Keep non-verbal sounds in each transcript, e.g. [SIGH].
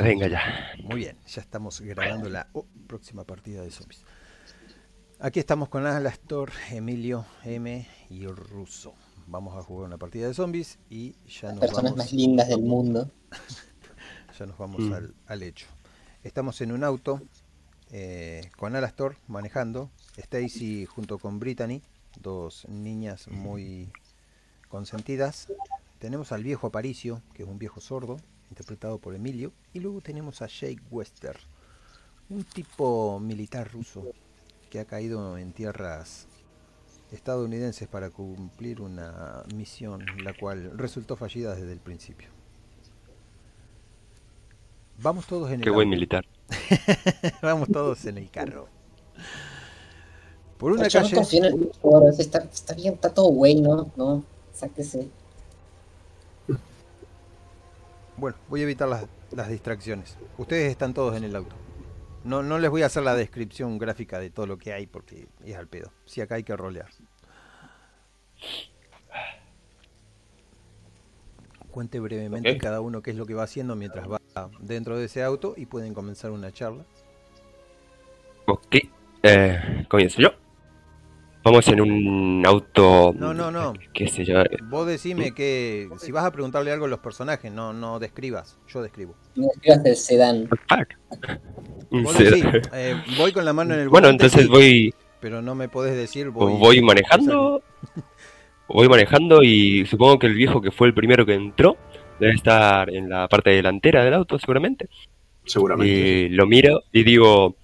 venga ya. Muy bien, ya estamos grabando la oh, próxima partida de zombies. Aquí estamos con Alastor, Emilio, M y Russo. Vamos a jugar una partida de zombies y ya nos Personas vamos, más lindas del mundo. [LAUGHS] ya nos vamos Mm. al, al hecho. Estamos en un auto eh, con Alastor manejando, Stacy junto con Brittany, dos niñas muy consentidas. Tenemos al viejo Aparicio, que es un viejo sordo, interpretado por Emilio. Y luego tenemos a Jake Wester, un tipo militar ruso que ha caído en tierras estadounidenses para cumplir una misión la cual resultó fallida desde el principio. Vamos todos en el Qué buen auto. militar. [LAUGHS] Vamos todos en el carro. Por una Yo no calle. confío en el está, está bien, está todo güey, ¿no? No, sáquese. Bueno, voy a evitar las, las distracciones. Ustedes están todos en el auto. No, no les voy a hacer la descripción gráfica de todo lo que hay porque es al pedo. Si acá hay que rolear. Cuente brevemente cada uno qué es lo que va haciendo mientras va dentro de ese auto y pueden comenzar una charla. Ok, eh, comienzo yo. Vamos en un auto. No, no, no. ¿Qué sé yo? Vos decime que si vas a preguntarle algo a los personajes, no, no describas. Yo describo. No escribas del sedán. Fuck. Un Vos sedán. decí, eh, voy con la mano en el Bueno, entonces sí, voy, pero no me podés decir voy, voy manejando. Voy manejando y supongo que el viejo que fue el primero que entró debe estar en la parte delantera del auto, seguramente. Seguramente. Y lo miro y digo,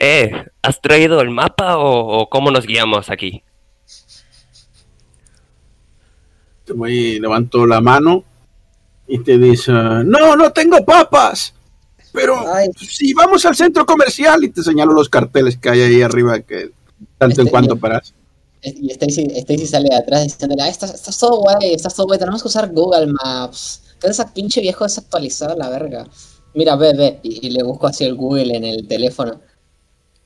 eh, ¿has traído el mapa o, o cómo nos guiamos aquí? Te voy, levanto la mano y te dice, no, no tengo papas. Pero Ay. si vamos al centro comercial y te señalo los carteles que hay ahí arriba que tanto en Este, cuanto paras. Y Stacy, Stacy sale de atrás diciéndole, ah, está, está todo guay, está todo guay, tenemos que usar Google Maps. ¿Qué es ese pinche viejo desactualizado, la verga? Mira, ve, ve. Y, y le busco así el Google en el teléfono.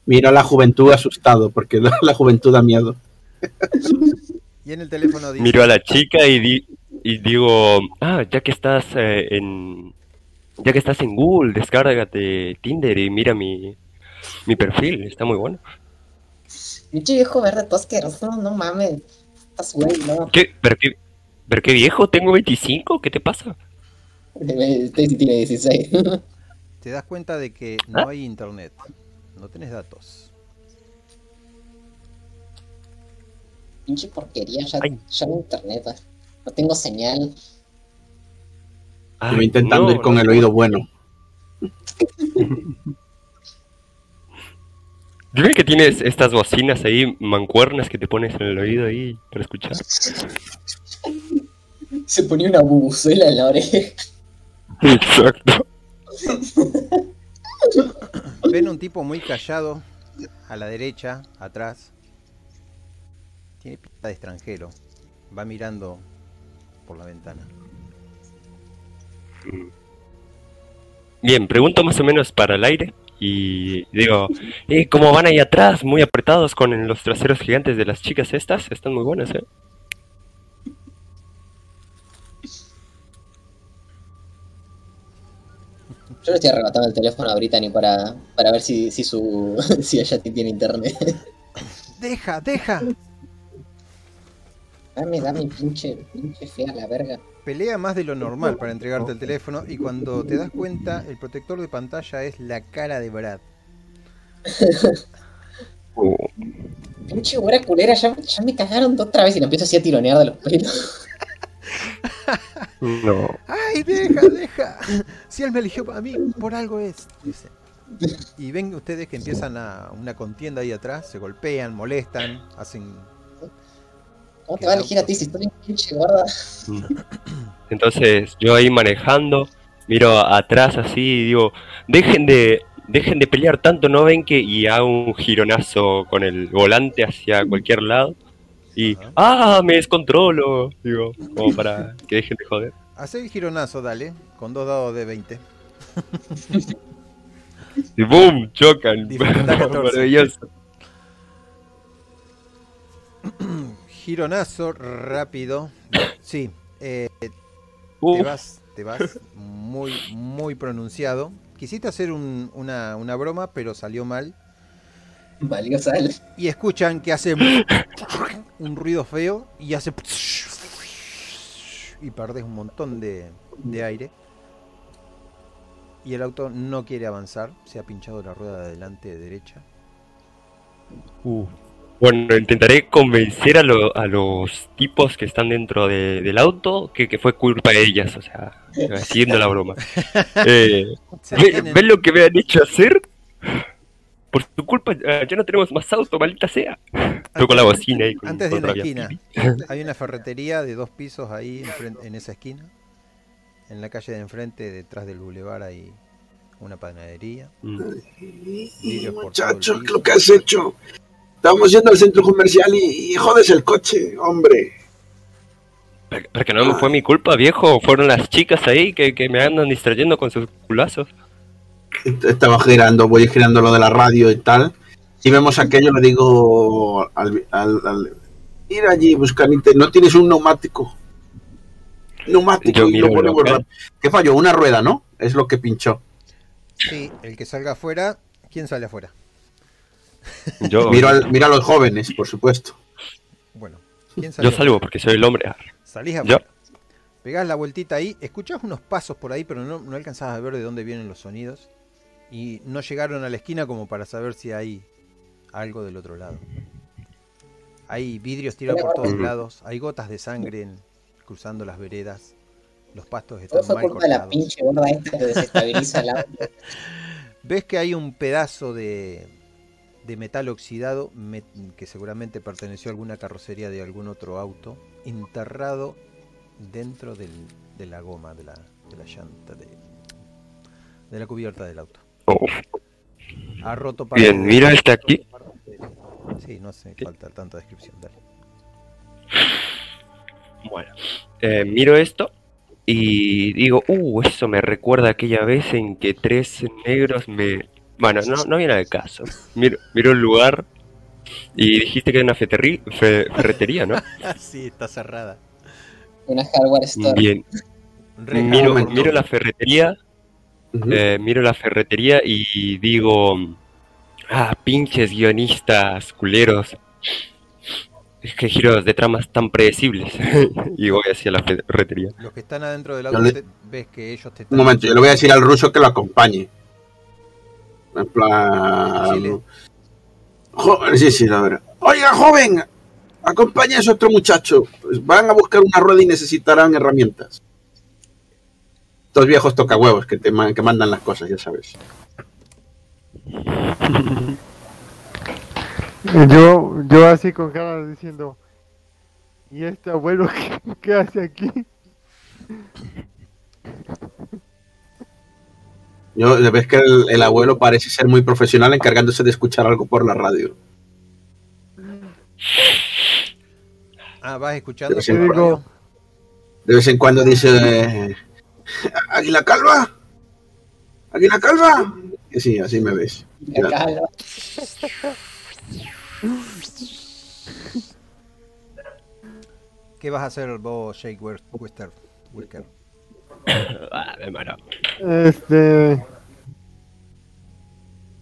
Mira a la juventud asustado porque [LAUGHS] la, juventud da miedo. Y en el teléfono dice, Miro a la chica y, di- y digo, ah, ya que estás eh, en... Ya que estás en Google, descárgate Tinder y mira mi, mi perfil, está muy bueno. Pinche viejo verde, asqueroso, no, no mames. Estás güey, no. ¿Qué? ¿Pero qué, pero qué viejo? ¿Tengo 25? ¿Qué te pasa? [LAUGHS] Stacy tiene 16. te das cuenta de que no hay internet, no tenés datos. Pinche porquería, ya, ya no internet. ah. No tengo señal. Yo Ay, voy intentando no, ir con no. el oído bueno. Dime que tienes estas bocinas ahí, mancuernas que te pones en el oído ahí para escuchar. Se ponía una bubuzuela en la oreja. Exacto. [LAUGHS] Ven un tipo muy callado a la derecha, atrás. Tiene pinta de extranjero. Va mirando por la ventana. Bien, pregunto más o menos para el aire y digo, eh, ¿cómo van ahí atrás? Muy apretados con los traseros gigantes de las chicas estas, están muy buenas, ¿eh? Yo le estoy arrebatando el teléfono a Brittany para, para ver si, si su [LAUGHS] si ella tiene internet. ¡Deja, deja! Dame, dame, pinche, pinche fea la verga. Pelea más de lo normal para entregarte el teléfono y cuando te das cuenta, el protector de pantalla es la cara de Brad. [LAUGHS] Pinche güera culera, ya, ya me cagaron otra vez y la empiezo así a tironear de los pelos. No. ¡Ay, deja, deja! Si él me eligió a mí, por algo es, dice. Y ven ustedes que empiezan a una contienda ahí atrás, se golpean, molestan, hacen... ¿Cómo te va a elegir a ti si estoy bien pinche gorda? Entonces yo ahí manejando, miro atrás así y digo, dejen de, dejen de pelear tanto, ¿no ven que? Y hago un gironazo con el volante hacia cualquier lado. Y, Ajá. ah, me descontrolo, digo, como para [LAUGHS] que dejen de joder. Hace el gironazo, dale, con dos dados de 20. Y boom, chocan. Dificultad 14. [LAUGHS] Maravilloso. [CLEARS THROAT] Gironazo rápido. Sí, eh, te vas, te vas muy, muy pronunciado. Quisiste hacer un- una, una broma, pero salió mal. [LAUGHS] Valió sal. Y escuchan que hace [LAUGHS] un ruido feo y hace... Y perdés un montón de, de aire. Y el auto no quiere avanzar. Se ha pinchado la rueda de adelante derecha. Uh. Bueno, intentaré convencer a, lo- a los tipos que están dentro de- del auto que, que fue culpa de ellas, o sea, [LAUGHS] siguiendo la broma. Eh, Se ¿ve- ¿Ven lo que me han hecho hacer? Por tu culpa eh, ya no tenemos más auto, maldita sea. Toco la bocina y con Antes de una contra esquina. [LAUGHS] Hay una ferretería de dos pisos ahí enfren- en esa esquina. En la calle de enfrente, detrás del bulevar, hay una panadería. Mm. Vidrios por todo Muchacho, el ¿qué es piso. lo que has hecho? Estamos yendo al centro comercial y, y jodes el coche, hombre. Porque no me fue mi culpa, viejo. Fueron las chicas ahí que, que me andan distrayendo con sus culazos. Est- Estaba girando, voy girando lo de la radio y tal. Si vemos aquello, le digo al, al, al- ir allí, buscar No tienes un neumático. Neumático Yo y lo ponemos rápido. ¿Qué falló? Una rueda, ¿no? Es lo que pinchó. Sí, el que salga afuera. ¿Quién sale afuera? Yo, Miro, al- miro a los jóvenes, por supuesto. Bueno, ¿quién sale yo salgo porque soy el hombre. Salís Yo. afuera. Pegás la vueltita ahí. Escuchás unos pasos por ahí, pero no, no alcanzás a ver de dónde vienen los sonidos. Y no llegaron a la esquina como para saber si hay algo del otro lado. Hay vidrios tirados por todos lados. Hay gotas de sangre en- cruzando las veredas. Los pastos están mal culpa de la cortados. pinche gorda esta que desestabiliza el auto. [LAUGHS] Ves que hay un pedazo de, de metal oxidado me- que seguramente perteneció a alguna carrocería de algún otro auto, enterrado dentro del- de la goma, de la, de la llanta, de, de la cubierta del auto. Oh, Ha roto parte bien, mira este aquí. Sí, no hace falta tanta descripción. Dale. Bueno, eh, miro esto y digo, uh, eso me recuerda a aquella vez en que tres negros me... Bueno, no, no viene al caso. Miro, miro el lugar y dijiste que era una feterri- fe- ferretería, ¿no? [LAUGHS] sí, está cerrada. Una hardware store. Bien, miro, miro la ferretería, Eh, miro la ferretería y digo, ah, pinches guionistas culeros. Es que giros de tramas tan predecibles. [LAUGHS] y voy hacia la ferretería. Los que están adentro del auto, le- te- ves que ellos te Un momento, yo le voy a decir al ruso que lo acompañe. En plan. Jo- sí, sí, a ver. Oiga, joven, acompaña a ese otro muchacho. Van a buscar una rueda y necesitarán herramientas. Estos viejos tocahuevos que te que mandan las cosas, ya sabes. [LAUGHS] Yo, yo así con cara diciendo, ¿y este abuelo qué, qué hace aquí? Yo ves que el, el abuelo parece ser muy profesional encargándose de escuchar algo por la radio. Ah, vas escuchando por la digo- radio? De vez en cuando dice, ¿Águila Calva? ¿Águila Calva? Y sí, así me ves. ¿Qué vas a hacer vos, Jake Wester? Wilker? [COUGHS] Ah, me muero. Este...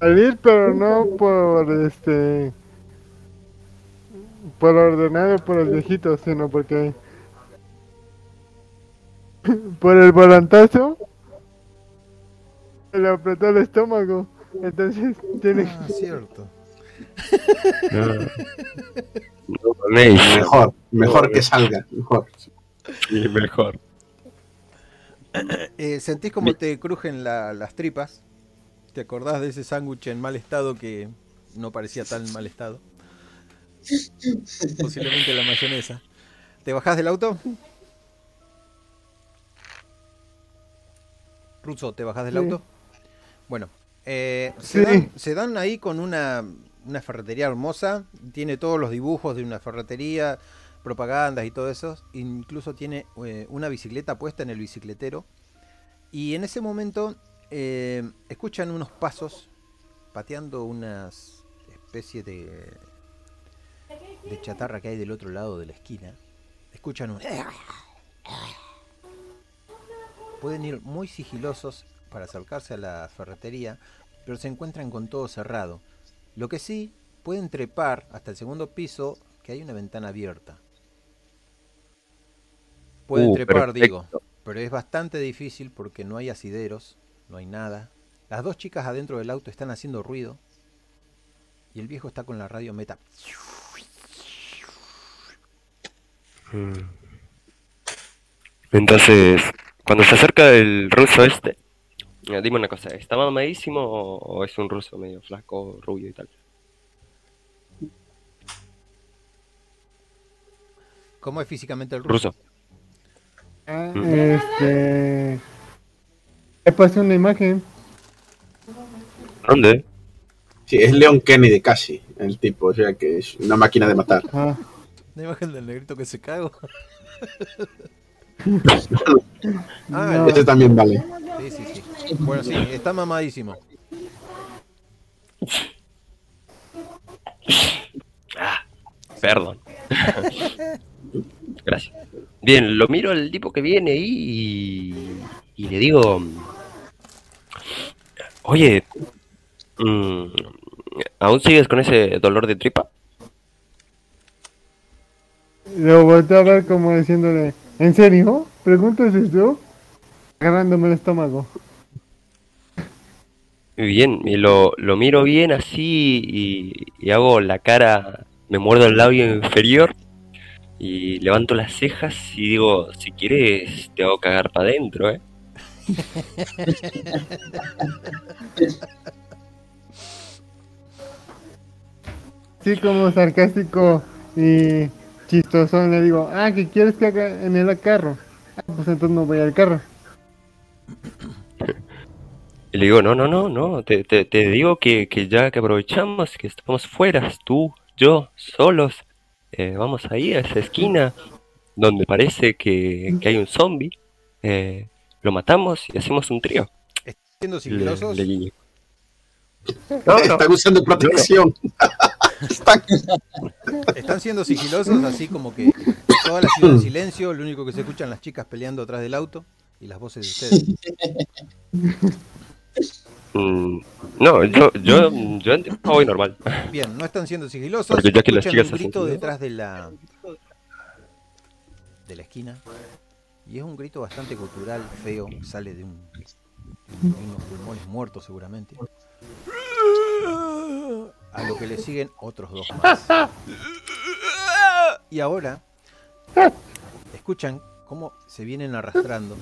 Salir, pero no por este... Por ordenado por el viejito, sino porque... Por el volantazo... Le apretó el estómago. Entonces tiene Ah, cierto. No, no maméis. Mejor, mejor que salga, mejor. Sí, mejor. Eh, ¿Sentís como te crujen la- las tripas? ¿Te acordás de ese sándwich en mal estado que no parecía tan mal estado? Posiblemente la mayonesa. ¿Te bajás del auto? Ruso, ¿te bajás del Sí. auto? Bueno, eh, se, Sí. dan, se dan ahí con una, una ferretería hermosa. Tiene todos los dibujos de una ferretería, propagandas y todo eso. Incluso tiene eh, una bicicleta puesta en el bicicletero. Y en ese momento eh, escuchan unos pasos pateando unas especie de, de chatarra que hay del otro lado de la esquina. Escuchan un... pueden ir muy sigilosos para acercarse a la ferretería, pero se encuentran con todo cerrado. Lo que sí, pueden trepar hasta el segundo piso, que hay una ventana abierta. Pueden Uh, trepar, digo, pero es bastante difícil porque no hay asideros, no hay nada. Las dos chicas adentro del auto están haciendo ruido y el viejo está con la radio meta. Mm. Entonces, cuando se acerca el ruso este, dime una cosa, ¿está mamadísimo o, o es un ruso medio flaco, rubio y tal? ¿Cómo es físicamente el ruso? Ruso. Ah, Mm. este. He una imagen. ¿Dónde? Sí, es Leon Kennedy casi, el tipo, o sea que es una máquina de matar. Ah, ¿La imagen del negrito que se cago? [LAUGHS] Ah, Ese también vale. sí, sí, sí. Bueno, sí, está mamadísimo. Perdón. Gracias. Bien, lo miro al tipo que viene ahí y, y le digo, oye, mm, ¿aún sigues con ese dolor de tripa? Lo volteé a ver como diciéndole, ¿en serio? ¿Preguntas esto? Agarrándome el estómago. Bien, y lo, lo miro bien así y, y hago la cara, me muerdo el labio inferior y levanto las cejas y digo, si quieres te hago cagar para adentro, ¿eh? [LAUGHS] Sí, como sarcástico y chistoso, le digo, ah, ¿qué quieres que haga en el carro? Ah, pues entonces no voy al carro. Y le digo, no, no, no, no, te, te, te digo que, que ya que aprovechamos, que estamos fuera, tú, yo, solos, eh, vamos ahí a esa esquina donde parece que, que hay un zombie, eh, lo matamos y hacemos un trío. Siendo Le, sigilosos, le. No, no, Están usando protección. Están- [LAUGHS] [LAUGHS] están siendo sigilosos, así como que toda la ciudad en silencio, lo único que se escuchan las chicas peleando atrás del auto y las voces de ustedes. mm, no, yo, yo, yo voy normal. Bien, no están siendo sigilosos, Porque ya que las chicas un grito detrás de la de la esquina y es un grito bastante cultural, feo, sale de, un, de unos pulmones muertos seguramente. A lo que le siguen otros dos más. Y ahora escuchan cómo se vienen arrastrando.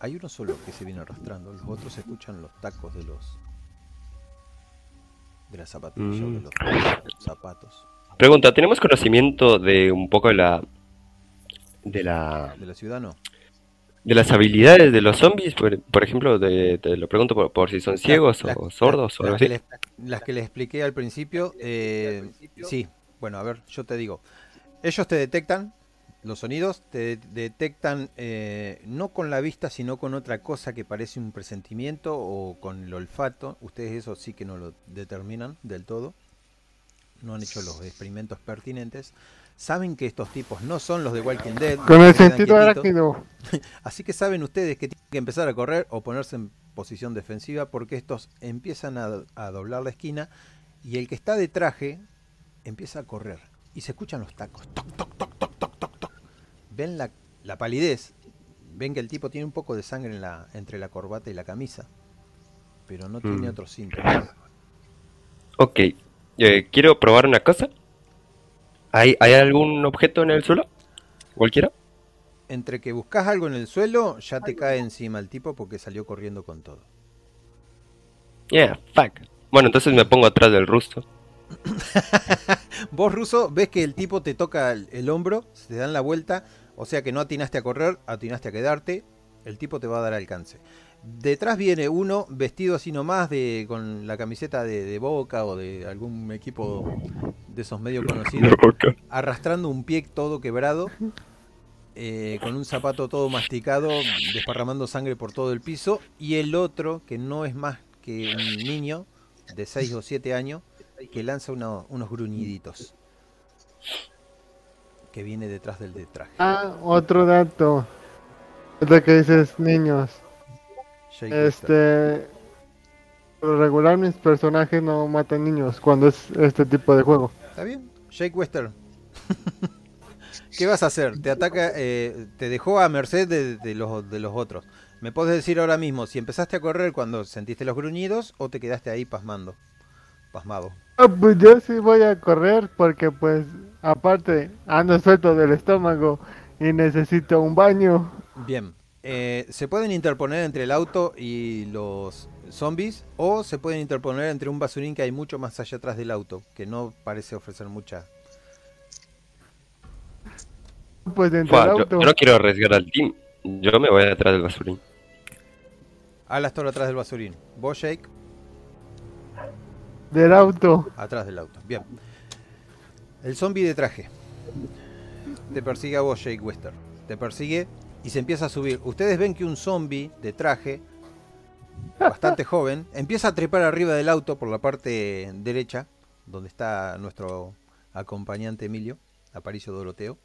Hay uno solo que se viene arrastrando, los otros escuchan los tacos de los de las zapatillas, de los zapatos Pregunta, ¿tenemos conocimiento de un poco de la, de la, de la ciudad, no. De las habilidades de los zombies? Por, por ejemplo, de- te lo pregunto por, por si son ciegos Las- o las- sordos o las algo que les- las que les expliqué al principio, eh, sí, bueno, a ver, yo te digo, ellos te detectan los sonidos, te detectan eh, no con la vista, sino con otra cosa que parece un presentimiento o con el olfato. Ustedes eso sí que no lo determinan del todo, no han hecho los experimentos pertinentes. Saben que estos tipos no son los de Walking Dead. Con el sentido arácnido. [LAUGHS] Así que saben ustedes que tienen que empezar a correr o ponerse en posición defensiva porque estos empiezan a, a doblar la esquina y el que está de traje empieza a correr y se escuchan los tacos. Toc, toc, toc, toc, toc, toc, toc. Ven la, la palidez, ven que el tipo tiene un poco de sangre en la, entre la corbata y la camisa, pero no tiene Mm. otros síntomas. Ok, eh, quiero probar una cosa. ¿Hay, ¿Hay algún objeto en el suelo? ¿Cualquiera? Entre que buscas algo en el suelo, ya te cae encima el tipo porque salió corriendo con todo. Yeah, fuck. Bueno, entonces me pongo atrás del rusto. [LAUGHS] Vos, Ruso, ves que el tipo te toca el, el hombro, se te dan la vuelta, o sea que no atinaste a correr, atinaste a quedarte, el tipo te va a dar alcance. Detrás viene uno vestido así nomás de, con la camiseta de, de Boca o de algún equipo de esos medios conocidos, arrastrando un pie todo quebrado, eh, con un zapato todo masticado, desparramando sangre por todo el piso, y el otro, que no es más que un niño de 6 o 7 años, que lanza uno- unos gruñiditos. Que viene detrás del de traje. Ah, otro dato. Es lo que dices, niños. Este. Por regular, mis personajes no matan niños cuando es este tipo de juego. ¿Está bien? Jake Wester. [LAUGHS] ¿Qué vas a hacer? Te ataca, eh, te dejó a merced de, de los, de los otros. ¿Me puedes decir ahora mismo si empezaste a correr cuando sentiste los gruñidos o te quedaste ahí pasmando? Pasmado. Ah, pues yo sí voy a correr porque, pues, aparte, ando suelto del estómago y necesito un baño. Bien. Eh, se pueden interponer entre el auto y los zombies o se pueden interponer entre un basurín que hay mucho más allá atrás del auto, que no parece ofrecer mucha... Pues dentro Fua, del yo, auto. yo no quiero arriesgar al team. Yo me voy detrás del basurín. Alastor atrás del basurín. Vos, Jake, Del auto. atrás del auto. Bien. El zombie de traje. Te persigue a vos, Jake Wester. Te persigue y se empieza a subir. Ustedes ven que un zombie de traje, bastante [LAUGHS] joven, empieza a trepar arriba del auto por la parte derecha, donde está nuestro acompañante Emilio, Aparicio Doroteo.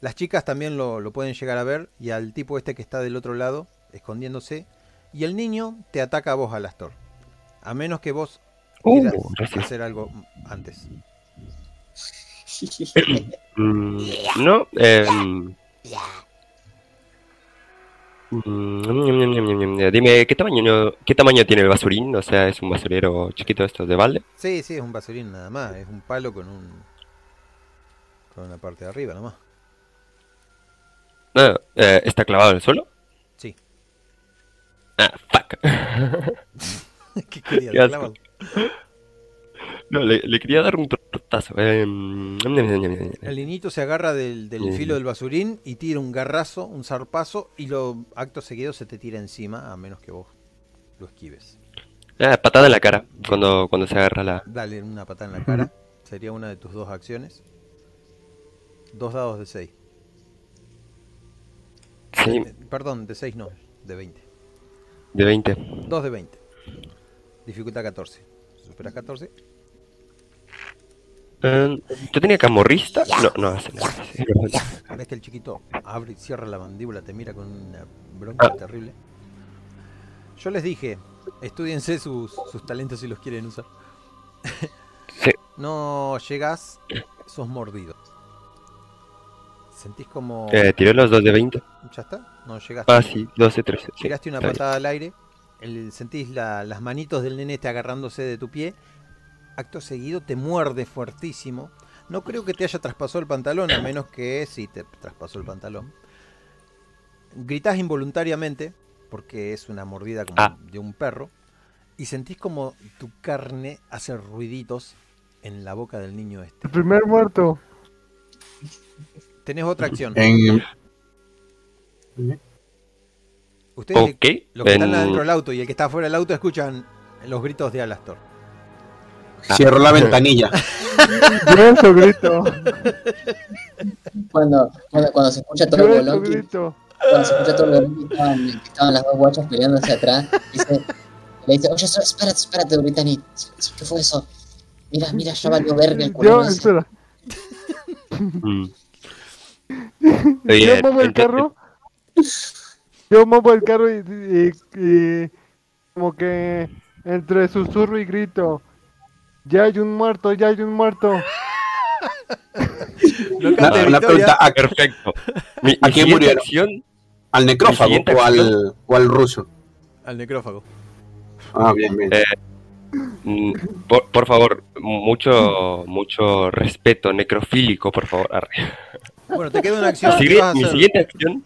Las chicas también lo, lo pueden llegar a ver y al tipo este que está del otro lado, escondiéndose. Y el niño te ataca a vos, Alastor. A menos que vos Uh, quieras hacer algo antes. [LAUGHS] Mm, no, em, Dime, ¿qué tamaño, ¿qué tamaño tiene el basurín? O sea, ¿es un basurero chiquito esto de balde? Sí, sí, es un basurín nada más. Es un palo con un. con una parte de arriba nomás. Ah, eh, ¿Está clavado en el suelo? Sí. Ah, fuck. [LAUGHS] ¿Qué querías? [LAUGHS] Clavado. No, le, le quería dar un tortazo. Ñam, ñam, ñam, ñam. El niñito se agarra del, del Mm. filo del basurín y tira un garrazo, un zarpazo, y lo acto seguido se te tira encima, a menos que vos lo esquives. Ah, patada en la cara cuando, cuando se agarra la... Dale una patada en la cara. Sería una de tus dos acciones. Dos dados de 6. Sí, Perdón, de 6 no, de 20. de 20. 2 de 20. Dificultad 14. ¿Superas 14? Em, ¿Yo tenía camorrista? No, no hace nada. Ves que el chiquito abre y cierra la mandíbula, te mira con una bronca Ah. terrible. Yo les dije, estudiense sus, sus talentos si los quieren usar. [LAUGHS] Sí. No llegas, sos mordido. Sentís como... Eh, tiré los dos de 20. ¿Ya está? No llegaste. Ah, sí, 12, 13. sí, Tiraste una patada al aire, el- sentís la- las manitos del nene este agarrándose de tu pie. Acto seguido te muerde fuertísimo. No creo que te haya traspasado el pantalón, a menos que sí te traspasó el pantalón. Gritás involuntariamente, porque es una mordida como Ah. de un perro. Y sentís como tu carne hace ruiditos en la boca del niño este. El primer muerto. Tenés otra acción. En, Ustedes, los que están en- adentro del auto y el que está afuera del auto, escuchan los gritos de Alastor. Cierro la ventanilla. [LAUGHS] Yo grito. Cuando, cuando, cuando se escucha todo Yo el bolón, grito. cuando se escucha todo el bolón estaban, estaban las dos guachas peleándose atrás, dice, le dice, oye, espérate, espérate, Brittany, ¿qué fue eso? Mira, mira, ya valió verga el Yo, culo ese". espera. Mm. Yo muevo el carro. Yo muevo el carro y, y- y como que entre susurro y grito. Ya hay un muerto, ya hay un muerto. [LAUGHS] No Una, pregunta, ¿a, Perfecto. Mi, mi ¿A quién siguiente murieron? acción, ¿al necrófago siguiente o al, o al ruso? Al necrófago. Ah, bien, bien. Eh, mm, por, por favor, mucho mucho respeto necrofílico, por favor. Arre. Bueno, te queda una acción. Mi, ¿Qué sigui- vas a mi siguiente acción,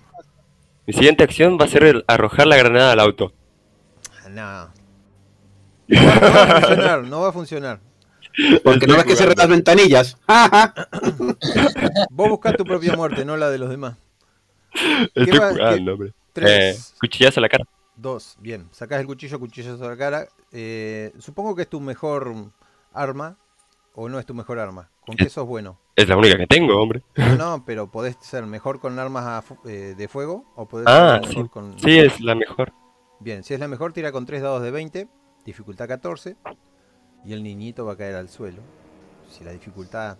mi siguiente acción va a ser el arrojar la granada al auto. No. No no va a funcionar, no va a funcionar. Porque no ves que cierran las ventanillas. Vos buscás tu propia muerte, no la de los demás. Estoy va- jugando, hombre. Eh, Tres, cuchillazo a la cara. dos, bien. Sacás el cuchillo, cuchillazo a la cara. Eh, supongo que es tu mejor arma, o no es tu mejor arma. ¿Con qué sos bueno? Es la única que tengo, hombre. No, no, pero podés ser mejor con armas a fu- eh, de fuego o podés Ah, ser sí. mejor con... Sí, es la mejor. Bien, si es la mejor, tira con 3 dados de 20, dificultad 14, y el niñito va a caer al suelo. Si la dificultad...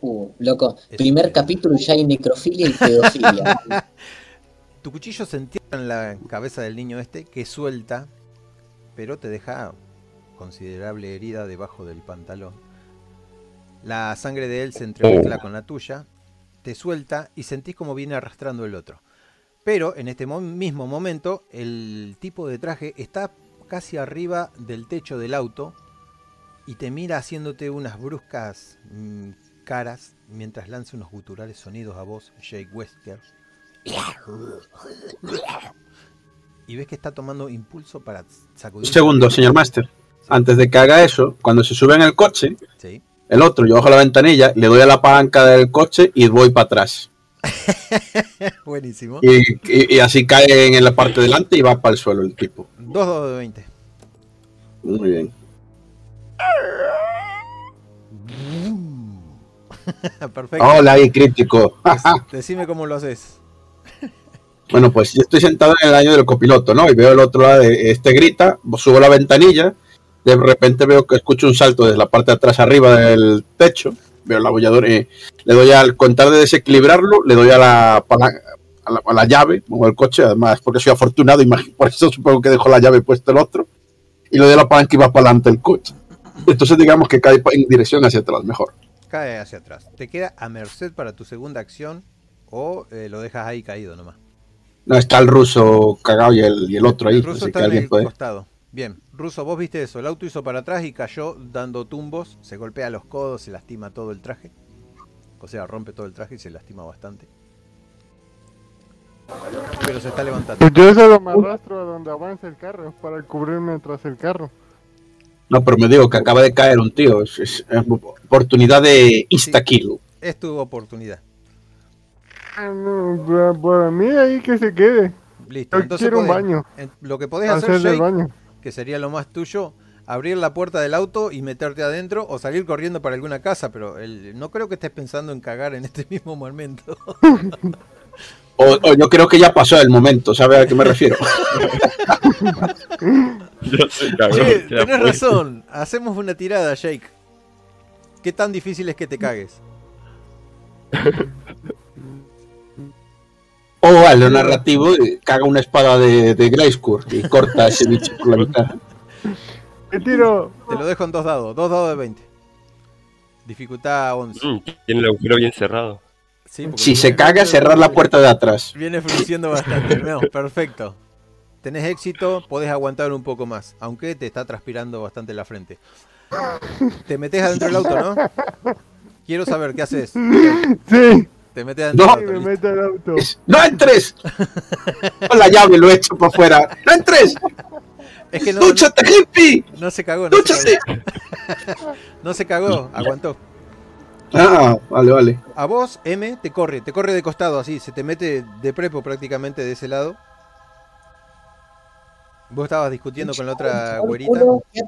Uh, loco, primer capítulo ya hay necrofilia y pedofilia. [LAUGHS] Tu cuchillo se entierra en la cabeza del niño este que suelta, pero te deja considerable herida debajo del pantalón. La sangre de él se entremezcla con la tuya, te suelta y sentís como viene arrastrando el otro. Pero en este mo- mismo momento, el tipo de traje está casi arriba del techo del auto y te mira haciéndote unas bruscas mm, caras mientras lanza unos guturales sonidos a vos, Jake Wesker. Y ves que está tomando impulso para sacudir. Un segundo, señor Master. Antes de que haga eso, cuando se sube en el coche, Sí. el otro, yo bajo la ventanilla, le doy a la palanca del coche y voy para atrás. [LAUGHS] Buenísimo. Y, y- y así cae en la parte delante y va para el suelo el tipo. Dos dados de 20. Muy bien. [LAUGHS] Perfecto. Hola ahí, crítico. Dec- Decime cómo lo haces. [LAUGHS] Bueno, pues yo estoy sentado en el año del copiloto, ¿no? Y veo el otro lado, de- este grita, subo la ventanilla, de repente veo que escucho un salto desde la parte de atrás arriba del techo, veo la abolladora y le doy al contar de desequilibrarlo, le doy a la, a la, a la llave, muevo el coche, además porque soy afortunado, por eso supongo que dejo la llave puesta el otro, y le doy a la palanca y va para adelante el coche. Entonces digamos que cae en dirección hacia atrás, mejor. Cae hacia atrás. Te queda a merced para tu segunda acción o eh, lo dejas ahí caído nomás. No, está el ruso cagado y el, y el otro ahí, El ruso así está que en el puede... costado. Bien, Ruso, vos viste eso. El auto hizo para atrás y cayó dando tumbos. Se golpea los codos, se lastima todo el traje. O sea, rompe todo el traje y se lastima bastante. Pero se está levantando. Pues yo solo me arrastro a donde avanza el carro para cubrirme tras el carro. No, pero me digo que acaba de caer un tío. Es, es- es oportunidad de insta-kill. Es tu oportunidad. Ah, no, para, mí ahí que se quede. Listo. Yo Entonces quiero un baño. en- lo que podés hacer, Jake, baño. que sería lo más tuyo, abrir la puerta del auto y meterte adentro o salir corriendo para alguna casa, pero el- no creo que estés pensando en cagar en este [LAUGHS] mismo momento. [LAUGHS] O, o yo creo que ya pasó el momento, ¿sabe a qué me refiero? [LAUGHS] Tenés fue. razón. Hacemos una tirada, Jake. ¿Qué tan difícil es que te cagues? O al lo narrativo eh, caga una espada de, de y corta a ese bicho por la mitad. ¿Qué tiro? Te lo dejo en dos dados. Dos dados de 20. Dificultad 11. Mm, tiene el agujero bien cerrado. Sí, Si se caga, cerrar la puerta de atrás. Viene frunciendo bastante. [LAUGHS] No, perfecto. Tenés éxito, podés aguantar un poco más. Aunque te está transpirando bastante la frente. Te metes adentro del auto, ¿no? Quiero saber qué haces. Sí, Te metes adentro No. del auto. me listo. meto al auto. Es, ¡No entres! Con la llave lo he hecho para afuera. ¡No entres! Es que no, no, ¡Dúchate, hippie! no se cagó, no se ¡Dúchate! cagó. [LAUGHS] No se cagó, aguantó. Ah, vale, vale. A vos, M, te corre, te corre de costado así, se te mete de prepo prácticamente de ese lado. Vos estabas discutiendo con la otra güerita. ¿Qué,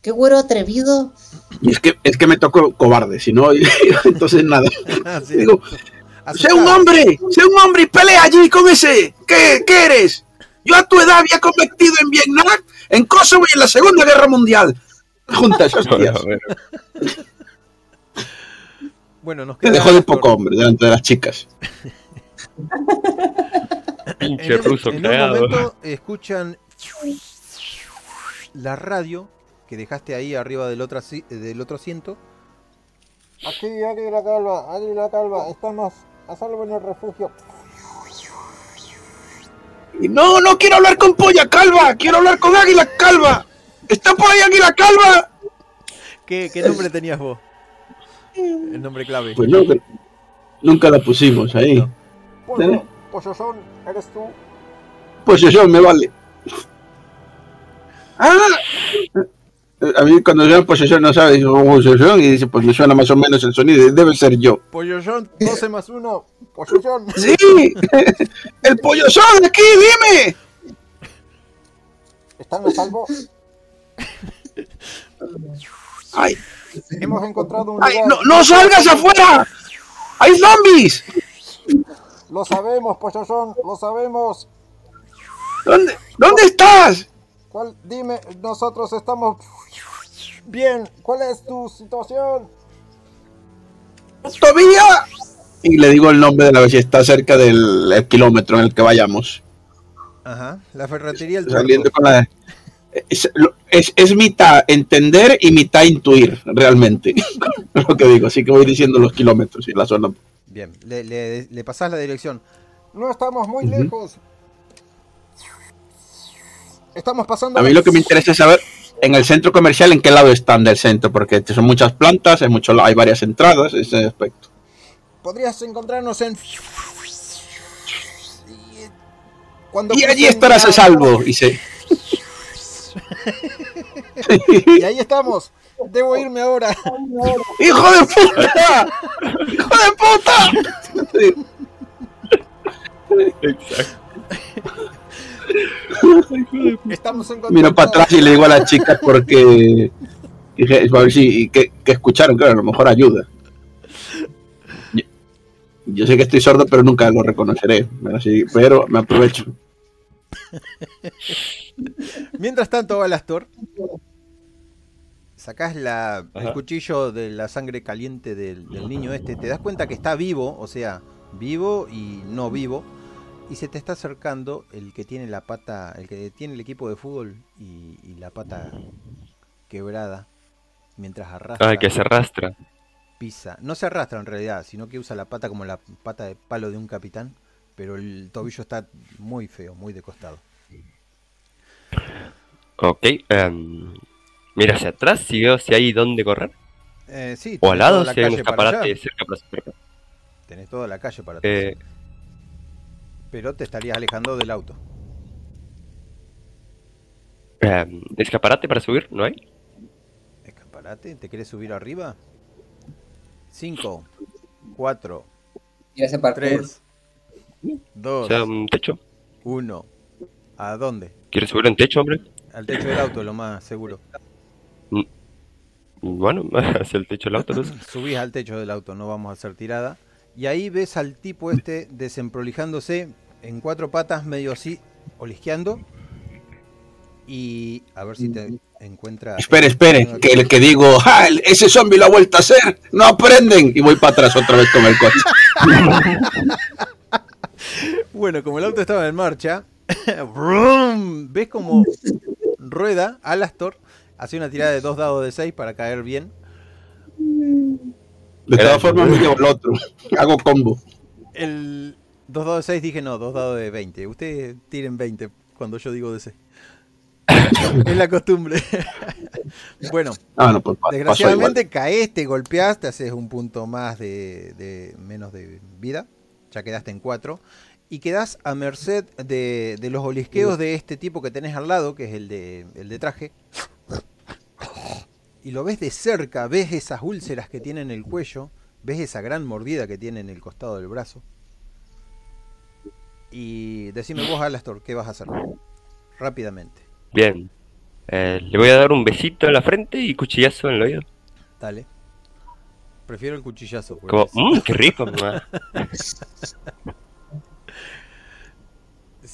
qué güero atrevido. Y es que, es que me tocó cobarde, si no, [LAUGHS] entonces nada. Ah, sí. Digo, ¡sé un hombre! ¡sé un hombre y pelea allí con ese! ¿Qué, qué eres? Yo a tu edad había combatido en Vietnam, en Kosovo y en la Segunda Guerra Mundial. Juntas, [LAUGHS] hostias. Bueno, nos Te queda. dejó de poco hombre delante de las chicas. En, Pinche un- ruso en un cagado. momento escuchan la radio que dejaste ahí arriba del otro, del otro asiento. Aquí, aquí la calva, aquí la calva, estamos a salvo en el refugio. Y no, no quiero hablar con Polla Calva, quiero hablar con Águila Calva. ¿Está por ahí Águila Calva? ¿Qué, qué nombre tenías vos? El nombre clave. Pues no, que nunca la pusimos ahí. Pollo, Polloyón, ¿eres tú? Pues yo me vale. Ah, a mí cuando suena posesión no sabe, dice posesión y dice, pues me suena más o menos el sonido, debe ser yo. John, 12 más 1, Polloyón. ¡Sí! [LAUGHS] ¡El pollo son aquí, dime! ¿Están a salvo? ¡Ay, [LAUGHS] Hemos encontrado un ay lugar. no, no salgas afuera! ¡Hay zombies! Lo sabemos, Polloyón, lo sabemos. ¿Dónde, ¿Dónde estás? ¿Cuál? Dime, nosotros estamos bien. ¿Cuál es tu situación? ¡Todavía! y le digo el nombre de la vez si está cerca del el kilómetro en el que vayamos. Ajá, la ferretería El Saliendo con la- es, es- es mitad entender y mitad intuir, realmente. [LAUGHS] lo que digo, así que voy diciendo los kilómetros y la zona. Bien, le, le, le pasás la dirección. No estamos muy Ujú. lejos. Estamos pasando. A mí lo que me interesa es saber en el centro comercial en qué lado están del centro, porque son muchas plantas, hay, mucho, hay varias entradas, ese aspecto. Podrías encontrarnos en. Y, Cuando Y allí estarás a salvo, y se... Y ahí estamos. Debo irme ahora. ¡Hijo de puta! ¡Hijo de puta! Exacto. Estamos en Miro para atrás y le digo a la chica porque dije, a ver si que, que escucharon, claro, a lo mejor ayuda. Yo, yo sé que estoy sordo, pero nunca lo reconoceré. Pero, sí, pero me aprovecho. Mientras tanto, Alastor, sacás la, el cuchillo de la sangre caliente del, del niño este, te das cuenta que está vivo, o sea, vivo y no vivo, y se te está acercando el que tiene la pata, el que tiene el equipo de fútbol y, y la pata quebrada, mientras arrastra, Ah, que se arrastra. pisa. No se arrastra en realidad, sino que usa la pata como la pata de palo de un capitán, pero el tobillo está muy feo, muy de costado. Ok. em, mira hacia atrás si veo si hay dónde correr. Eh, sí, O al lado la si hay un escaparate cerca para acercar. Tenés toda la calle para atrás. Eh, Pero te estarías alejando del auto. em, ¿Escaparate para subir? ¿No hay? Escaparate, ¿te querés subir arriba? 5, 4, Ir a ese parkour. 3, O 2, sea, un techo. 1. ¿A dónde? ¿Quieres subir un techo, hombre? Al techo del auto, lo más seguro. Bueno, [LAUGHS] hacia el techo del auto. pues. [LAUGHS] Subís al techo del auto, no vamos a hacer tirada. Y ahí ves al tipo este desemprolijándose en cuatro patas, medio así, olisqueando. Y a ver si te encuentra. Espere, espere, que el que digo, ¡ah! Ese zombie lo ha vuelto a hacer, no aprenden. Y voy para atrás otra vez con el coche. [LAUGHS] Bueno, como el auto estaba en marcha, [LAUGHS] ¡brum! ves como rueda Alastor, hace una tirada de dos dados de 6 para caer bien. De todas formas me llevo el otro. Hago combo. El dos dados de 6 dije no, dos dados de 20. Ustedes tiren 20 cuando yo digo de 6. es la costumbre. [LAUGHS] bueno, Ah, no, pues desgraciadamente caes, te golpeas, te haces un punto más de, de menos de vida. Ya quedaste en 4. Y quedás a merced de, de los olisqueos de este tipo que tenés al lado, que es el de, el de traje. Y lo ves de cerca, ves esas úlceras que tiene en el cuello, ves esa gran mordida que tiene en el costado del brazo. Y decime vos, Alastor, ¿qué vas a hacer? Rápidamente, Bien. Eh, le voy a dar un besito en la frente y cuchillazo en el oído. dale. Prefiero el cuchillazo. porque Como, mmm, qué rico, mamá. [LAUGHS]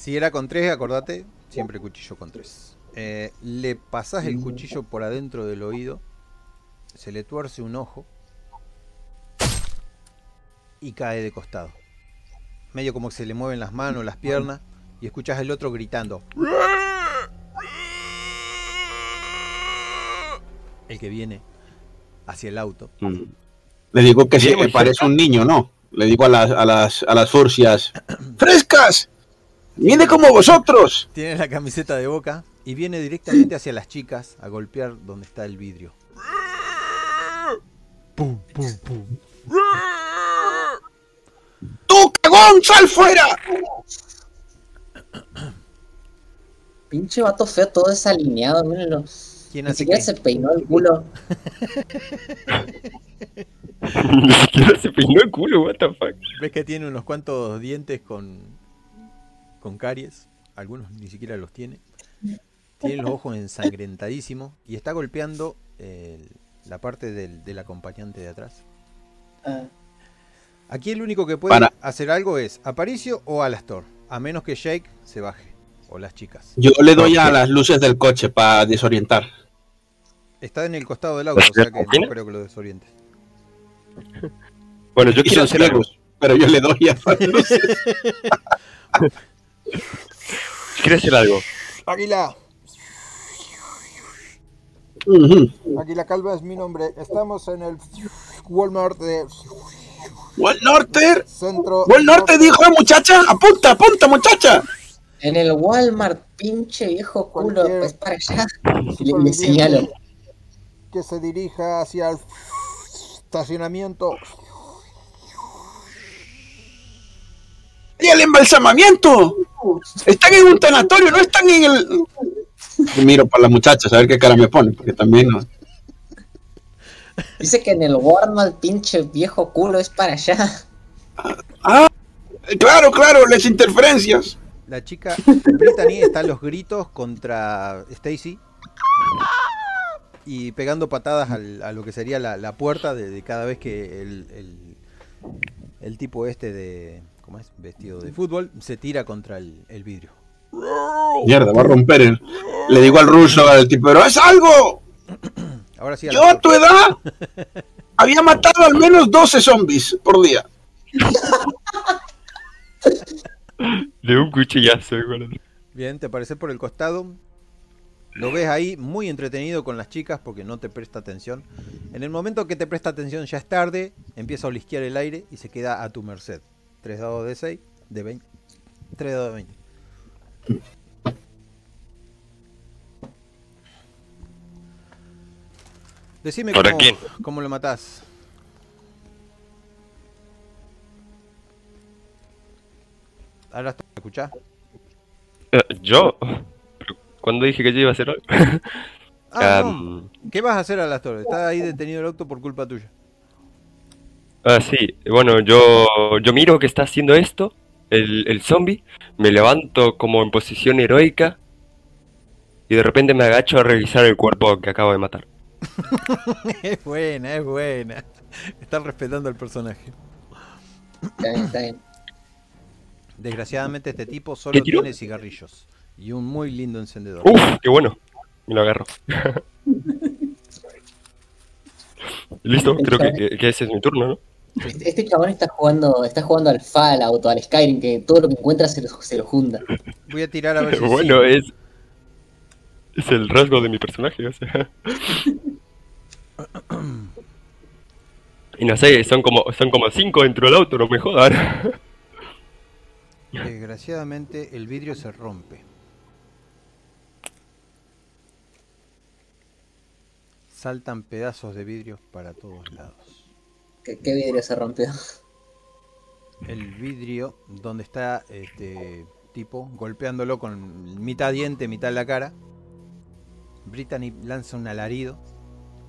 Si era con 3, acordate, siempre cuchillo con 3. le pasás el cuchillo por adentro del oído, se le tuerce un ojo y cae de costado. Medio como que se le mueven las manos, las piernas y escuchas el otro gritando. El que viene hacia el auto. Mm. Le digo que sí, me parece un niño, ¿no? Le digo a las, a las, a las furcias, ¡frescas! ¡Viene como vosotros! Tiene la camiseta de boca y viene directamente hacia las chicas a golpear donde está el vidrio. Pum, pum, pum. ¡Tú, cagón, sal fuera! Pinche vato feo, todo desalineado, mírenlo. ¿Quién Ni siquiera qué? se peinó el culo. [LAUGHS] Ni siquiera se peinó el culo, what the fuck. ¿Ves que tiene unos cuantos dientes con, con caries? Algunos ni siquiera los tiene. Tiene los ojos ensangrentadísimos y está golpeando el- la parte del, del acompañante de atrás. Ah, Aquí el único que puede Para. hacer algo es Aparicio o Alastor, a menos que Jake se baje, o las chicas. Yo le doy a las luces del coche para desorientar. Está en el costado del auto, o sea que no creo que lo desorientes. Bueno, yo quiero hacer algo. pero yo le doy a las luces. [LAUGHS] ¿Quieres decir algo? Águila. Águila Calva es mi nombre. Estamos en el Walmart de ¿Wal Norte? Centro. ¿Wal Norte dijo, muchacha? Apunta, apunta, muchacha. En el Walmart, pinche viejo culo, Cualquier- pues para allá. Y le, le señalo. Que se dirija hacia el estacionamiento. ¡Y el embalsamamiento! Están en un tanatorio, no están en el. Y miro para las muchachas a ver qué cara me ponen, porque también no. Dice que en el Walmart, pinche viejo culo, es para allá. Ah, claro, claro, las interferencias. La chica Brittany está a los gritos contra Stacy y pegando patadas al- a lo que sería la, la puerta de, de cada vez que el, el- el tipo este de ¿cómo es? vestido de fútbol se tira contra el, el vidrio. Mierda, va a romper el. Le digo al ruso, al tipo, pero es algo. [CLEARS THROAT] Ahora sí, Yo a tu edad [LAUGHS] había matado al menos 12 zombies por día. De un cuchillazo, igual. Bien, te aparece por el costado. Lo ves ahí muy entretenido con las chicas porque no te presta atención. En el momento que te presta atención ya es tarde, empieza a olisquear el aire y se queda a tu merced. 3 dados de 6, de 20. 3 dados de 20. Decime ¿Para cómo, cómo lo matás. Ahora ¿me escuchás? Eh, ¿Yo? ¿Pero ¿Cuándo dije que yo iba a hacer algo? Ah, [LAUGHS] no. Am, ¿Qué vas a hacer a las torres? Está ahí detenido el auto por culpa tuya. Ah, sí. Bueno, yo, yo miro que está haciendo esto, el, el zombie, me levanto como en posición heroica y de repente me agacho a revisar el cuerpo que acabo de matar. [LAUGHS] es buena, es buena. Están respetando al personaje. Está bien, está bien. Desgraciadamente este tipo solo tiene cigarrillos y un muy lindo encendedor. ¡Uf! ¡Qué bueno! Me lo agarro. [LAUGHS] Listo, creo que ese es mi turno, ¿no? Este, este chabón está jugando, está jugando al Fallout o al Skyrim, que todo lo que encuentra se lo, se lo junta. Voy a tirar a ver [LAUGHS] si bueno, sí. es. Es el rasgo de mi personaje, o sea. [COUGHS] Y no sé, son como, son como cinco dentro del auto, no me jodan. [LAUGHS] Desgraciadamente el vidrio se rompe. Saltan pedazos de vidrio para todos lados. ¿Qué, qué vidrio se rompió? el vidrio donde está este tipo golpeándolo con mitad diente, mitad la cara. Brittany lanza un alarido,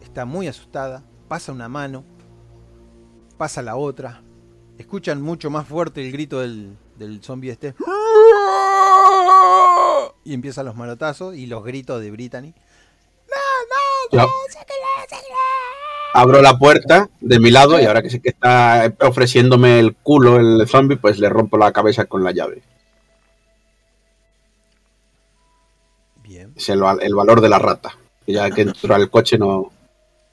está muy asustada, pasa una mano, pasa la otra. Escuchan mucho más fuerte el grito del, del zombie este. Y empiezan los manotazos y los gritos de Brittany. Yo abro la puerta de mi lado y ahora que sé que está ofreciéndome el culo el zombie, pues le rompo la cabeza con la llave. Bien, Es el, val- el valor de la rata. Ya que entro al coche no...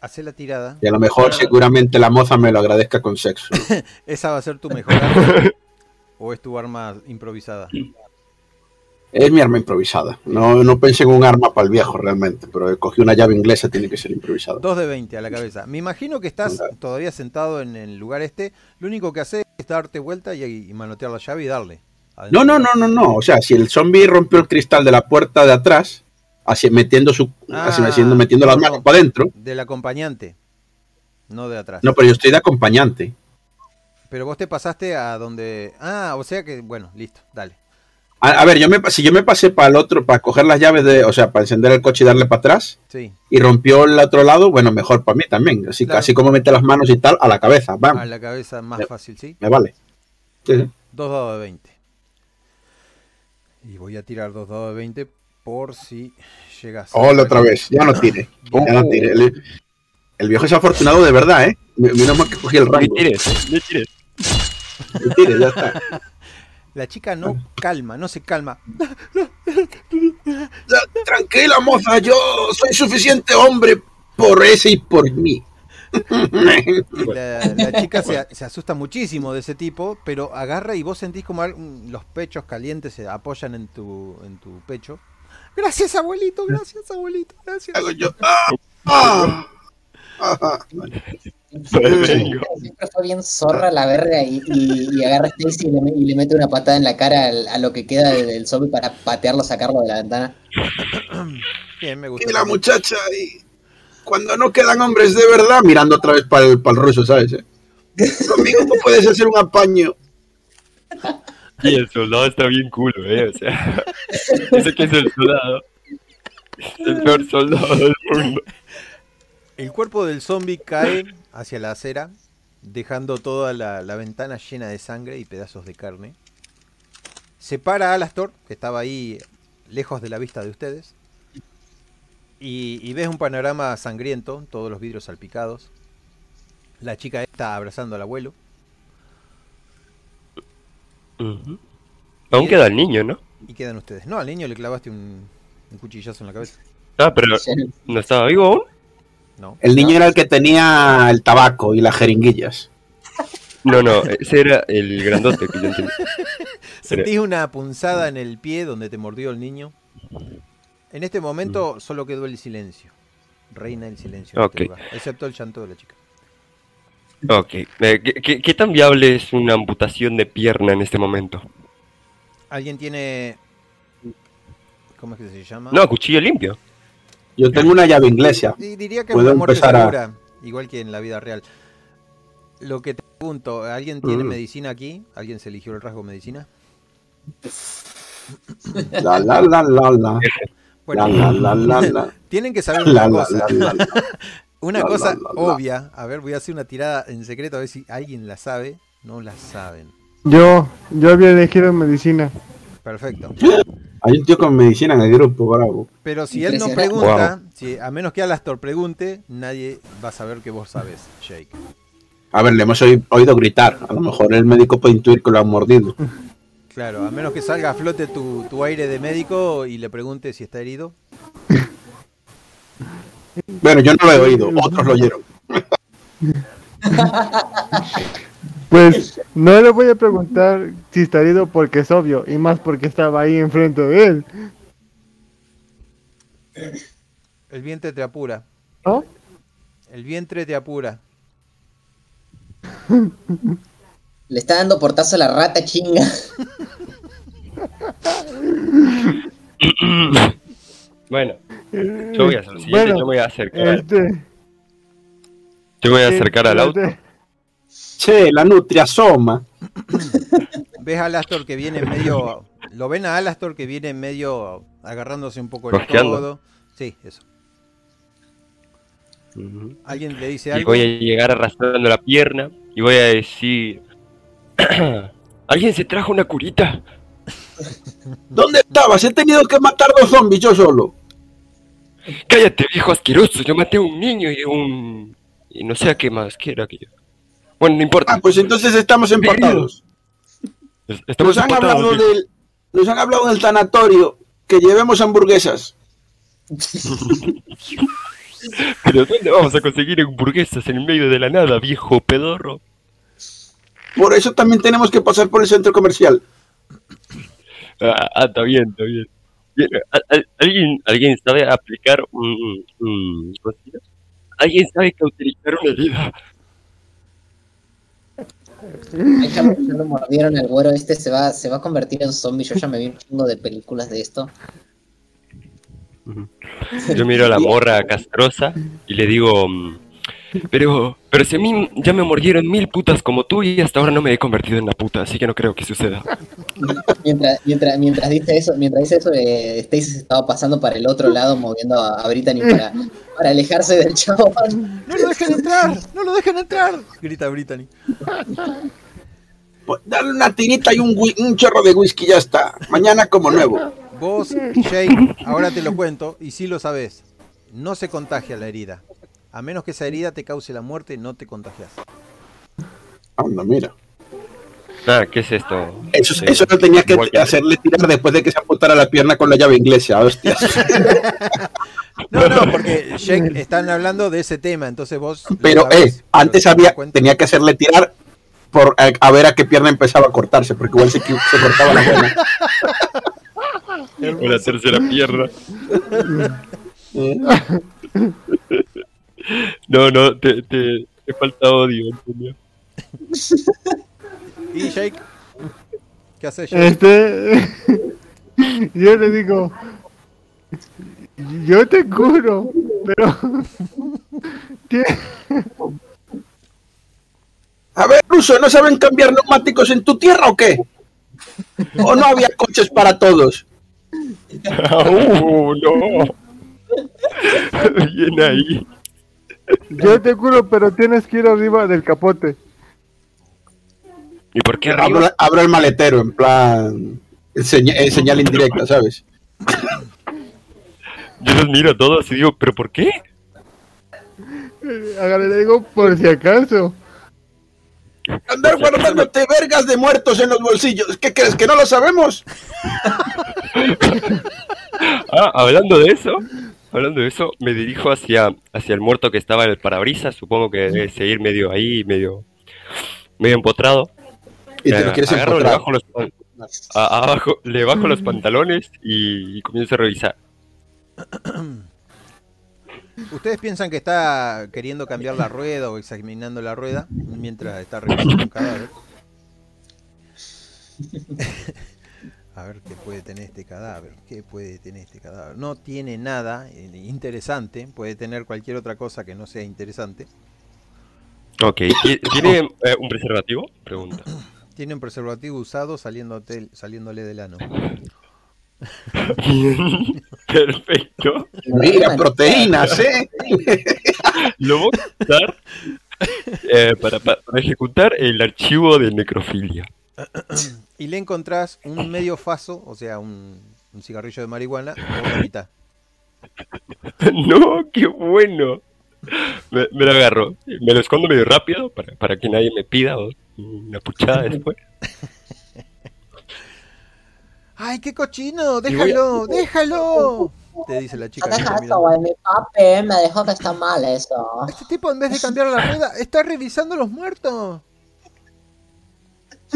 hace la tirada. Y a lo mejor seguramente la moza me lo agradezca con sexo. [LAUGHS] ¿Esa va a ser tu mejor arma? [LAUGHS] ¿O es tu arma improvisada? Es mi arma improvisada. No, no pensé en un arma para el viejo realmente, pero cogí una llave inglesa, tiene que ser improvisada. 2 de 20 a la cabeza. Me imagino que estás todavía sentado en el lugar este. Lo único que haces es darte vuelta y, y manotear la llave y darle. No, no, no, no, no. O sea, si el zombie rompió el cristal de la puerta de atrás, así metiendo su, Ah, así haciendo, metiendo las no, manos no. para adentro. Del acompañante. No de atrás. No, pero yo estoy de acompañante. Pero vos te pasaste a donde... Ah, o sea que... Bueno, listo. Dale. A, a ver, yo me, si yo me pasé para el otro, para coger las llaves de, o sea, para encender el coche y darle para atrás, Sí. y rompió el otro lado, bueno, mejor para mí también. Así, Claro. así como mete las manos y tal, a la cabeza, bam, A la cabeza más Me- fácil, ¿sí? me vale. Sí, sí. Dos dados de 20. Y voy a tirar dos dados de 20 por si llegas. Hola otra vez, ya no tire, ya no tire. El, el viejo es afortunado de verdad, ¿eh? Menos mal que cogí el No rango. tires, no tires. No tire, ya está. [LAUGHS] La chica no calma, no se calma. Ya, tranquila, moza, yo soy suficiente hombre por ese y por mí. La, la chica se, se asusta muchísimo de ese tipo, pero agarra y vos sentís como al- mm, los pechos calientes se apoyan en tu, en tu pecho. Gracias, abuelito, gracias, abuelito, gracias. Hago yo. ¡Ah! ¡Ah! ¡Ah! [LAUGHS] Vengo. Siempre fue bien zorra la verga y, y, y agarra a Stacy y le, me- y le mete una patada en la cara al- a lo que queda de- del zombie para patearlo, sacarlo de la ventana. [CLEARS THROAT] Bien, me gusta. Y la muchacha ahí. Cuando no quedan hombres de verdad, mirando otra vez para el, para el ruso, ¿sabes? eh? Conmigo no puedes hacer un apaño. Y el soldado está bien culo, eh. O sea, [LAUGHS] ese que es el soldado. El peor soldado del mundo. El cuerpo del zombie cae hacia la acera, dejando toda la, la ventana llena de sangre y pedazos de carne. Se para Alastor, que estaba ahí lejos de la vista de ustedes. Y, y ves un panorama sangriento, todos los vidrios salpicados. La chica está abrazando al abuelo. Aún queda el niño, ¿no? Y quedan ustedes. No, al niño le clavaste un, un cuchillazo en la cabeza. Ah, pero ¿no estaba vivo aún? No. El niño era el que tenía el tabaco y las jeringuillas. No, no, ese era el grandote que yo entendí. [LAUGHS] Sentís una punzada en el pie donde te mordió el niño. En este momento solo quedó el silencio. Reina el silencio. en este Ok. lugar, excepto el llanto de la chica. Ok, eh, ¿qué, qué, qué tan viable es una amputación de pierna en este momento? ¿Alguien tiene... ¿Cómo es que se llama? No, cuchillo limpio. Yo tengo una llave inglesa. Di- Diría que es Puedo una muerte empezar a- igual que en la vida real. Lo que te pregunto, ¿alguien tiene Mm. medicina aquí? ¿Alguien se eligió el rasgo medicina? La la la la la. Bueno, La la la la la. [LAUGHS] tienen que saber una la cosa. la la. [LAUGHS] Una La, cosa la, la, la. obvia. A ver, voy a hacer una tirada en secreto a ver si alguien la sabe. No la saben. Yo, yo había elegido medicina. Perfecto. [LAUGHS] Hay un tío con medicina en el grupo, bravo. Pero si él no pregunta, si, a menos que Alastor pregunte, nadie va a saber que vos sabes, Jake. A ver, le hemos oí- oído gritar. A lo mejor el médico puede intuir que lo han mordido. Claro, a menos que salga a flote tu, tu aire de médico y le pregunte si está herido. Bueno, yo no lo he oído, otros lo oyeron. [LAUGHS] Pues no le voy a preguntar si está herido porque es obvio, y más porque estaba ahí enfrente de él. El vientre te apura. ¿No? El vientre te apura. Le está dando portazo a la rata chinga. Bueno, yo voy a hacer lo siguiente, Bueno, yo me voy a acercar, Este, yo me voy a acercar al auto. este, Che, la nutria asoma. [COUGHS] Ves a Alastor que viene medio. Lo ven a Alastor que viene medio agarrándose un poco el codo. Sí, eso. Alguien le dice Y algo. voy a llegar arrastrando la pierna y voy a decir... [COUGHS] ¿Alguien se trajo una curita? [COUGHS] ¿Dónde estabas? He tenido que matar dos zombies yo solo. Cállate, viejo asqueroso. Yo maté a un niño y a un... Y no sé a qué más, ¿qué era aquello? Bueno, no importa. Ah, pues entonces estamos empatados. Estamos Nos han hablado del, nos han hablado del tanatorio que llevemos hamburguesas. [LAUGHS] Pero ¿dónde vamos a conseguir hamburguesas en el medio de la nada, viejo pedorro? Por eso también tenemos que pasar por el centro comercial. Ah, ah, está bien, está bien. Bien, ¿al- al- ¿Alguien, ¿Alguien sabe aplicar. ¿Alguien sabe cauterizar una herida? Lo mordieron al güero este, se va, se va a convertir en zombie. Yo ya me vi un chingo de películas de esto. Yo miro a la morra castrosa y le digo... Pero, pero si a mí ya me mordieron mil putas como tú y hasta ahora no me he convertido en la puta, así que no creo que suceda. Mientras, mientras, mientras dice eso, mientras dice eso, eh, Stacy se estaba pasando para el otro lado, moviendo a, a Brittany para, para alejarse del chavo. ¡No lo dejen entrar! ¡No lo dejen entrar! Grita Brittany. Pues dale una tirita y un, chorro de whisky y ya está. Mañana como nuevo. Vos, Jake, ahora te lo cuento y sí lo sabes. No se contagia la herida. A menos que esa herida te cause la muerte, no te contagias. Anda, mira. Ah, ¿qué es esto? Eso, Sí, eso no tenía que hacerle tirar después de que se apuntara la pierna con la llave inglesa, hostias. [LAUGHS] No, no, porque Jake están hablando de ese tema, entonces vos. Pero, eh, antes había, tenía que hacerle tirar por a, a ver a qué pierna empezaba a cortarse, porque igual se, cortaba la buena. O [LAUGHS] la tercera pierna. [LAUGHS] No, no, te, te, te falta odio, Antonio. [LAUGHS] ¿Y Jake? ¿Qué haces, Jake? Este. [LAUGHS] Yo le digo. Yo te curo, pero. [LAUGHS] A ver, Ruso, ¿no saben cambiar neumáticos en tu tierra o qué? ¿O no había coches para todos? ¡Uh, no! Bien ahí. Yo te curo, pero tienes que ir arriba del capote. ¿Y por qué Abro, arriba? abro el maletero, en plan. seña- eh, señal indirecta, ¿sabes? Yo los miro a todos y digo, ¿pero por qué? Ahora le digo por si acaso. Andar guardándote vergas de muertos en los bolsillos. ¿Qué crees? ¿Que no lo sabemos? [LAUGHS] Ah, hablando de eso, hablando de eso, me dirijo hacia, hacia el muerto que estaba en el parabrisas. Supongo que debe seguir medio ahí, medio, medio empotrado. Y te Eh, lo quieres agarro, le bajo los, a- abajo, le bajo los pantalones y, y comienzo a revisar. ¿Ustedes piensan que está queriendo cambiar la rueda o examinando la rueda mientras está revisando un cadáver? [LAUGHS] A ver qué puede tener este cadáver. ¿Qué puede tener este cadáver? No tiene nada eh, interesante. Puede tener cualquier otra cosa que no sea interesante. Ok, ¿ti- ¿tiene eh, un preservativo? Pregunta. [CLEARS THROAT] Tiene un preservativo usado saliéndote- saliéndole del ano. [LAUGHS] Perfecto. Mira, proteínas, ¿eh? [LAUGHS] Lo voy a usar eh, para ejecutar el archivo de necrofilia. [CLEARS THROAT] Y le encontrás un medio faso, o sea, un, un cigarrillo de marihuana, por la mitad. [LAUGHS] No, qué bueno. Me, me lo agarro. Me lo escondo medio rápido para, para que nadie me pida una puchada después. [LAUGHS] ¡Ay, qué cochino! a- ¡Déjalo! ¡Déjalo! Te dice la chica. No deja eso, güey. Mi papi me dijo que está mal eso. Este tipo, en vez de cambiar la rueda, está revisando los muertos.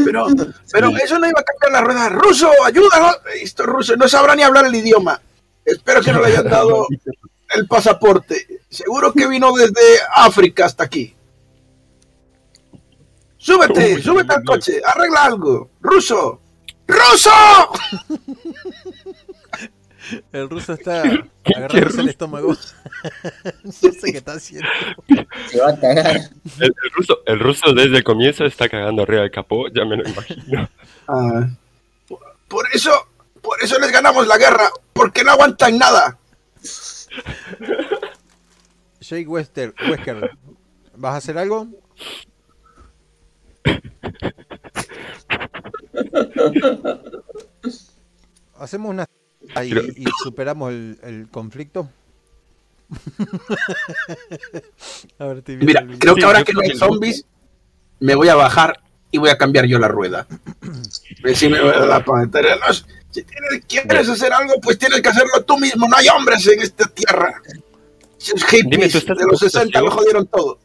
Pero, pero eso no iba a cambiar la rueda. ¡Ruso, ayúdalo! Esto ruso, no sabrá ni hablar el idioma. Espero que no le hayan [LAUGHS] dado el pasaporte. Seguro que vino desde África hasta aquí. Súbete, Uy, súbete al coche, arregla algo. ¡Ruso! ¡Ruso! [LAUGHS] El ruso está [LAUGHS] agarrándose el estómago. [LAUGHS] no sé qué está haciendo. Se va a cagar. El, el ruso, el ruso desde el comienzo está cagando arriba del capó, ya me lo imagino. [LAUGHS] Ah, por- por eso, por eso les ganamos la guerra, porque no aguantan nada. Jake Wester, Wesker, ¿vas a hacer algo? Hacemos una y, Pero- y superamos el, el conflicto. [LAUGHS] a ver, Mira, el creo Sí, que ahora que no hay zombies, me voy a bajar y voy a cambiar yo la rueda. [CLEARS THROAT] Si me voy a la. No, si tienes- quieres hacer algo, pues tienes que hacerlo tú mismo. No hay hombres en esta tierra. Esos hippies Dime, ¿tú estás de los un poquito 60 lo jodieron todo.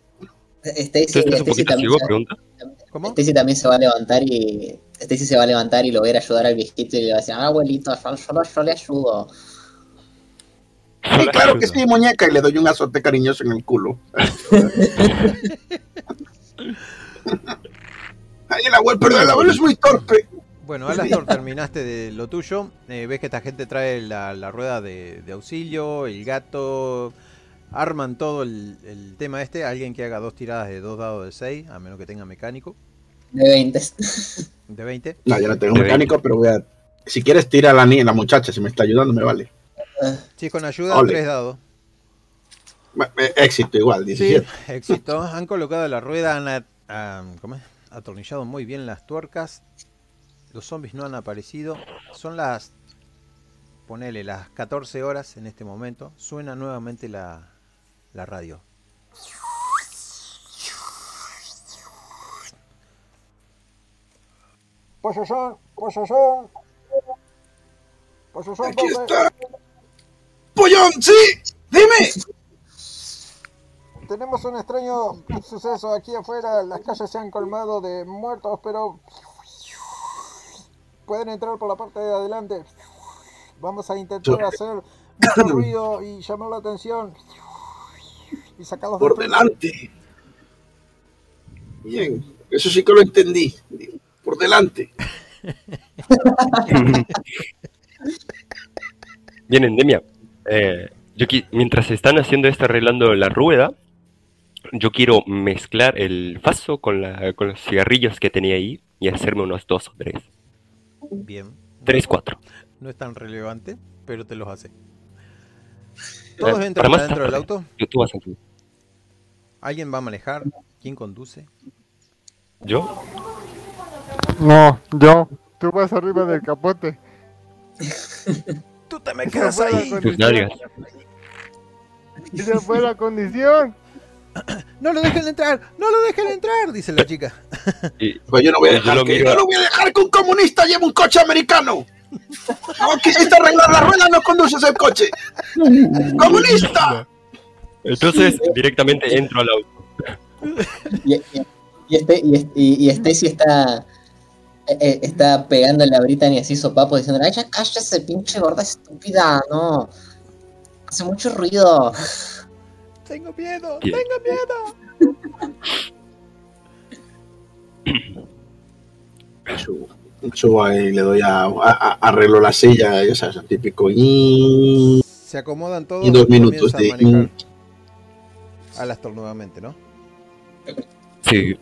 Stacy, ¿Tú estás un Stacy poquito también, se- Pregunta. ¿Cómo? Stacy también se va a levantar y. Stacy se va a levantar y lo va a ir a ayudar al viejito y le va a decir, ah, abuelito, yo, yo- yo le ayudo. Sí, claro que sí, muñeca. Y le doy un azote cariñoso en el culo. [LAUGHS] Ay, el abuelo, pero el abuelo es muy torpe. Bueno, Alastor, terminaste de lo tuyo. Eh, ves que esta gente trae la, la rueda de, de auxilio, el gato. Arman todo el, el tema este. Alguien que haga dos tiradas de dos dados de 6, a menos que tenga mecánico. De 20. [LAUGHS] De 20. No, yo no tengo De mecánico, pero voy a. Si quieres, tira a la, ni- la muchacha. Si me está ayudando, me vale. Si es con ayuda, Ole. tres dados. Eh, Éxito igual, Sí, 17. éxito. Han colocado la rueda, han a- a- ¿cómo es? atornillado muy bien las tuercas. Los zombies no han aparecido. Son las, ponele, las 14 horas en este momento. Suena nuevamente la, la radio. Posesión, posesión. Posesión, Aquí está. ¡Pollón, sí! ¡Dime! Tenemos un extraño suceso aquí afuera. Las calles se han colmado de muertos, pero pueden entrar por la parte de adelante. Vamos a intentar hacer mucho ruido y llamar la atención. Y sacarlos de Por delante. Bien, eso sí que lo entendí. Por delante. [LAUGHS] Bien, Endemia. Eh, yo mientras están haciendo esto, arreglando la rueda, yo quiero mezclar el faso con, la, con los cigarrillos que tenía ahí y hacerme unos dos o tres. Bien. Tres, cuatro. No es tan relevante, pero te los hace. Eh, ¿Todos para entran más adentro del auto? Tú, tú vas a entrar. ¿Alguien va a manejar? ¿Quién conduce? ¿Yo? No, yo. Tú vas arriba del capote. ¡Tú te me quedas ahí! Esa fue la condición. ¡No lo dejen entrar! ¡No lo dejen entrar! Dice la chica. Y- Pues yo no voy a Yo dejar lo que, miro yo a- no voy a dejar que un comunista lleve un coche americano. No quisiste arreglar la rueda, no conduces el coche. [LAUGHS] ¡Comunista! Entonces, directamente entro al auto. Y, y- y este, y, este- y, y Stacy está, eh, eh, está pegándole a Brittany así sopapo diciendo, ay, ya cállese, pinche gorda estúpida, no. Hace mucho ruido. ¡Tengo miedo! Bien. ¡Tengo miedo! Subo, subo ahí, le doy a, a- a- arreglo la silla, ya sabes, el típico. Y, Se acomodan todos y dos minutos de. Alastor nuevamente, ¿no? Sí.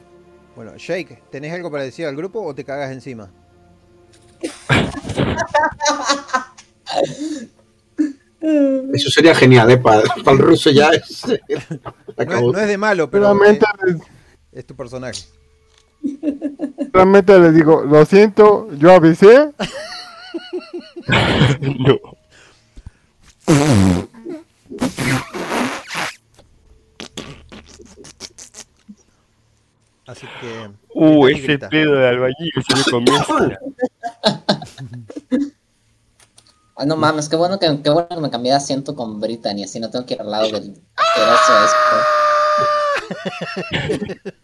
Bueno, Shake, ¿tenés algo para decir al grupo o te cagas encima? [LAUGHS] Eso sería genial, ¿eh? Para, el ruso ya es. No es, acabó. no es de malo, pero es, les, es tu personaje. solamente les digo, lo siento, yo avisé. [LAUGHS] No. [LAUGHS] Así que... Uh, ese grita. pedo de albañil se me comienza. [LAUGHS] Ay, no mames, qué bueno que, qué bueno que me cambié de asiento con Brittany, así no tengo que ir al lado del asqueroso este. [LAUGHS]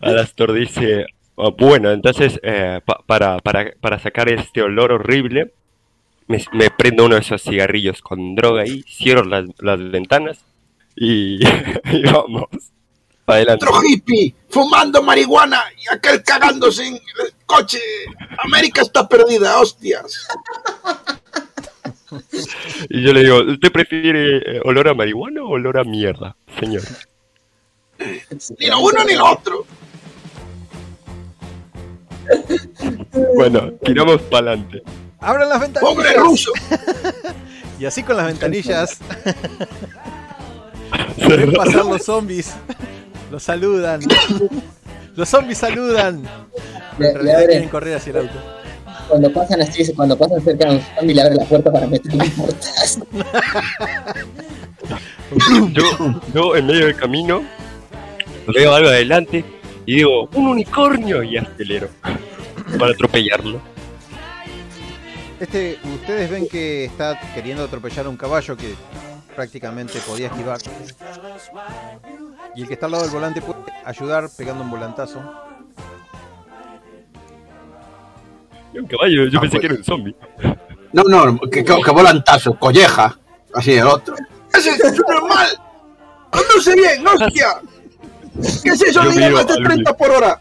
Alastor dice, "Ah, bueno, entonces eh, pa- para, para, para sacar este olor horrible, me, me prendo uno de esos cigarrillos con droga ahí, cierro las, las ventanas y, [LAUGHS] y vamos. Adelante. Otro hippie fumando marihuana y aquel cagándose en el coche. América está perdida, hostias. [LAUGHS] Y yo le digo, ¿usted prefiere eh, olor a marihuana o olor a mierda, señor? Ni lo uno ni lo otro. Bueno, tiramos para adelante. ¡Abran las ventanillas! Pobre ruso. [LAUGHS] Y así con las ventanillas ven pasar los zombies. Los saludan. Los zombies saludan. Le, En le realidad quieren correr hacia el auto. cuando pasan así, cuando pasan cerca de un zombie, le abre la puerta para meterle un portazo. [LAUGHS] Yo, yo en medio del camino veo algo adelante y digo, un unicornio y acelero para atropellarlo. Este, ustedes ven que está queriendo atropellar a un caballo que prácticamente podía esquivar. Y el que está al lado del volante puede ayudar pegando un volantazo. Un caballo, yo Ah, pensé pues. que era un zombie. No, no, que, que, que volantazo, colleja. Así el otro. ¡Ese es normal! ¡Conduce bien, hostia! ¿Qué es eso Yo de ir a miro más de al 30 por hora?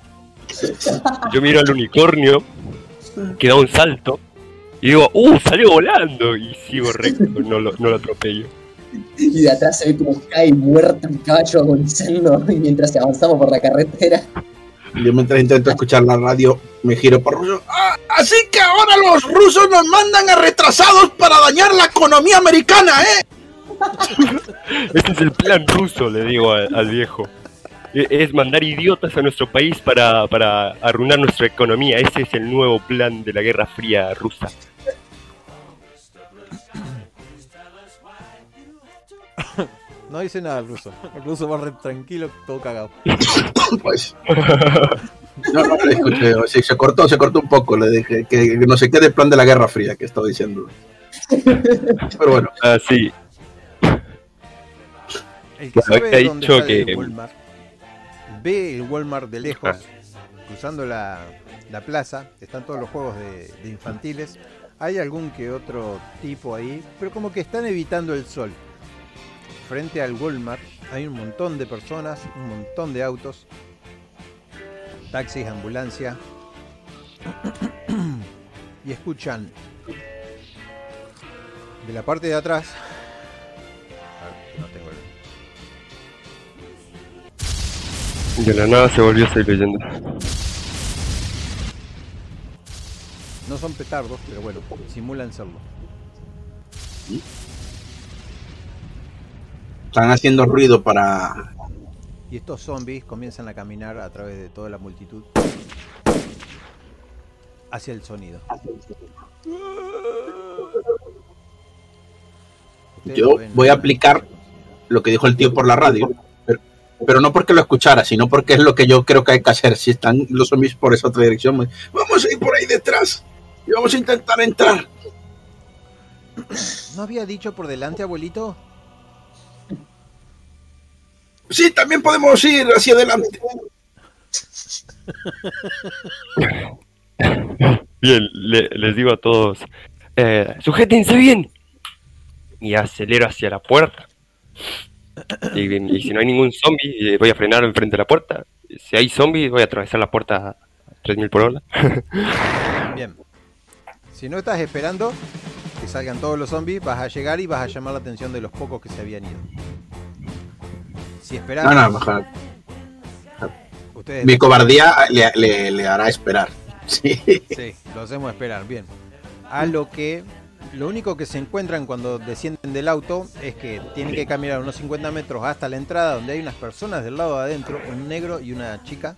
Yo miro al unicornio que da un salto y digo, ¡uh! Salió volando y sigo recto, no lo, no lo atropello. Y de atrás se ve como cae muerto el caballo agonizando [LAUGHS] mientras avanzamos por la carretera. Yo mientras intento escuchar la radio, me giro por ruso. ¡Ah! Así que ahora los rusos nos mandan a retrasados para dañar la economía americana, ¿eh? [LAUGHS] Este es el plan ruso, le digo al, al viejo. E- Es mandar idiotas a nuestro país para, para arruinar nuestra economía. Ese es el nuevo plan de la Guerra Fría rusa. No dice nada el ruso. El ruso va re tranquilo, todo cagado. Pues. No, no le escuché. Sí, se cortó, se cortó un poco. Le dije que, que no se quede el plan de la Guerra Fría que estaba diciendo. Pero bueno, Ah, sí. El que sabe había dónde está el que- Walmart, ve el Walmart, que- Walmart, ve el Walmart de lejos, Ah. cruzando la, la plaza, están todos los juegos de, de infantiles. Hay algún que otro tipo ahí, pero como que están evitando el sol. Frente al Walmart hay un montón de personas, un montón de autos, taxis, ambulancia. [CLEARS THROAT] y escuchan de la parte de atrás. A ver, que no tengo el- De la nada se volvió a seguir leyendo. No son petardos, pero bueno, simulan serlo. Están haciendo ruido para. Y estos zombies comienzan a caminar a través de toda la multitud hacia el sonido. Yo voy a aplicar lo que dijo el tío por la radio. Pero, pero no porque lo escuchara, sino porque es lo que yo creo que hay que hacer. Si están los zombies por esa otra dirección, me- vamos a ir por ahí detrás y vamos a intentar entrar. ¿No había dicho por delante, abuelito? Sí, también podemos ir hacia adelante. Bien, le- les digo a todos, eh, sujétense bien. Y acelero hacia la puerta. Y, y si no hay ningún zombie, eh, voy a frenar enfrente de la puerta. Si hay zombies, voy a atravesar la puerta a 3000 por hora. [LAUGHS] Bien. Si no estás esperando que salgan todos los zombies, vas a llegar y vas a llamar la atención de los pocos que se habían ido. Si esperas, No, no, mejor. ustedes Mi cobardía le, le- le hará esperar. [LAUGHS] Sí. Sí, lo hacemos esperar, bien. A lo que lo único que se encuentran cuando descienden del auto es que tienen que caminar unos 50 metros hasta la entrada donde hay unas personas del lado de adentro, un negro y una chica,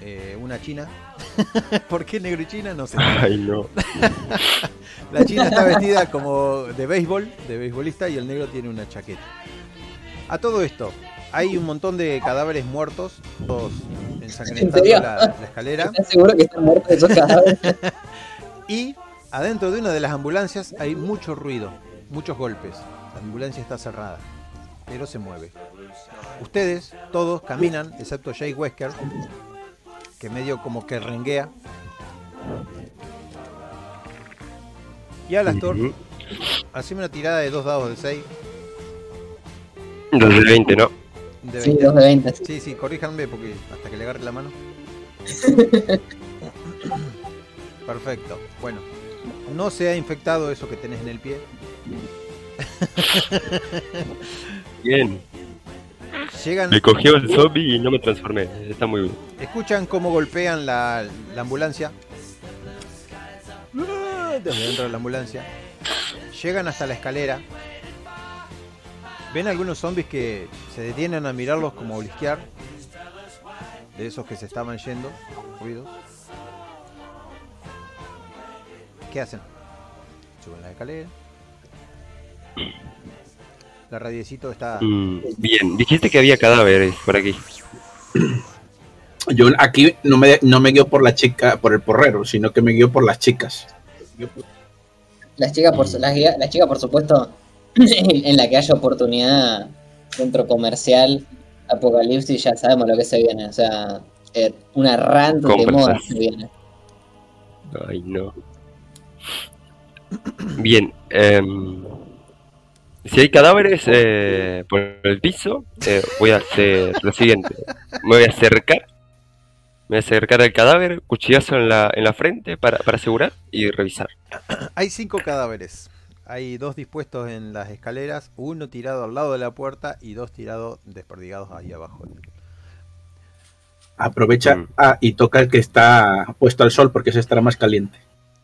eh, una china. [LAUGHS] ¿Por qué negro y china? No sé. Ay, no. [LAUGHS] La china está vestida como de béisbol, de beisbolista, y el negro tiene una chaqueta. A todo esto, hay un montón de cadáveres muertos, todos ensangrentando serio? la, la escalera. [LAUGHS] ¿Estás seguro que están muertos esos cadáveres? [LAUGHS] Y adentro de una de las ambulancias hay mucho ruido, muchos golpes. La ambulancia está cerrada, pero se mueve. Ustedes, todos, caminan, excepto Jay Wesker, que medio como que renguea. Y Alastor, haceme una tirada de dos dados de 6. Los de 20, ¿no? De Sí, 20. dos de 20. Sí, sí, corríjanme porque hasta que le agarre la mano. [LAUGHS] Perfecto. Bueno, no se ha infectado eso que tenés en el pie. [LAUGHS] Bien. Llegan, Me cogió el zombie y no me transformé. Está muy bien. escuchan cómo golpean la, la ambulancia. Desde dentro de la ambulancia. Llegan hasta la escalera. Ven algunos zombies que se detienen a mirarlos como a olisquear. De esos que se estaban yendo. Ruidos. ¿Qué hacen? Suben la escalera. La radiecito está. Mm, bien, dijiste que había cadáveres por aquí. Yo aquí no me, no me guío por la chica, por el porrero, sino que me guío por las chicas. La chica, por, su- la, guía- la chica, por supuesto, [LAUGHS] en la que haya oportunidad, centro comercial, apocalipsis, ya sabemos lo que se viene. O sea, eh, una rant de moda se viene. Ay, no. Bien. em, si hay cadáveres eh, por el piso, eh, voy a hacer lo siguiente. Me voy a acercar. Me voy a acercar al cadáver, cuchillazo en la, en la frente para, para asegurar y revisar. Hay cinco cadáveres. Hay dos dispuestos en las escaleras, uno tirado al lado de la puerta y dos tirados desperdigados ahí abajo. Aprovecha Mm. ah, y toca el que está puesto al sol porque ese estará más caliente.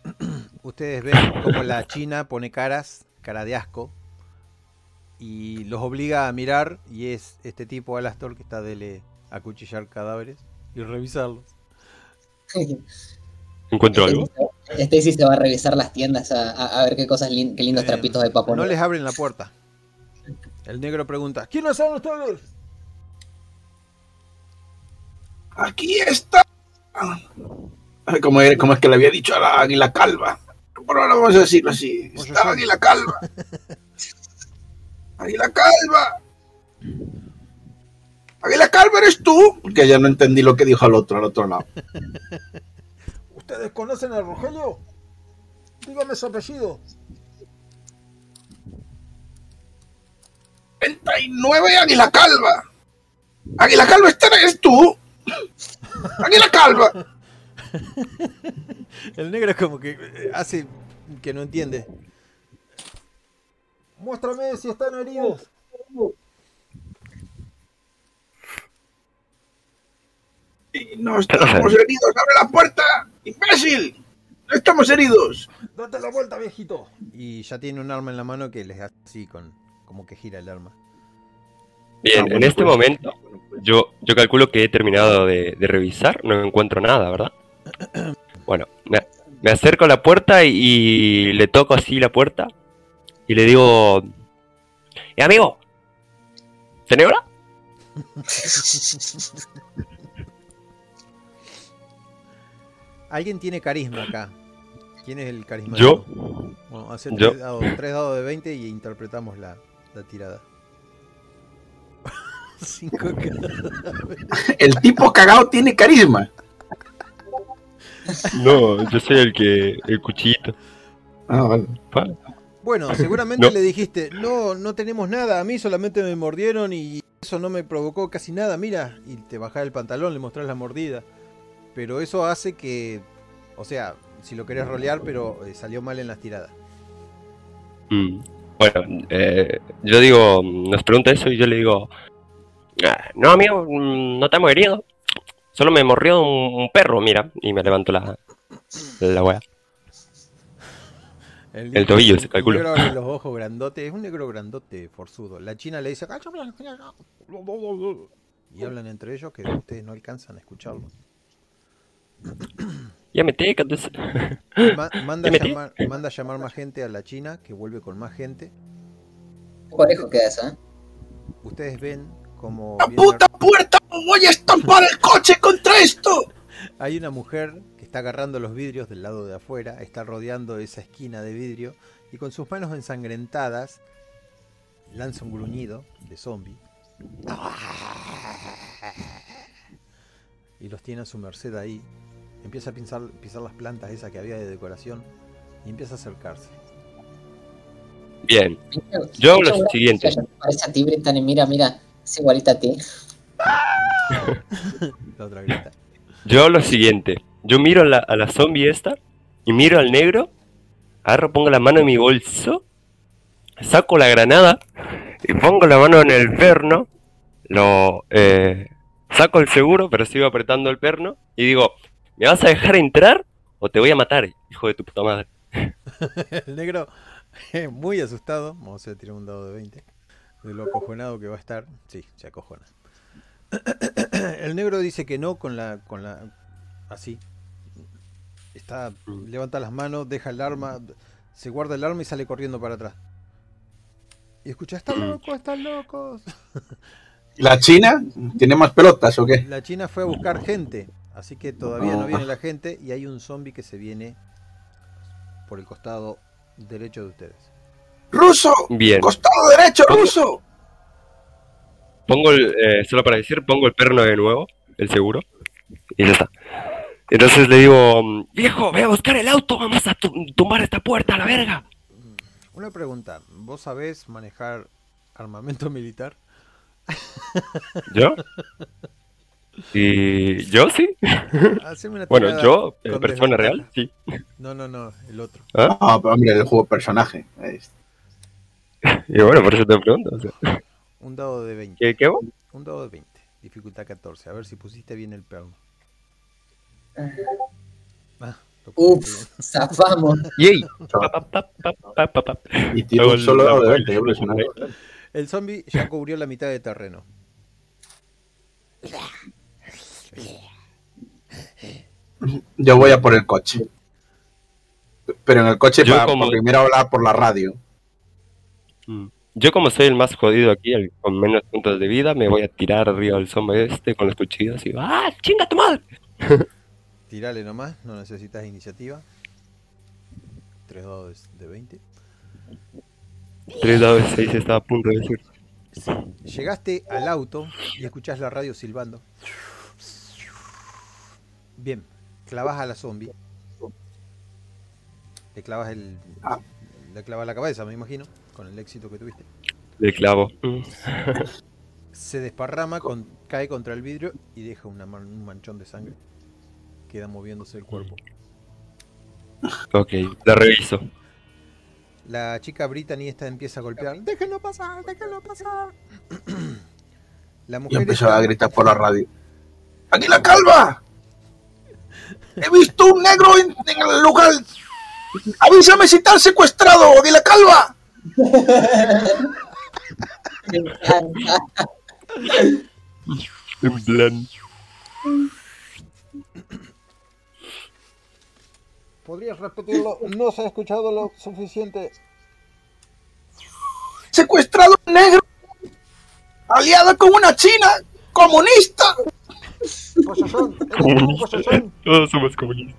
[CLEARS THROAT] Ustedes ven como la china pone caras, cara de asco, y los obliga a mirar, y es este tipo Alastor que está dele a cuchillar cadáveres y revisarlos. [LAUGHS] [LAUGHS] ¿Encuentro algo? Stacy se va a revisar las tiendas a, a- a ver qué cosas lin- qué lindos Eh, trapitos de papo. No les abren la puerta. El negro pregunta, ¿quiénes son ustedes? Aquí está. Como, era- como es que le había dicho a la águila calva. Por ahora vamos a decirlo así. Está águila calva. [LAUGHS] águila calva. Águila Calva, ¿eres tú? Porque ya no entendí lo que dijo al otro, al otro lado. [LAUGHS] ¿Ustedes conocen a Rogelio? Dígame su apellido. 39 Águila Calva. Águila Calva, ¿esta eres tú? Águila Calva. [LAUGHS] El negro como que eh, hace que no entiende. Muéstrame si están heridos. Y no estamos heridos, abre la puerta, imbécil. No estamos heridos. Date la vuelta, viejito. Y ya tiene un arma en la mano que les hace así con como que gira el arma. Bien, Ah, bueno, en este pues. momento yo, yo calculo que he terminado de, de revisar, no encuentro nada, ¿verdad? [CLEARS THROAT] Bueno, me, me acerco a la puerta y, y le toco así la puerta y le digo, ¡Eh, amigo! ¿Tenés [LAUGHS] [LAUGHS] Alguien tiene carisma acá. ¿Quién es el carisma? Yo. Bueno, hace Yo. tres dados, tres dados de 20 y interpretamos la, la tirada. [LAUGHS] Cinco. [LAUGHS] [LAUGHS] El tipo cagado tiene carisma. No, yo soy el que, el cuchillito. Ah, vale. Bueno, seguramente No. le dijiste, no, no tenemos nada, a mí solamente me mordieron y eso no me provocó casi nada, mira, y te bajás el pantalón, le mostrás la mordida. Pero eso hace que, o sea, si lo querés rolear, pero eh, salió mal en las tiradas. Mm. Bueno, eh, yo digo, nos pregunta eso y yo le digo, "Ah, no amigo, mm, no te hemos herido. Solo me morrió un, un perro, mira. Y me levanto la, la wea. [LAUGHS] El tobillo, se calcula. Negro los [LAUGHS] ojos grandotes, es un negro grandote forzudo. La china le dice, y hablan entre ellos que ustedes no alcanzan a escucharlo. Ya me te [LAUGHS] manda, a llamar, manda a llamar más gente a la china, que vuelve con más gente. Lejos queda eso, ¿eh? Ustedes ven como ¡La puta puerta! ¡Voy a estampar el coche contra esto! [LAUGHS] hay una mujer que está agarrando los vidrios del lado de afuera, está rodeando esa esquina de vidrio y con sus manos ensangrentadas lanza un gruñido de zombie [LAUGHS] y los tiene a su merced ahí. Empieza a pisar, pisar las plantas esas que había de decoración y empieza a acercarse. Bien, Yo pinche lo siguiente. muchacha que Parece a ti, Brittany, mira, mira. Es igualita a ti. [LAUGHS] La otra grita. yo hago lo siguiente. Yo miro a la, a la zombie esta y miro al negro. Agarro, pongo la mano en mi bolso. Saco la granada y pongo la mano en el perno. Lo eh, saco el seguro, pero sigo apretando el perno. Y digo, ¿me vas a dejar entrar o te voy a matar, hijo de tu puta madre? [LAUGHS] El negro, muy asustado, vamos a tirar un dado de 20, de lo acojonado que va a estar. Sí, se acojona. [CLEARS THROAT] El negro dice que no con la, con la, así. Está, levanta las manos, deja el arma, se guarda el arma y sale corriendo para atrás. Y escucha, están locos, están locos. ¿La China? ¿Tiene más pelotas o qué? La China fue a buscar gente, así que todavía no viene la gente y hay un zombie que se viene por el costado derecho de ustedes. ¡Ruso! Bien. ¡Costado derecho, ruso! Pongo el, eh, solo para decir, pongo el perno de nuevo, el seguro, y ya está. Entonces le digo, mm, viejo, ve a buscar el auto, vamos a tu- tumbar esta puerta a la verga. Una pregunta, ¿vos sabés manejar armamento [LAUGHS] militar? ¿Yo? [LAUGHS] Y yo sí. Una Bueno, yo, eh, persona real, sí. No, no, no, el otro. ¿Ah? Ah, pero hombre, el juego personaje. [LAUGHS] Y bueno, por eso te pregunto. o sea, Un dado de 20. ¿Qué, qué hago? Un dado de 20. Dificultad 14. A ver si pusiste bien el. Ah, lo pusiste bien. Uf, zafamos. ¡Yay! Y Hago un el- solo dado de 20, yo personaje. El zombie ya cubrió la mitad de terreno. [LAUGHS] Yo voy a por el coche. Pero en el coche para como- primero hablar por la radio. Mm. Yo como soy el más jodido aquí, el con menos puntos de vida, me voy a tirar arriba del zombie este con los cuchillos y ¡ah, chinga tu madre! [LAUGHS] Tirale nomás, no necesitas iniciativa. Tres dados de 20. Tres dados de seis estaba a punto de decir. Llegaste al auto y escuchás la radio silbando. Bien, clavas a la zombie. Le clavas el. Ah. Le clavas la cabeza, me imagino, con el éxito que tuviste. De clavo. Mm. Se desparrama, con- cae contra el vidrio y deja una man- un manchón de sangre. Queda moviéndose el cuerpo. Ok, la reviso. La chica Brittany esta empieza a golpear. ¡Déjenlo pasar! ¡Déjenlo pasar! [CLEARS THROAT] La Y mujer empezó esta- a gritar por la radio. ¡Aquí la calva! He visto un negro en, en el lugar. Avísame si está secuestrado, de la calva. En plan. ¿Podrías repetirlo? No se ha escuchado lo suficiente. Secuestrado un negro. Aliado con una china comunista. Comunista. posesión, Todos somos comunistas.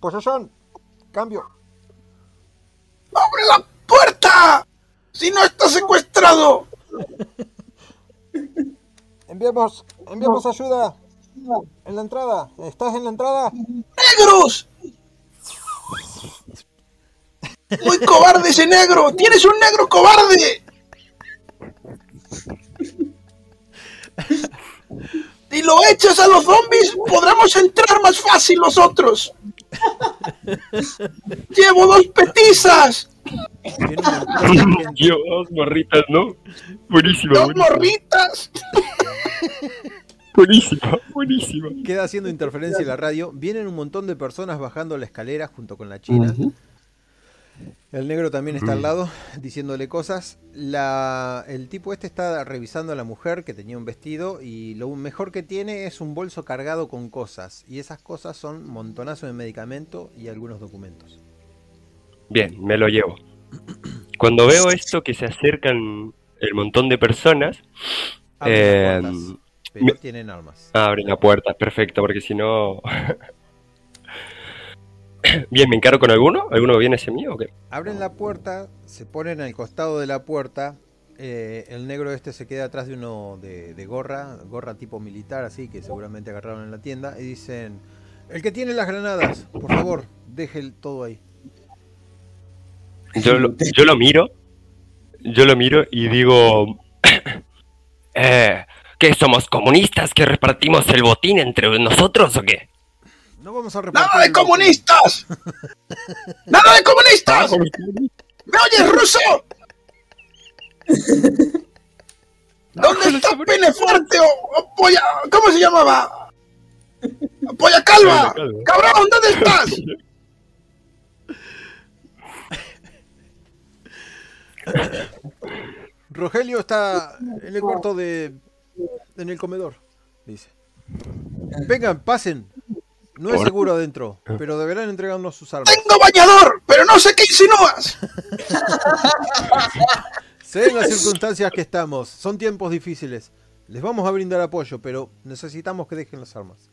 posesión. Cambio. ¡Abre la puerta! Si no está secuestrado. Enviamos, enviamos ayuda. En la entrada. ¿Estás en la entrada? ¡Negros! Muy cobarde ese negro. Tienes un negro cobarde. Si lo echas a los zombies, podremos entrar más fácil nosotros. Llevo dos petizas. Yo, dos morritas, ¿no? Buenísima, dos buenísima. morritas. Buenísima, buenísima. Queda haciendo interferencia en la radio. Vienen un montón de personas bajando la escalera junto con la china. El negro también está al lado diciéndole cosas. La, el tipo este está revisando a la mujer que tenía un vestido y lo mejor que tiene es un bolso cargado con cosas. Y esas cosas son montonazo de medicamento y algunos documentos. Bien, me lo llevo. Cuando veo esto que se acercan el montón de personas, Abren eh, puertas, pero me- tienen armas. abren la puerta, perfecto, porque si no... [LAUGHS] [CLEARS THROAT] Bien, ¿me encaro con alguno? ¿Alguno viene hacia mí o qué? Abren la puerta, se ponen al costado de la puerta. eh, el negro este se queda atrás de uno de, de gorra, gorra tipo militar, así que seguramente agarraron en la tienda. Y dicen: El que tiene las granadas, por favor, deje el- todo ahí. Yo lo, yo lo miro, yo lo miro y digo, [CLEARS THROAT] eh, ¿qué somos comunistas que repartimos el botín entre nosotros o qué? No vamos a repartir. [LAUGHS] ¡Nada de comunistas! ¡Nada de comunistas! ¿Me oyes, ruso? [LAUGHS] ¿Dónde está Pene Fuerte o, o Polla... ¿Cómo se llamaba? Polla Calva. ¡Cabrón, ¿dónde estás? [LAUGHS] Rogelio está en el cuarto de. en el comedor, dice. Vengan, pasen. No es seguro adentro, pero deberán entregarnos sus armas. Tengo bañador, pero no sé qué insinúas. [LAUGHS] Sé las circunstancias que estamos, son tiempos difíciles. Les vamos a brindar apoyo, pero necesitamos que dejen las armas.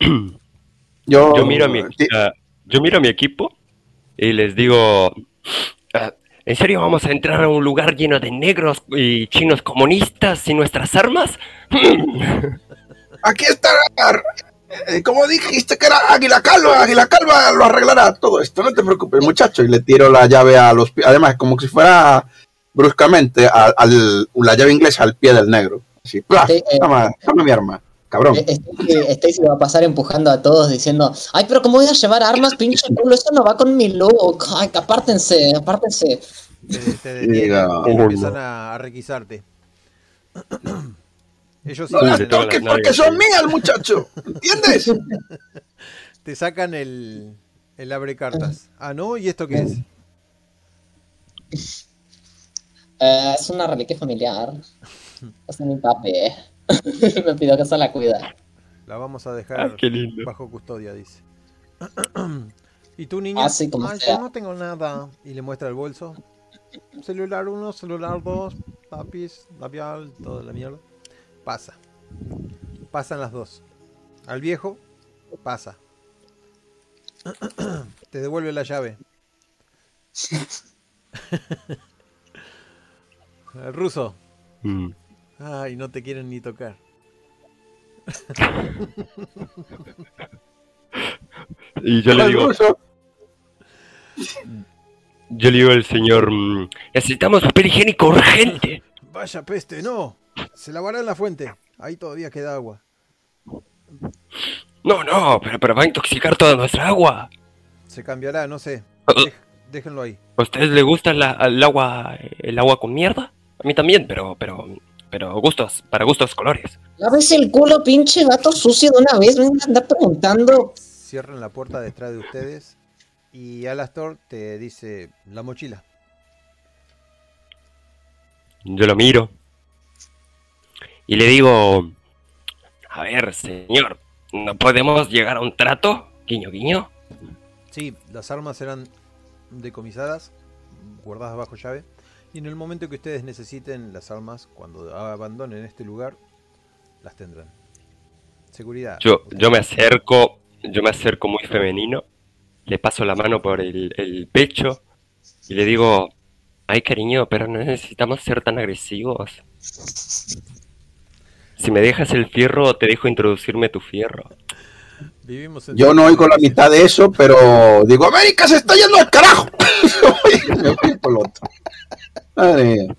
[CLEARS THROAT] Yo, Yo miro a mi, ah, yo miro a mi equipo y les digo, ah, ¿en serio vamos a entrar a un lugar lleno de negros y chinos comunistas sin nuestras armas? [CLEARS THROAT] Aquí está. eh, como dijiste que era Águila Calva, Águila Calva lo arreglará todo esto, no te preocupes, muchacho. Y le tiro la llave a los pies, además, como si fuera bruscamente a- al, la llave inglesa al pie del negro. Así, ¡plaf! Sí, eh, toma, toma mi arma, cabrón. Eh, Stacy Stacy va a pasar empujando a todos diciendo, ay, pero ¿cómo voy a llevar armas, [LAUGHS] pinche culo? Eso no va con mi look. Ay, que apártense, apártense. Te, te detienen oh, empiezan a, a requisarte. [CLEARS THROAT] Ellos No las toques las porque son mías, muchacho. ¿Entiendes? te sacan el, el abre cartas. Ah, ¿no? ¿Y esto qué es? Eh, es una reliquia familiar. [LAUGHS] Es de mi papi. [LAUGHS] Me pidió que se la cuida. La vamos a dejar Ah, qué lindo. bajo custodia, dice. [CLEARS THROAT] ¿Y tú, niña? Así como Ay, sea. yo no tengo nada. Y le muestra el bolso. Celular 1, celular 2, lápiz, labial, toda la mierda. Pasa. Pasan las dos. Al viejo, pasa. [CLEARS THROAT] Te devuelve la llave. El [LAUGHS] ruso. Mm. Ay, no te quieren ni tocar. [LAUGHS] Y yo le Al digo, ruso, yo le digo al señor, mm, necesitamos papel higiénico urgente. Vaya peste, no. Se lavará en la fuente. Ahí todavía queda agua. No, no, pero, pero va a intoxicar toda nuestra agua. Se cambiará, no sé. Uh, Dej- déjenlo ahí. ¿A ustedes les gusta la- el agua el agua con mierda? A mí también, pero pero pero gustos, para gustos colores. Laves el culo, pinche gato sucio de una vez. Venga a andar preguntando. Cierran la puerta detrás de ustedes. Y Alastor te dice la mochila. Yo lo miro y le digo, a ver, señor, ¿no podemos llegar a un trato? Guiño, guiño. Sí, las armas serán decomisadas, guardadas bajo llave. Y en el momento que ustedes necesiten las armas, cuando abandonen este lugar, las tendrán. Seguridad. Yo, yo me acerco, yo me acerco muy femenino, le paso la mano por el, el pecho y le digo, ay cariño, pero no necesitamos ser tan agresivos. Si me dejas el fierro, te dejo introducirme tu fierro. Vivimos en Yo no oigo la mitad de eso, pero digo, América se está yendo al carajo. [LAUGHS] Me fui por otro. Madre mía.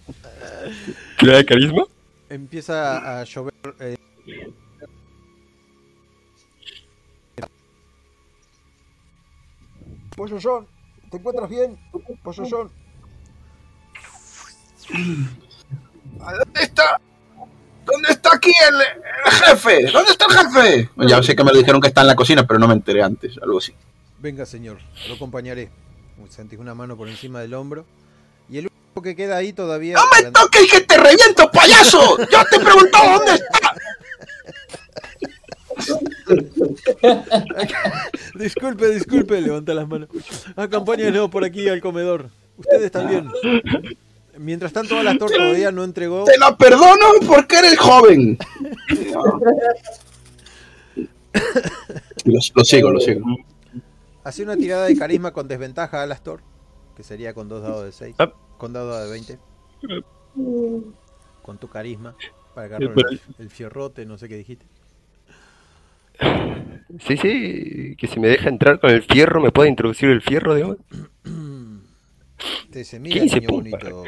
¿Tiene de carisma? Empieza a llover. eh, Pollo John, ¿te encuentras bien? Pollo John. ¿Dónde está? ¿Dónde está aquí el, el jefe? ¿Dónde está el jefe? Ya sé que me lo dijeron que está en la cocina, pero no me enteré antes, algo así. Venga, señor, lo acompañaré. Sentís una mano por encima del hombro. Y el único que queda ahí todavía. ¡No me toques que te reviento, payaso! ¡Yo te pregunto dónde está! [LAUGHS] Disculpe, disculpe, levanta las manos. Acompáñenos por aquí al comedor. Ustedes también. Mientras tanto, Alastor todavía no entregó. Te la perdono porque eres joven. Lo, lo sigo, lo sigo. Hace una tirada de carisma con desventaja, Alastor. Que sería con dos dados de 6. Ah. Con dados de 20. Con tu carisma. Para agarrar el, el fierrote, no sé qué dijiste. Sí, sí, que si me deja entrar con el fierro, ¿me puede introducir el fierro de hoy? Te dice, mira, 15 niño puntos. bonito.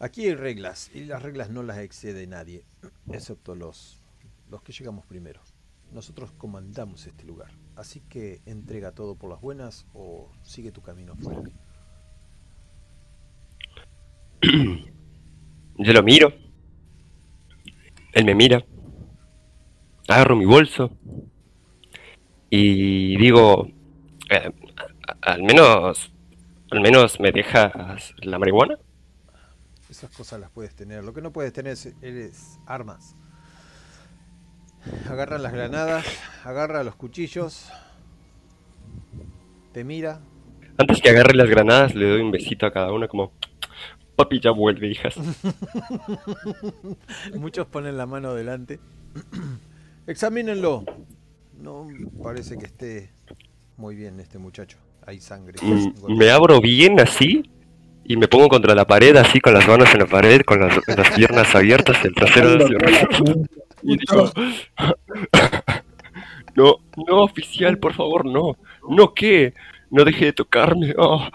Aquí hay reglas, y las reglas no las excede nadie, excepto los, los que llegamos primero. Nosotros comandamos este lugar, así que entrega todo por las buenas o sigue tu camino afuera. [CLEARS THROAT] Yo lo miro. Él me mira. Agarro mi bolso. Y digo, eh, al menos, al menos me dejas la marihuana. Esas cosas las puedes tener. Lo que no puedes tener es, es armas. Agarra las granadas, agarra los cuchillos, te mira, Antes que agarre las granadas, le doy un besito a cada una como, papi ya vuelve, hijas. [LAUGHS] Muchos ponen la mano delante. [CLEARS THROAT] Examínenlo. No parece que esté muy bien este muchacho. Hay sangre. Mm, me abro bien así y me pongo contra la pared así con las manos en la pared, con las, las piernas abiertas, el trasero hacia Y digo, [LAUGHS] no, no, oficial, por favor, no. ¿No qué? No deje de tocarme. oh.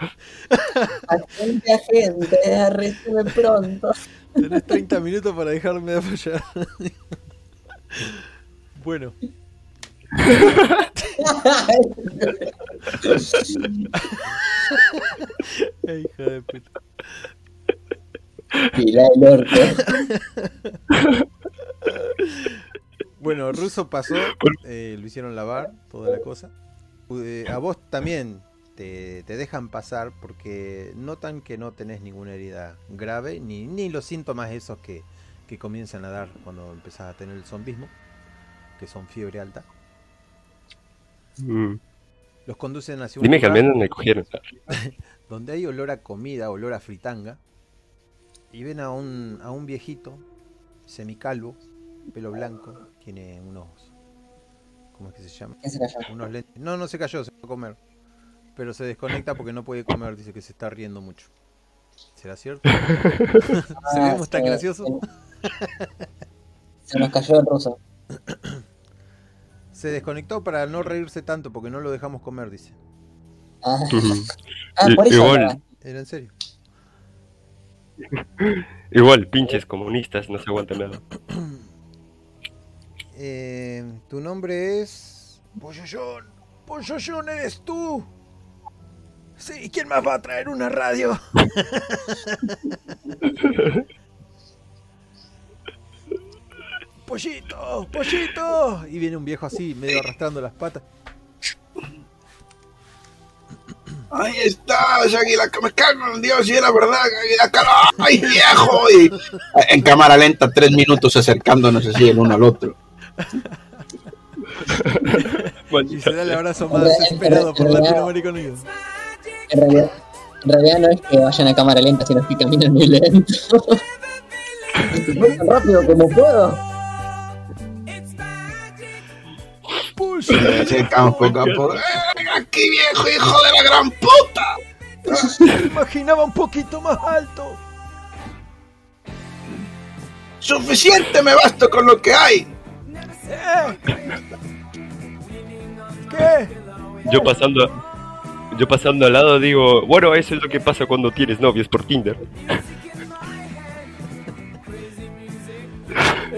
Agente, agente, arrésteme pronto. Tenés 30 minutos para dejarme de fallar. [LAUGHS] bueno, [LAUGHS] hija de puta. Mira el orto. [LAUGHS] Bueno, Russo pasó, eh, lo hicieron lavar, toda la cosa. Eh, a vos también te, te dejan pasar porque notan que no tenés ninguna herida grave, ni, ni los síntomas esos que, que comienzan a dar cuando empezás a tener el zombismo, que son fiebre alta. Mm, Los conducen hacia un Dime que al lugar menos me cogieron. [LAUGHS] donde hay olor a comida, olor a fritanga, y ven a un, a un viejito semicalvo, pelo blanco, tiene unos... ¿Cómo es que se llama? ¿Quién se cayó? Unos lentes. No, no se cayó, se fue a comer. pero se desconecta porque no puede comer, dice que se está riendo mucho. ¿Será cierto? ¿Seremos [LAUGHS] tan se- graciosos? Se nos cayó el ruso. [COUGHS] Se desconectó para no reírse tanto porque no lo dejamos comer, dice. Ah, [LAUGHS] ah, por eso. igual. era. Era en serio. [LAUGHS] Igual, pinches comunistas, no se aguantan nada. [CLEARS THROAT] Eh, tu nombre es. Polloyón, Polloyón eres tú. Sí, ¿quién más va a traer una radio? [LAUGHS] Pollito, pollito. Y viene un viejo así, medio arrastrando las patas. Ahí está, Águila, que me cago en Dios, y era verdad, Águila, ay viejo. Y en cámara lenta, tres minutos acercándonos así el uno al otro. Y se da el abrazo más esperado por latinoamericanos. En realidad, en realidad no es que vayan a cámara lenta, sino que caminan muy lento. [LAUGHS] Voy tan rápido como puedo. Se [LAUGHS] acercamos poco a poco. ¡Eh, aquí viejo, hijo de la gran puta! Me [LAUGHS] imaginaba un poquito más alto. Suficiente me basto con lo que hay. ¿Eh? ¿Qué? Yo pasando, yo pasando al lado digo, bueno, eso es lo que pasa cuando tienes novios por Tinder.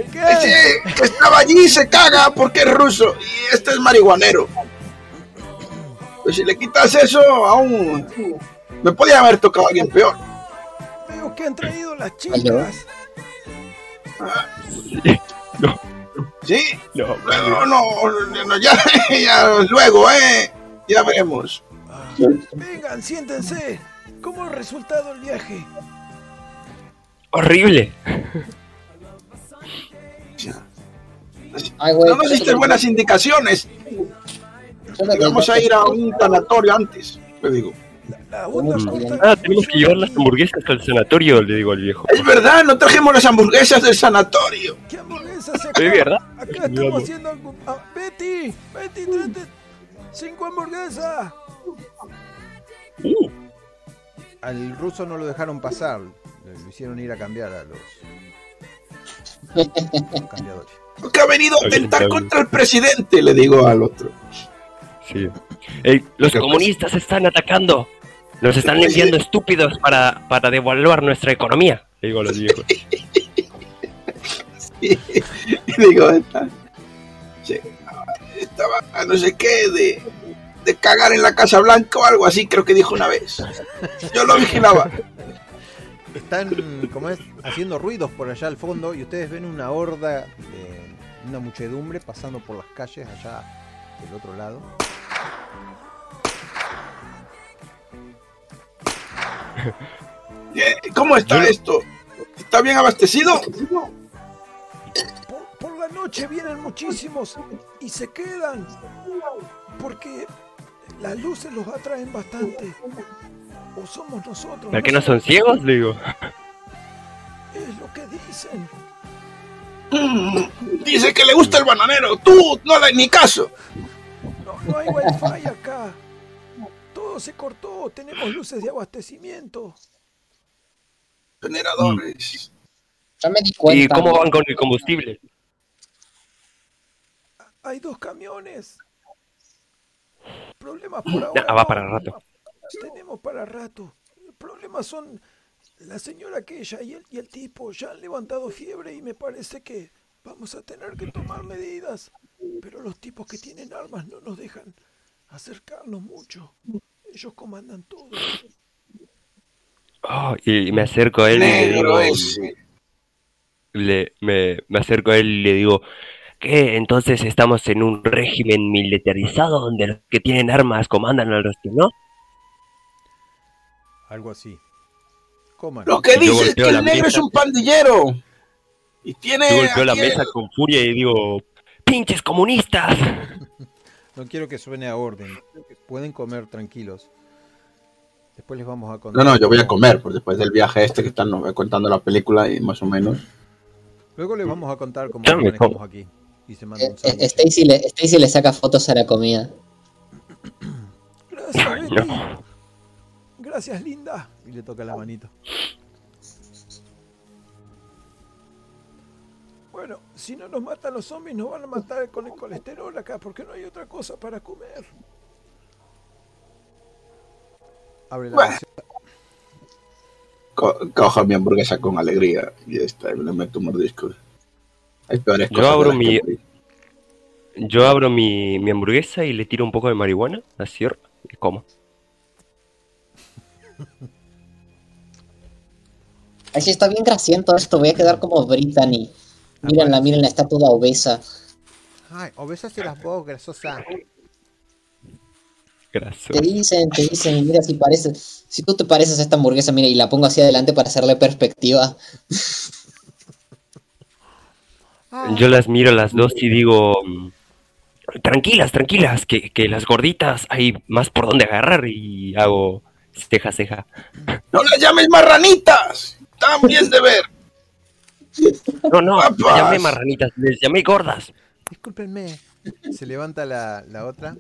¿Qué? Ese que estaba allí se caga porque es ruso y este es marihuanero. Pues si le quitas eso, aún me podía haber tocado alguien peor. Veo que han traído las chicas. No, Sí, no, luego no, no, ya, [LAUGHS] ya luego, eh, ya veremos. Vengan, siéntense. ¿Cómo ha resultado el viaje? horrible. Ay, güey. No nos diste buenas indicaciones. que- Vamos a ir a un sanatorio antes, le digo. Mm. Ah, tenemos que llevar las hamburguesas al sanatorio, le digo al viejo. Es verdad, no trajimos las hamburguesas del sanatorio. ¿Qué hamburguesas se Es verdad. Acá estamos haciendo. algo- ah, Betty, Betty, tráete cinco hamburguesas. Uh, Al ruso no lo dejaron pasar. le- Lo hicieron ir a cambiar a los cambiadores. Que ha venido a bien. contra el presidente, le digo al otro. sí. Ey, los ¿Qué comunistas están atacando. Nos están enviando estúpidos para, para devaluar nuestra economía, le digo a los viejos. [LAUGHS] Y digo, esta, estaba no sé qué de, de cagar en la Casa Blanca o algo así, creo que dijo una vez. Yo lo vigilaba. Están, como es, haciendo ruidos por allá al fondo y ustedes ven una horda de una muchedumbre pasando por las calles allá del otro lado. Eh, ¿Cómo está esto? ¿Está bien abastecido? Por, por la noche vienen muchísimos y se quedan. Porque las luces los atraen bastante. O somos nosotros. ¿Para qué no son ciegos? Le digo. Es lo que dicen. Mm, Dice que le gusta el bananero. Tú no le ni caso. No, no hay wifi acá. Todo se cortó. Tenemos luces de abastecimiento. Generadores. Ya me di cuenta. ¿Y cómo van con el combustible? Hay dos camiones. Problemas por ahora. Nah, va para rato. Tenemos para rato. El problema son la señora aquella y el, y el tipo. Ya han levantado fiebre y me parece que vamos a tener que tomar medidas. Pero los tipos que tienen armas no nos dejan acercarnos mucho. Ellos comandan todo. Oh, y me acerco a él y le digo, le, me, me acerco a él y le digo, ¿qué? Entonces estamos en un régimen militarizado donde los que tienen armas comandan a los que no. Algo así. Coman. Lo que dice es que el negro mesa. es un pandillero. Y tiene. Yo golpeo la mesa el- con furia y digo, ¡pinches comunistas! [LAUGHS] No quiero que suene a orden. Pueden comer tranquilos. Después les vamos a contar. No, no, yo voy a comer, pues después del viaje este que están contando la película y más o menos. Luego les vamos a contar cómo lo manejamos aquí. Y se manda Eh, un eh. Stacy le, Stacy le saca fotos a la comida. [CLEARS THROAT] Gracias, Ay, Betty. no. Gracias, linda. Y le toca la manito. Bueno, si no nos matan los zombies, nos van a matar con el colesterol acá, porque no hay otra cosa para comer. Abre la Bueno. Co- cojo mi hamburguesa con alegría y esta, y le meto un mordisco. Hay peores Yo cosas de abro las mi- que morir. Yo abro mi, mi hamburguesa y le tiro un poco de marihuana, así, y como. Ay, sí, está bien grasiento esto. Voy a quedar como Brittany. Mírenla, mírenla, está toda obesa. Ay, obesas eras vos, grasosa. Graso. Te dicen, te dicen, mira si pareces, si tú te pareces a esta hamburguesa, mira, y la pongo hacia adelante para hacerle perspectiva. Yo las miro las dos y digo, mm, tranquilas, tranquilas, que, que las gorditas hay más por donde agarrar y hago ceja, ceja. ¡No las llames marranitas! ¡Están bien de ver! No, no, Papas. llamé marranitas, les llamé gordas. Discúlpenme. Se levanta la, la otra,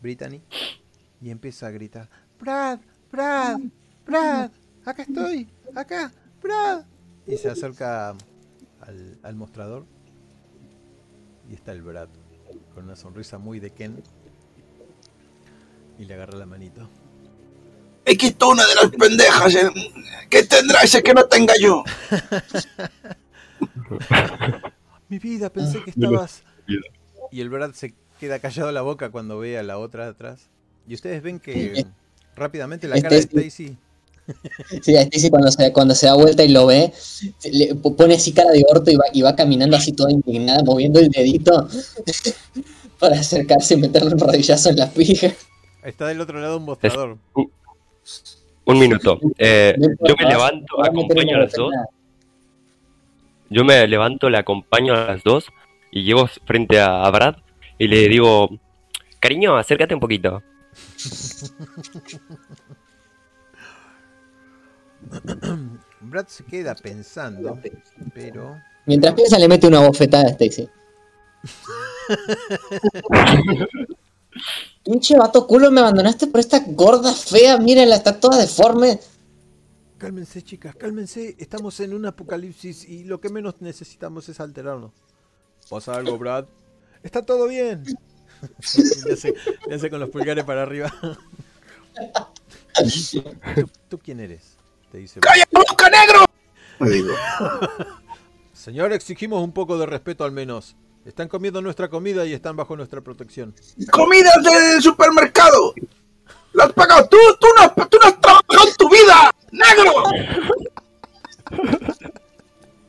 Brittany, y empieza a gritar: ¡Brad! ¡Brad! ¡Brad! ¡Acá estoy! ¡Acá! ¡Brad! Y se acerca al, al mostrador. Y está el Brad, con una sonrisa muy de Ken. Y le agarra la manito. He quitado una de las pendejas. ¿eh? ¿Qué tendrá ese que no tenga yo? [LAUGHS] Mi vida, pensé que [LAUGHS] estabas. Y el Brad se queda callado la boca cuando ve a la otra atrás. Y ustedes ven que rápidamente la cara de Stacy. Sí, a Stacy cuando se, cuando se da vuelta y lo ve, le po- pone así cara de orto y va, y va caminando así toda indignada, moviendo el dedito [LAUGHS] para acercarse y meterle un rodillazo en la pija. Está del otro lado un mostrador. Un minuto. Eh, yo me levanto, acompaño a las dos. Yo me levanto, le acompaño a las dos y llego frente a, a Brad y le digo, cariño, acércate un poquito. [LAUGHS] Brad se queda pensando, pero Mientras piensa, le mete una bofetada a Stacy. [LAUGHS] Pinche vato culo, me abandonaste por esta gorda fea, mírenla, está toda deforme. cálmense chicas, cálmense. Estamos en un apocalipsis y lo que menos necesitamos es alterarnos. ¿Pasa algo, Brad? Está todo bien. Le, hace, le hace con los pulgares para arriba. ¿Tú, tú quién eres? Te dice. Brad. ¡Calla la boca, negro! [LAUGHS] Digo. Señor, exigimos un poco de respeto al menos. Están comiendo nuestra comida y están bajo nuestra protección. ¡Comidas del supermercado! ¡Lo has pagado tú! ¡Tú no, has- tú no has trabajado en tu vida! ¡Negro!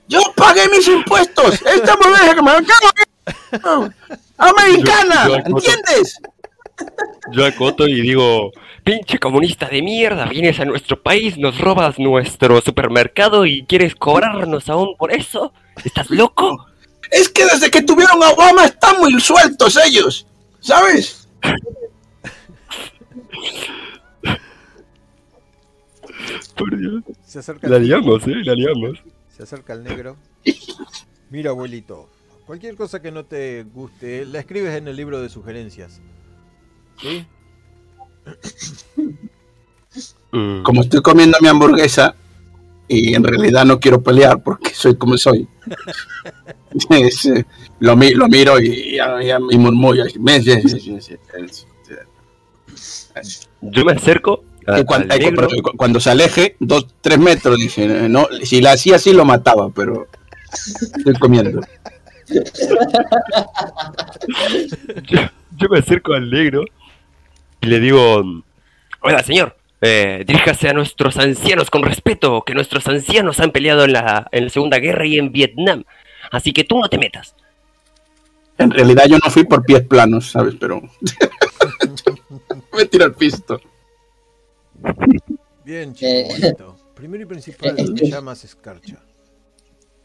¡Yo pagué mis impuestos! ¡Esta mujer que me acabo ¡Americana! Yo- yo acoto- ¿Entiendes? Yo acoto y digo, pinche comunista de mierda, vienes a nuestro país, nos robas nuestro supermercado y quieres cobrarnos aún por eso. ¿Estás loco? Es que desde que tuvieron a Obama están muy sueltos ellos. ¿Sabes? Por Dios. Se acerca La liamos, eh, la liamos. Se acerca el negro. Mira, abuelito. Cualquier cosa que no te guste, la escribes en el libro de sugerencias. ¿Sí? Mm. Como estoy comiendo mi hamburguesa y en realidad no quiero pelear porque soy como soy. Es, eh, lo, mi- lo miro y, y, y murmullo. Yo me acerco a- Y cuando, se aleje, dos, tres metros, dije, no, si la hacía así lo mataba, pero estoy comiendo. [LAUGHS] yo, yo me acerco al negro y le digo, hola señor, eh, diríjase a nuestros ancianos con respeto, que nuestros ancianos han peleado en la, en la Segunda Guerra y en Vietnam, así que tú no te metas. En realidad yo no fui por pies planos, ¿sabes? Pero [LAUGHS] me tiro al pisto. Bien, chico, Eh. Primero y principal, Eh, me eh. llamas Escarcha.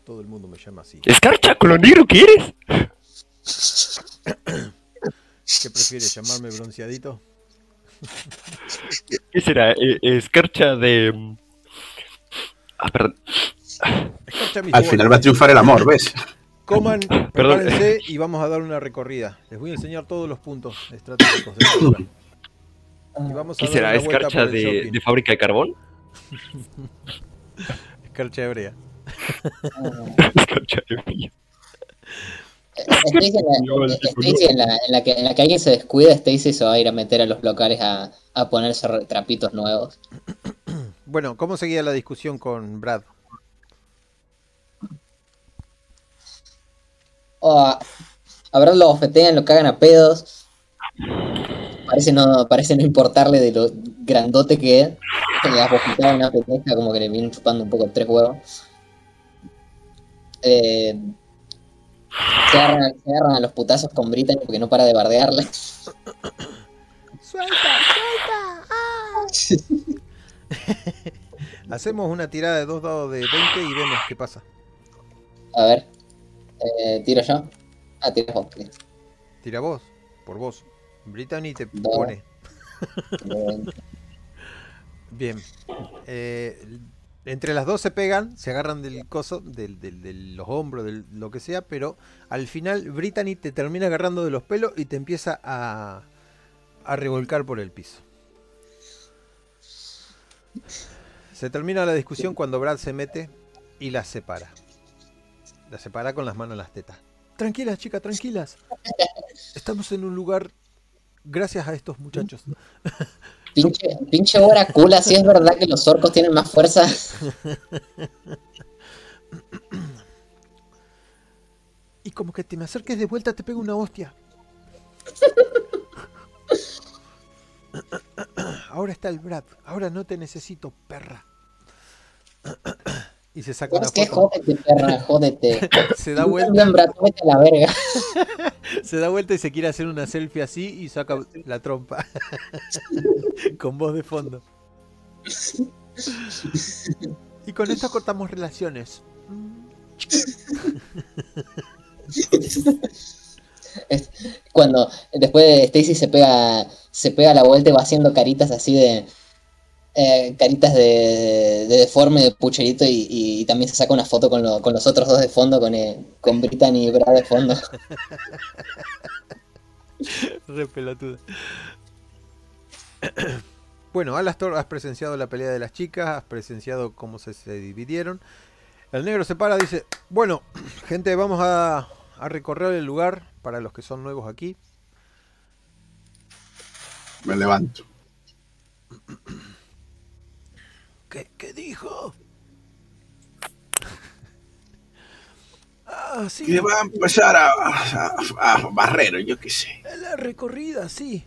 Todo el mundo me llama así. ¿Escarcha con lo negro que eres? ¿Qué prefieres, llamarme bronceadito? ¿Qué será? Eh, escarcha de... mm, Ah, perdón. Escarcha Al final va a triunfar el amor, ¿ves? Coman, [LAUGHS] Perdón. prepárense y vamos a dar una recorrida. Les voy a enseñar todos los puntos estratégicos de. Y vamos a ¿Qué será? ¿Escarcha de, de fábrica de carbón? [LAUGHS] Escarcha hebrea. [LAUGHS] Escarcha de frío. Stacy en la, No, el tipo Stacy en la- en la que, en la que alguien se descuida, Stacy se va a ir a meter a los locales a, a ponerse trapitos nuevos. [CLEARS THROAT] Bueno, ¿cómo seguía la discusión con Brad? O a, Brad lo bofetean, lo cagan a pedos. Parece no, parece no importarle de lo grandote que es. Se le una pendeja como que le vienen chupando un poco tres huevos. Eh, se, agarran, se agarran a los putazos con Brittany porque no para de bardearle. ¡Suelta! ¡Suelta! [LAUGHS] Hacemos una tirada de dos dados de 20 y vemos qué pasa. A ver. Eh, tiro yo. Ah, tiras vos. Tira vos, por vos. Brittany te pone. Eh, Bien. Eh, entre las dos se pegan, se agarran del coso, del, del- de los hombros, de lo que sea, pero al final Brittany te termina agarrando de los pelos y te empieza a, a revolcar por el piso. Se termina la discusión cuando Brad se mete y las separa. Las separa con las manos en las tetas. Tranquilas, chicas, tranquilas. Estamos en un lugar gracias a estos muchachos. [LAUGHS] Pinche, pinche hora cula, si es verdad que los orcos tienen más fuerza. Y como que te me acerques de vuelta te pego una hostia. Ahora está el Brad. Ahora no te necesito, perra. Y se saca una ¿Sabes qué? foto. Jódete, perra, [LAUGHS] jódete. Se da vuelta, la verga. [LAUGHS] se da vuelta y se quiere hacer una selfie así y saca la trompa. [LAUGHS] Con voz de fondo. Y con esto cortamos relaciones. Cuando después de Stacy se pega, se pega la vuelta y va haciendo caritas así de. Eh, caritas de, de deforme, de pucherito, y, y también se saca una foto con, lo- con los otros dos de fondo, con, eh, con Brittany y Brad de fondo. [LAUGHS] Re pelotuda. [COUGHS] Bueno, Alastor, has presenciado la pelea de las chicas, has presenciado cómo se, se dividieron. El negro se para, dice, bueno, [COUGHS] gente, vamos a, a recorrer el lugar para los que son nuevos aquí. Me levanto. [COUGHS] ¿Qué, qué dijo? Ah, sí, Que va a empezar a, a, a barrer, yo qué sé. la recorrida, sí.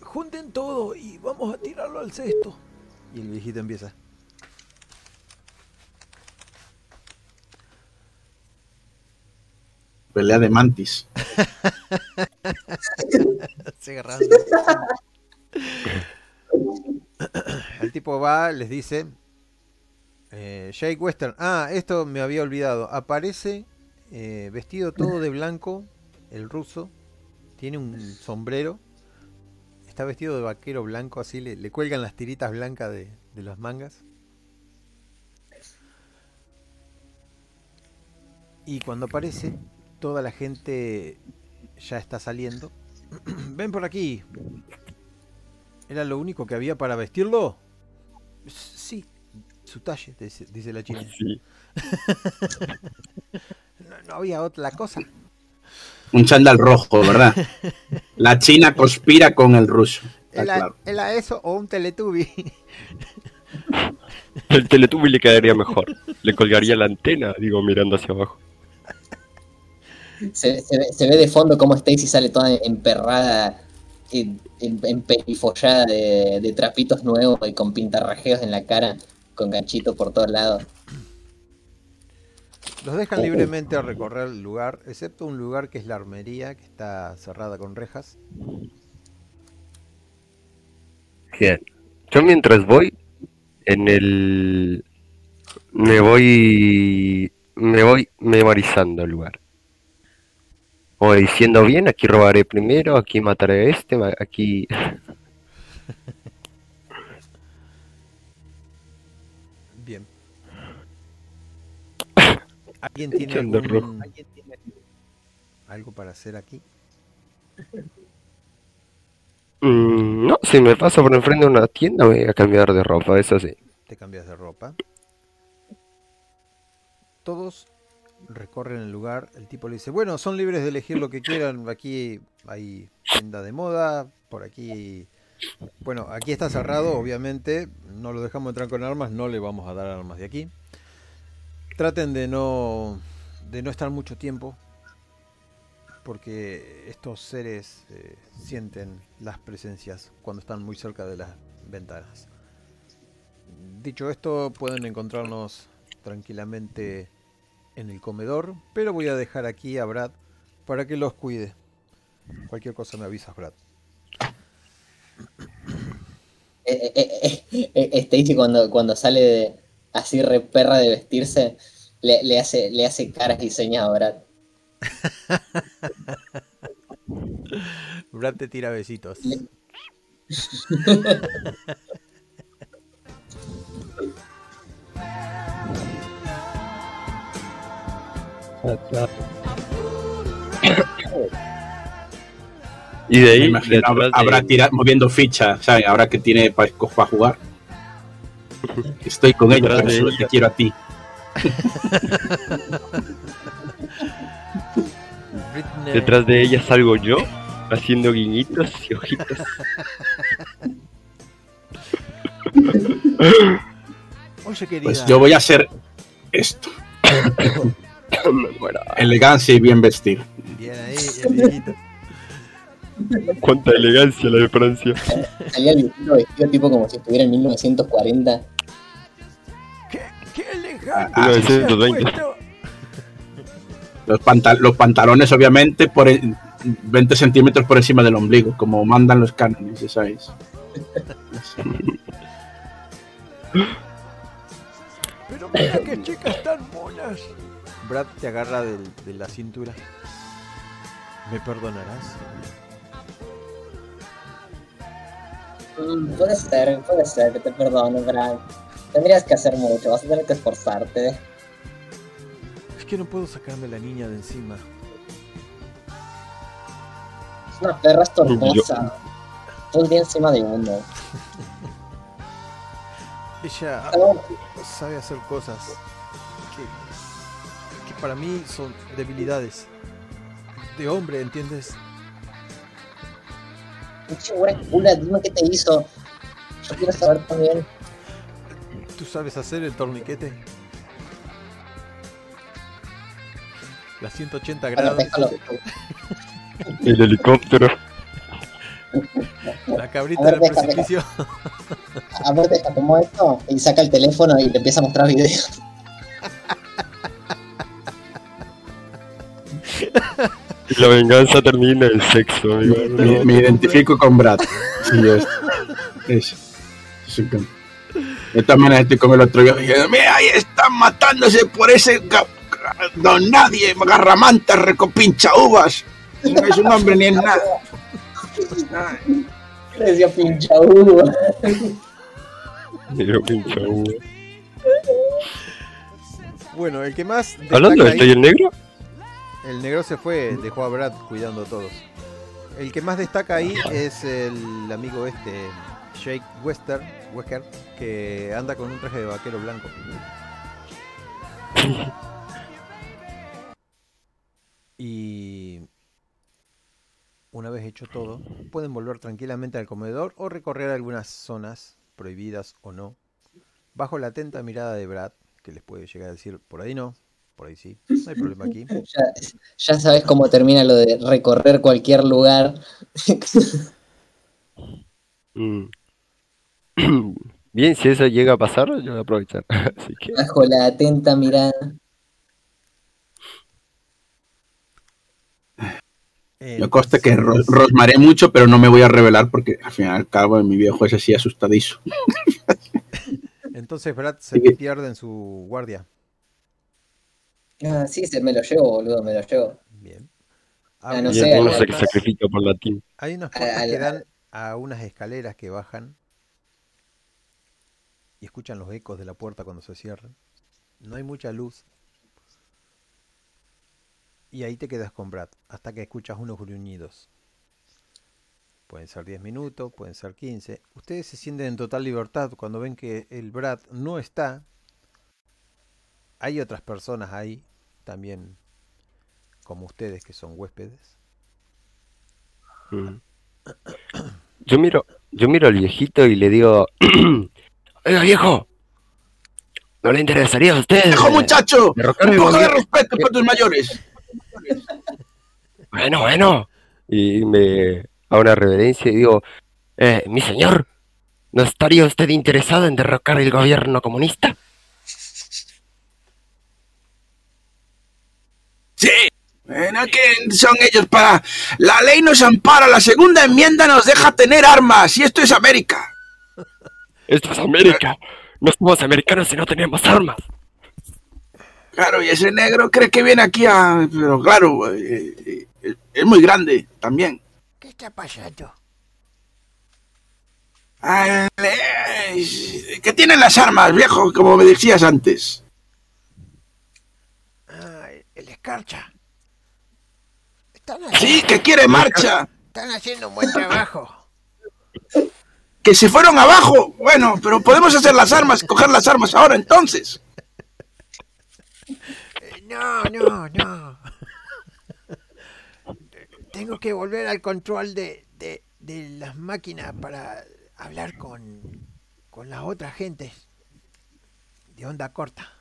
Junten todo y vamos a tirarlo al cesto. Y el viejito empieza. Pelea de mantis. [LAUGHS] Se agarrando. [LAUGHS] El tipo va, les dice. Eh, Jake Western. Ah, esto me había olvidado. Aparece eh, vestido todo de blanco. El ruso. Tiene un sombrero. Está vestido de vaquero blanco. Así le, cuelgan las tiritas blancas de, de las mangas. Y cuando aparece, toda la gente ya está saliendo. [CLEARS THROAT] Ven por aquí. ¿Era lo único que había para vestirlo? Sí, su talle, dice, dice la china. Sí. [LAUGHS] No, no había otra cosa. Un chándal rojo, ¿verdad? [LAUGHS] La china conspira con el ruso. ¿Era, claro. era eso o un teletubi? [LAUGHS] El Teletubby le quedaría mejor. Le colgaría la antena, digo, mirando hacia abajo. Se, se ve, se ve de fondo como Stacy sale toda emperrada, en- en- emperifollada de, de trapitos nuevos y con pintarrajeos en la cara, con ganchitos por todos lados. Los dejan libremente a recorrer el lugar, excepto un lugar que es la armería, que está cerrada con rejas. Bien. Yo mientras voy, en el... Me voy... Me voy memorizando el lugar. O diciendo bien, aquí robaré primero, aquí mataré a este, aquí... [LAUGHS] Bien. [LAUGHS] ¿Alguien tiene algo para hacer aquí? Mm, No, si me paso por enfrente de una tienda voy a cambiar de ropa, eso sí. Te cambias de ropa. Todos recorren el lugar. El tipo le dice, bueno, son libres de elegir lo que quieran. Aquí hay tienda de moda. Por aquí... Bueno, aquí está cerrado, obviamente. No lo dejamos entrar con armas. No le vamos a dar armas de aquí. Traten de no, de no estar mucho tiempo. Porque estos seres eh, sienten las presencias cuando están muy cerca de las ventanas. Dicho esto, pueden encontrarnos tranquilamente en el comedor, pero voy a dejar aquí a Brad para que los cuide. Cualquier cosa me avisas, Brad. Eh, eh, eh, eh, eh, Stacy cuando, cuando sale de, así re perra de vestirse, le, le hace, le hace caras y señas a Brad. [LAUGHS] Brad te tira besitos. [LAUGHS] Y de ahí, imagino detrás de- habrá tirar moviendo fichas, ¿sabes? Ahora que tiene para jugar. [LAUGHS] Estoy con ella, Detrás pero solo te quiero a ti. [LAUGHS] Detrás de ella salgo yo, haciendo guiñitos y ojitos. Pues yo voy a hacer esto. [COUGHS] [COUGHS] Elegancia y bien vestir. Bien ahí, el viejito. Cuánta elegancia la de Francia. Salía el viejito vestido tipo como si estuviera en 1940. ¡Qué, qué elegante! Ah, se has 1920. puesto! Los, pantal- los pantalones, obviamente, por el- 20 centímetros por encima del ombligo, como mandan los cánones, ya ¿sabes? Pero mira qué chicas tan monas. Brad te agarra de la cintura. ¿Me perdonarás? Mm, puede ser, puede ser que te perdone, Brad. Tendrías que hacer mucho, vas a tener que esforzarte. Es que no puedo sacarme la niña de encima. Es una perra estorbosa. Todo el día encima de uno. [LAUGHS] Ella sabe hacer cosas para mí son debilidades. De hombre, ¿entiendes? cula, dime qué te hizo. Yo quiero saber también. ¿Tú sabes hacer el torniquete? La 180 Bueno, grados. El helicóptero. la cabrita A ver, en el déjame. precipicio. A ver, deja, tomó esto y saca el teléfono y te empieza a mostrar videos. La venganza termina en sexo, amigo. Me, me identifico con Brad. Sí, es. es- sí, que- de todas maneras estoy con el otro viejo diciendo, mira, ahí están matándose por ese don nadie, garramanta, recopincha uvas. No es un hombre ni es nada. Ay, Le decía pincha uva. Negro pinche uva. Bueno, el que más Hablando de destaca esto y ahí- el negro, El negro se fue, dejó a Brad cuidando a todos. El que más destaca ahí es el amigo este, Jake Wester, Wesker, que anda con un traje de vaquero blanco. Y una vez hecho todo, pueden volver tranquilamente al comedor o recorrer algunas zonas prohibidas o no, bajo la atenta mirada de Brad, que les puede llegar a decir, por ahí no, por ahí sí, no hay problema aquí. [LAUGHS] Ya, ya sabes cómo termina lo de recorrer cualquier lugar. mm. [CLEARS THROAT] bien, si eso llega a pasar, yo voy a aprovechar. [LAUGHS] Así que, Bajo la atenta mirada. Me consta que ro- rosmaré mucho, pero no me voy a revelar porque al final al cabo mi viejo es así asustadizo. [LAUGHS] Entonces Brad se Sí. pierde en su guardia. Ah, sí, se me lo llevo, boludo, me lo llevo. Bien. Ah, no y sé, uno hay se sacrifica por la team. Hay unas A- puertas a- que dan a unas escaleras que bajan y escuchan los ecos de la puerta cuando se cierran. No hay mucha luz. Y ahí te quedas con Brad hasta que escuchas unos gruñidos. Pueden ser 10 minutos, pueden ser 15. Ustedes se sienten en total libertad cuando ven que el Brad no está. Hay otras personas ahí también como ustedes que son huéspedes. Mm. Yo miro, yo miro al viejito y le digo, [CLEARS THROAT] oiga viejo, ¿no le interesaría a usted? ¡Viejo eh, muchacho! Un el poco de respeto para tus mayores. Bueno, bueno. Y me hago una reverencia y digo, eh, mi señor, ¿no estaría usted interesado en derrocar el gobierno comunista? Sí. Bueno, ¿qué son ellos para...? La ley nos ampara, la segunda enmienda nos deja tener armas, y esto es América. Esto es América. No somos americanos y no tenemos armas. Claro, y ese negro cree que viene aquí a... Pero claro, eh, eh, es muy grande también. ¿Qué está pasando? Ah, eh, ¿Qué tienen las armas, viejo? Como me decías antes. El escarcha. Están Sí, haciendo, que quiere marcha. están haciendo un buen trabajo. Que se fueron abajo. Bueno, pero podemos hacer las armas, coger las armas ahora entonces. No, no, no. Tengo que volver al control de, de, de las máquinas para hablar con, con las otras gentes de onda corta.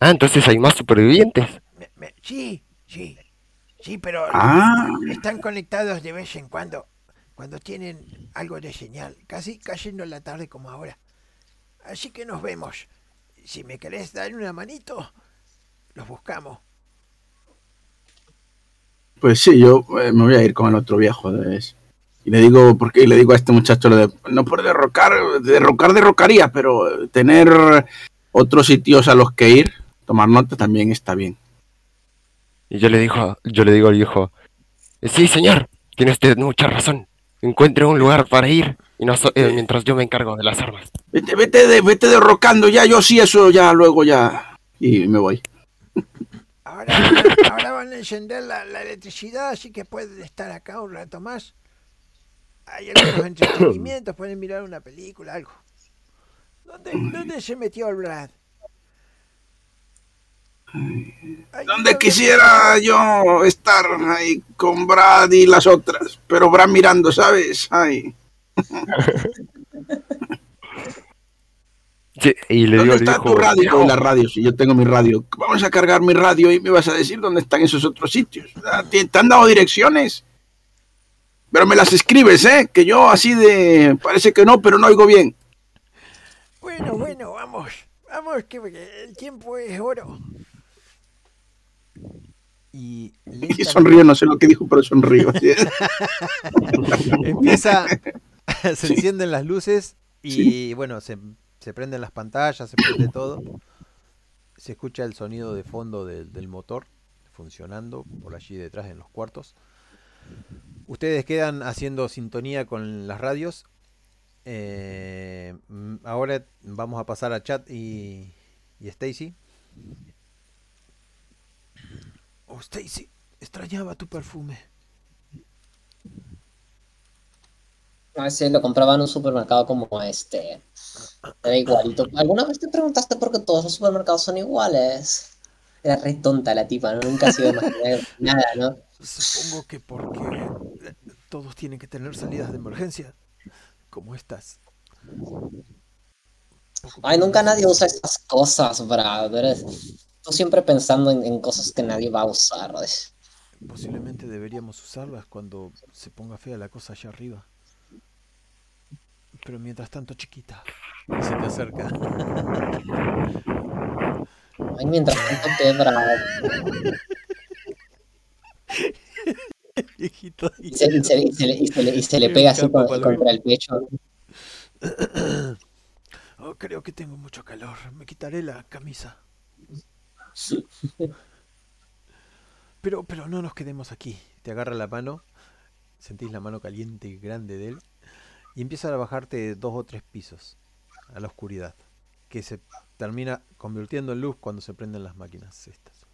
Ah, entonces hay más supervivientes. Me- me- sí, sí, sí, pero Ah, están conectados de vez en cuando, cuando tienen algo de señal, casi cayendo la tarde como ahora. Así que nos vemos. Si me querés dar una manito, los buscamos. pues sí, yo eh, me voy a ir con el otro viejo. de ese. Y le digo, porque le digo a este muchacho lo de, no por derrocar, derrocar derrocaría, pero eh, tener otros sitios a los que ir, tomar nota también está bien. Y yo le digo, yo le digo al viejo, sí señor, tiene usted mucha razón. Encuentre un lugar para ir y no so- eh, mientras yo me encargo de las armas. Vete, vete, de, vete derrocando ya, yo sí, eso ya, luego ya. Y me voy. Ahora, [LAUGHS] ahora van a encender la, la electricidad, así que pueden estar acá un rato más. Hay algunos entretenimientos, pueden mirar una película, algo. ¿Dónde, dónde se metió el Brad? Donde quisiera yo estar ahí con Brad y las otras, pero Brad mirando, ¿sabes? Ay. [LAUGHS] Sí, y le digo ¿Dónde está tu radio? "Viejo, Y la radio, si yo tengo mi radio. Vamos a cargar mi radio y me vas a decir dónde están esos otros sitios. Ah, ¿Te, te han dado direcciones? Pero me las escribes, ¿eh? Que yo así de... Parece que no, pero no oigo bien. Bueno, bueno, vamos. Vamos, que el tiempo es oro. Y Y sonrío, no sé lo que dijo, pero sonrío. [LAUGHS] empieza, [LAUGHS] se encienden las luces y Sí. bueno, se, se prenden las pantallas, se prende todo. Se escucha el sonido de fondo del, del motor funcionando por allí detrás en los cuartos. Ustedes quedan haciendo sintonía con las radios. Eh, ahora vamos a pasar a Chat y, y Stacy. Oh, Stacy, extrañaba tu perfume. A veces lo compraba en un supermercado como este. Era igualito. ¿Alguna vez te preguntaste por qué todos los supermercados son iguales? Era re tonta la tipa, ¿no? Nunca ha sido más nada, ¿no? Supongo que porque eh, todos tienen que tener salidas de emergencia, como estas. Ay, nunca nadie usa estas cosas, brother. Tú siempre pensando en, en cosas que nadie va a usar. ¿ves? Posiblemente deberíamos usarlas cuando se ponga fea la cosa allá arriba. Pero mientras tanto, chiquita. Y se te acerca. Ay, mientras tanto. [LAUGHS] Viejito. Y se, y se- y se le, y se le- y se le Qué pega así con- contra el pecho. [CLEARS THROAT] Oh, creo que tengo mucho calor. Me quitaré la camisa. [LAUGHS] Pero, pero no nos quedemos aquí. Te agarra la mano, sentís la mano caliente y grande de él, y empieza a bajarte dos o tres pisos a la oscuridad, que se termina convirtiendo en luz cuando se prenden las máquinas estas.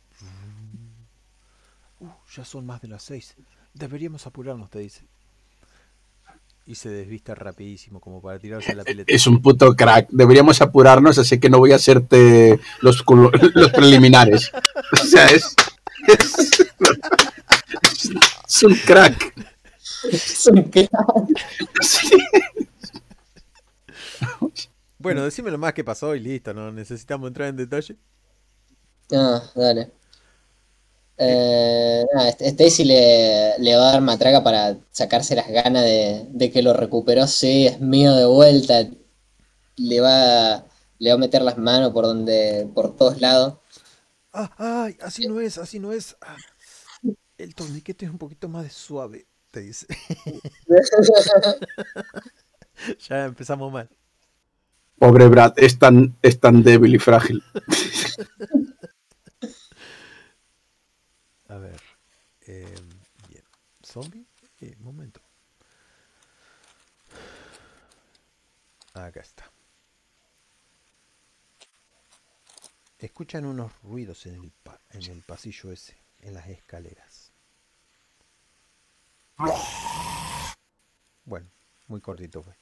Uh, ya son más de las seis. Deberíamos apurarnos, te dice. Y se desvista rapidísimo como para tirarse a la pileta. Es un puto crack. Deberíamos apurarnos, así que no voy a hacerte los, [LAUGHS] los preliminares. O sea, es. Es, es un crack. Es un crack. Sí. Bueno, decímelo más que pasó y listo, no necesitamos entrar en detalle. Ah, dale. Eh, nada, St- Stacy le, le va a dar matraca para sacarse las ganas de, de que lo recuperó. Sí, es mío de vuelta. Le va, le va a meter las manos por donde, por todos lados. Ah, ay, así no es, así no es. Ah, el torniquete es un poquito más de suave, te dice. [LAUGHS] ya empezamos mal. Pobre Brad, es tan, es tan débil y frágil. [LAUGHS] A ver. eh, bien. ¿Zombie? Eh, momento. Acá está. Escuchan unos ruidos en el, pa- en el pasillo ese, en las escaleras. Bueno, muy cortito fue.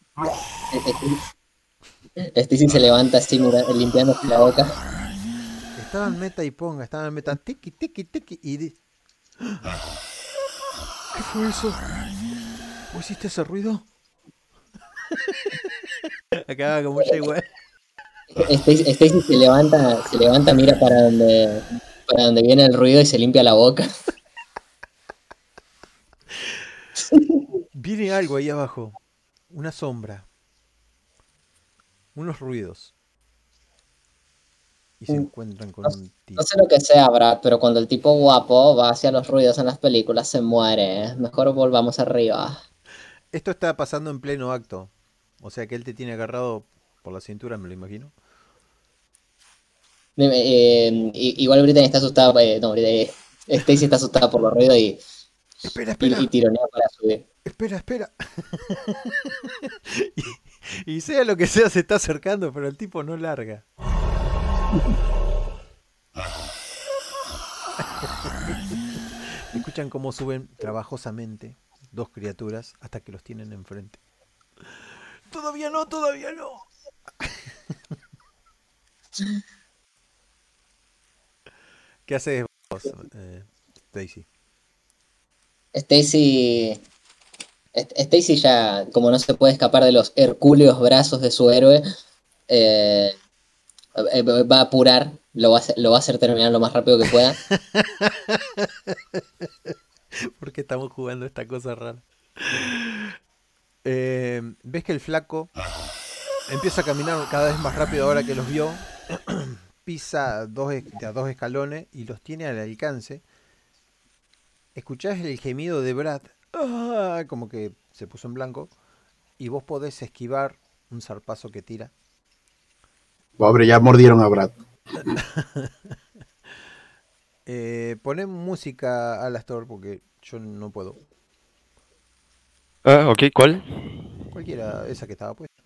Stacy se levanta así limpiándose la boca. Estaba en meta y ponga, estaba en meta tiki tiki tiki y di- ¿Qué fue eso? ¿Vos hiciste ese ruido? [LAUGHS] Acaba como ya igual. Stacy, Stacy se levanta, se levanta, mira para donde, para donde viene el ruido y se limpia la boca. Viene algo ahí abajo. Una sombra. Unos ruidos. Y se Mm. encuentran con un tipo. No sé lo que sea, Brad, pero cuando el tipo guapo va hacia los ruidos en las películas se muere. ¿eh? Mejor volvamos arriba. Esto está pasando en pleno acto. O sea que él te tiene agarrado por la cintura, me lo imagino. Eh, igual Brittany está asustada, eh, no, Brittany, eh, Stacy está asustada por los ruidos y, Espera, y, espera, y tironea para subir. espera, espera. [LAUGHS] y, y sea lo que sea, se está acercando, pero el tipo no larga. [LAUGHS] Escuchan cómo suben trabajosamente dos criaturas hasta que los tienen enfrente. Todavía no, todavía no. ¿Qué haces vos, eh, Stacy? Stacy. Stacy ya, como no se puede escapar de los hercúleos brazos de su héroe, eh, eh, va a apurar, lo va a, hacer, lo va a hacer terminar lo más rápido que pueda. [LAUGHS] ¿Por qué estamos jugando esta cosa rara? Eh, ¿Ves que el flaco empieza a caminar cada vez más rápido ahora que los vio? [CLEARS THROAT] Pisa dos, a dos escalones y los tiene al alcance. Escuchás el gemido de Brad, ¡ah! como que se puso en blanco, y vos podés esquivar un zarpazo que tira. Pobre, ya mordieron a Brad. [LAUGHS] Eh, poné música a la store porque yo no puedo. Ah, ok, ¿cuál? Cualquiera, esa que estaba puesta.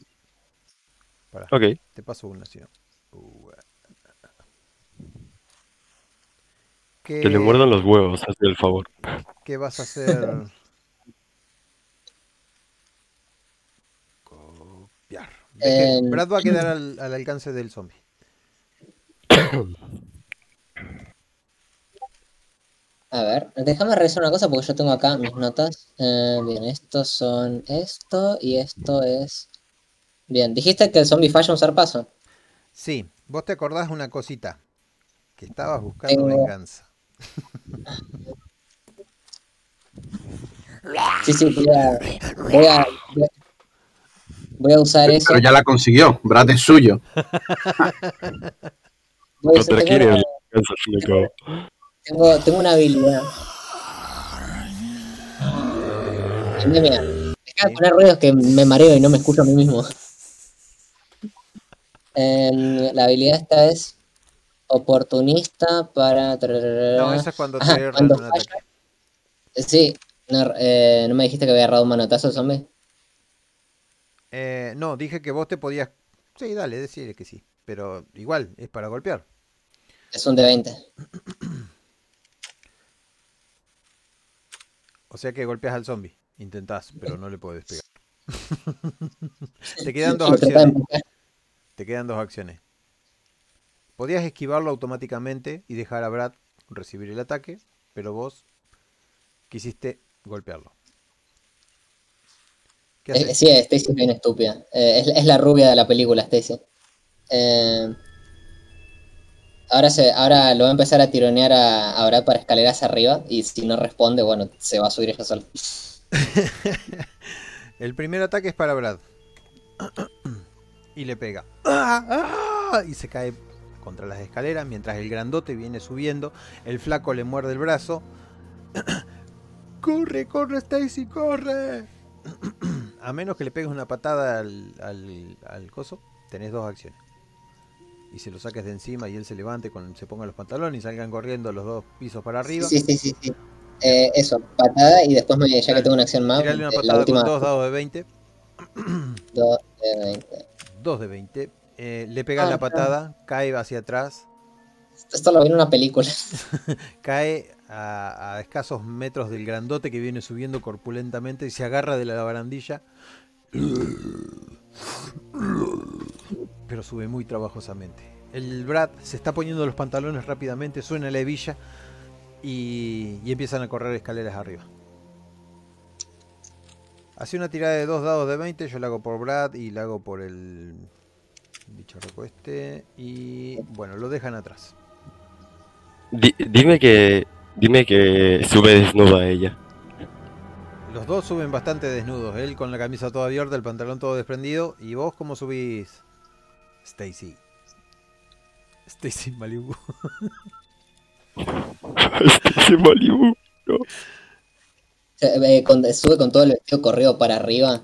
Pará. Ok. Te paso una, si no. Uh, ¿Qué, Que le muerdan los huevos, hazme el favor. qué vas a hacer? [LAUGHS] Copiar. Em, Brad va a quedar al, al alcance del zombie. [COUGHS] A ver, déjame revisar una cosa porque yo tengo acá mis notas. Eh, bien, estos son esto y esto es. Bien, dijiste que el zombie falla un zarpazo. Sí, vos te acordás una cosita. Que estabas buscando Tengo- venganza. Sí, sí, voy a. Voy a, voy a usar eso. Pero ya la consiguió. Brad es suyo. No te tengo, quieres, tengo, tengo una habilidad. Mira, deja de poner ruidos que me mareo y no me escucho a mí mismo. Em, la habilidad esta es oportunista para. No, eso es cuando te Ajá, cuando un ataque. falla- Sí, no, eh, ¿no me dijiste que había agarrado un manotazo, zombie? Eh, no, dije que vos te podías. Sí, dale, decirle que sí. Pero igual, es para golpear. Es un de 20. [CLEARS THROAT] O sea que golpeas al zombie. Intentás, pero no le puedes pegar. [LAUGHS] Te quedan dos acciones. Te quedan dos acciones. Podías esquivarlo automáticamente y dejar a Brad recibir el ataque, pero vos quisiste golpearlo. ¿Qué Eh, sí, Stacy es bien estúpida. Eh, es, es la rubia de la película, Stacy. Eh, ahora, se, ahora lo va a empezar a tironear a, a Brad para escaleras arriba y si no responde, bueno, se va a subir ella sola. [LAUGHS] El primer ataque es para Brad. [CLEARS THROAT] y le pega. Y se cae contra las escaleras mientras el grandote viene subiendo. El flaco le muerde el brazo. [CLEARS THROAT] ¡Corre, corre, Stacy, corre! [CLEARS THROAT] A menos que le pegues una patada al, al, al coso, tenés dos acciones. Y se lo saques de encima y él se levante, con, se ponga los pantalones y salgan corriendo los dos pisos para arriba. Sí, sí, sí, sí. Eh, eso, patada y después, me- ya que tengo una acción más, una eh, la patada última con dos dados de 20. [CLEARS THROAT] dos de 20. 2 de 20. Eh, le pegas Ah, la claro. patada, cae hacia atrás, Esto lo vi en una película. [LAUGHS] [LAUGHS] cae a, a escasos metros del grandote que viene subiendo corpulentamente y se agarra de la barandilla. [CLEARS THROAT] [CLEARS THROAT] Pero sube muy trabajosamente. El Brad se está poniendo los pantalones rápidamente, suena la hebilla y, y empiezan a correr escaleras arriba. Hace una tirada de dos dados de 20, yo la hago por Brad y la hago por el bicharraco este y bueno, lo dejan atrás. Di- dime que. Dime que sube desnuda ella. Los dos suben bastante desnudos, él con la camisa toda abierta, el pantalón todo desprendido. ¿Y vos cómo subís? Stacy. Stacy Malibu. Ese Malibu. Eh, con- sube con todo el vestido corrido para arriba.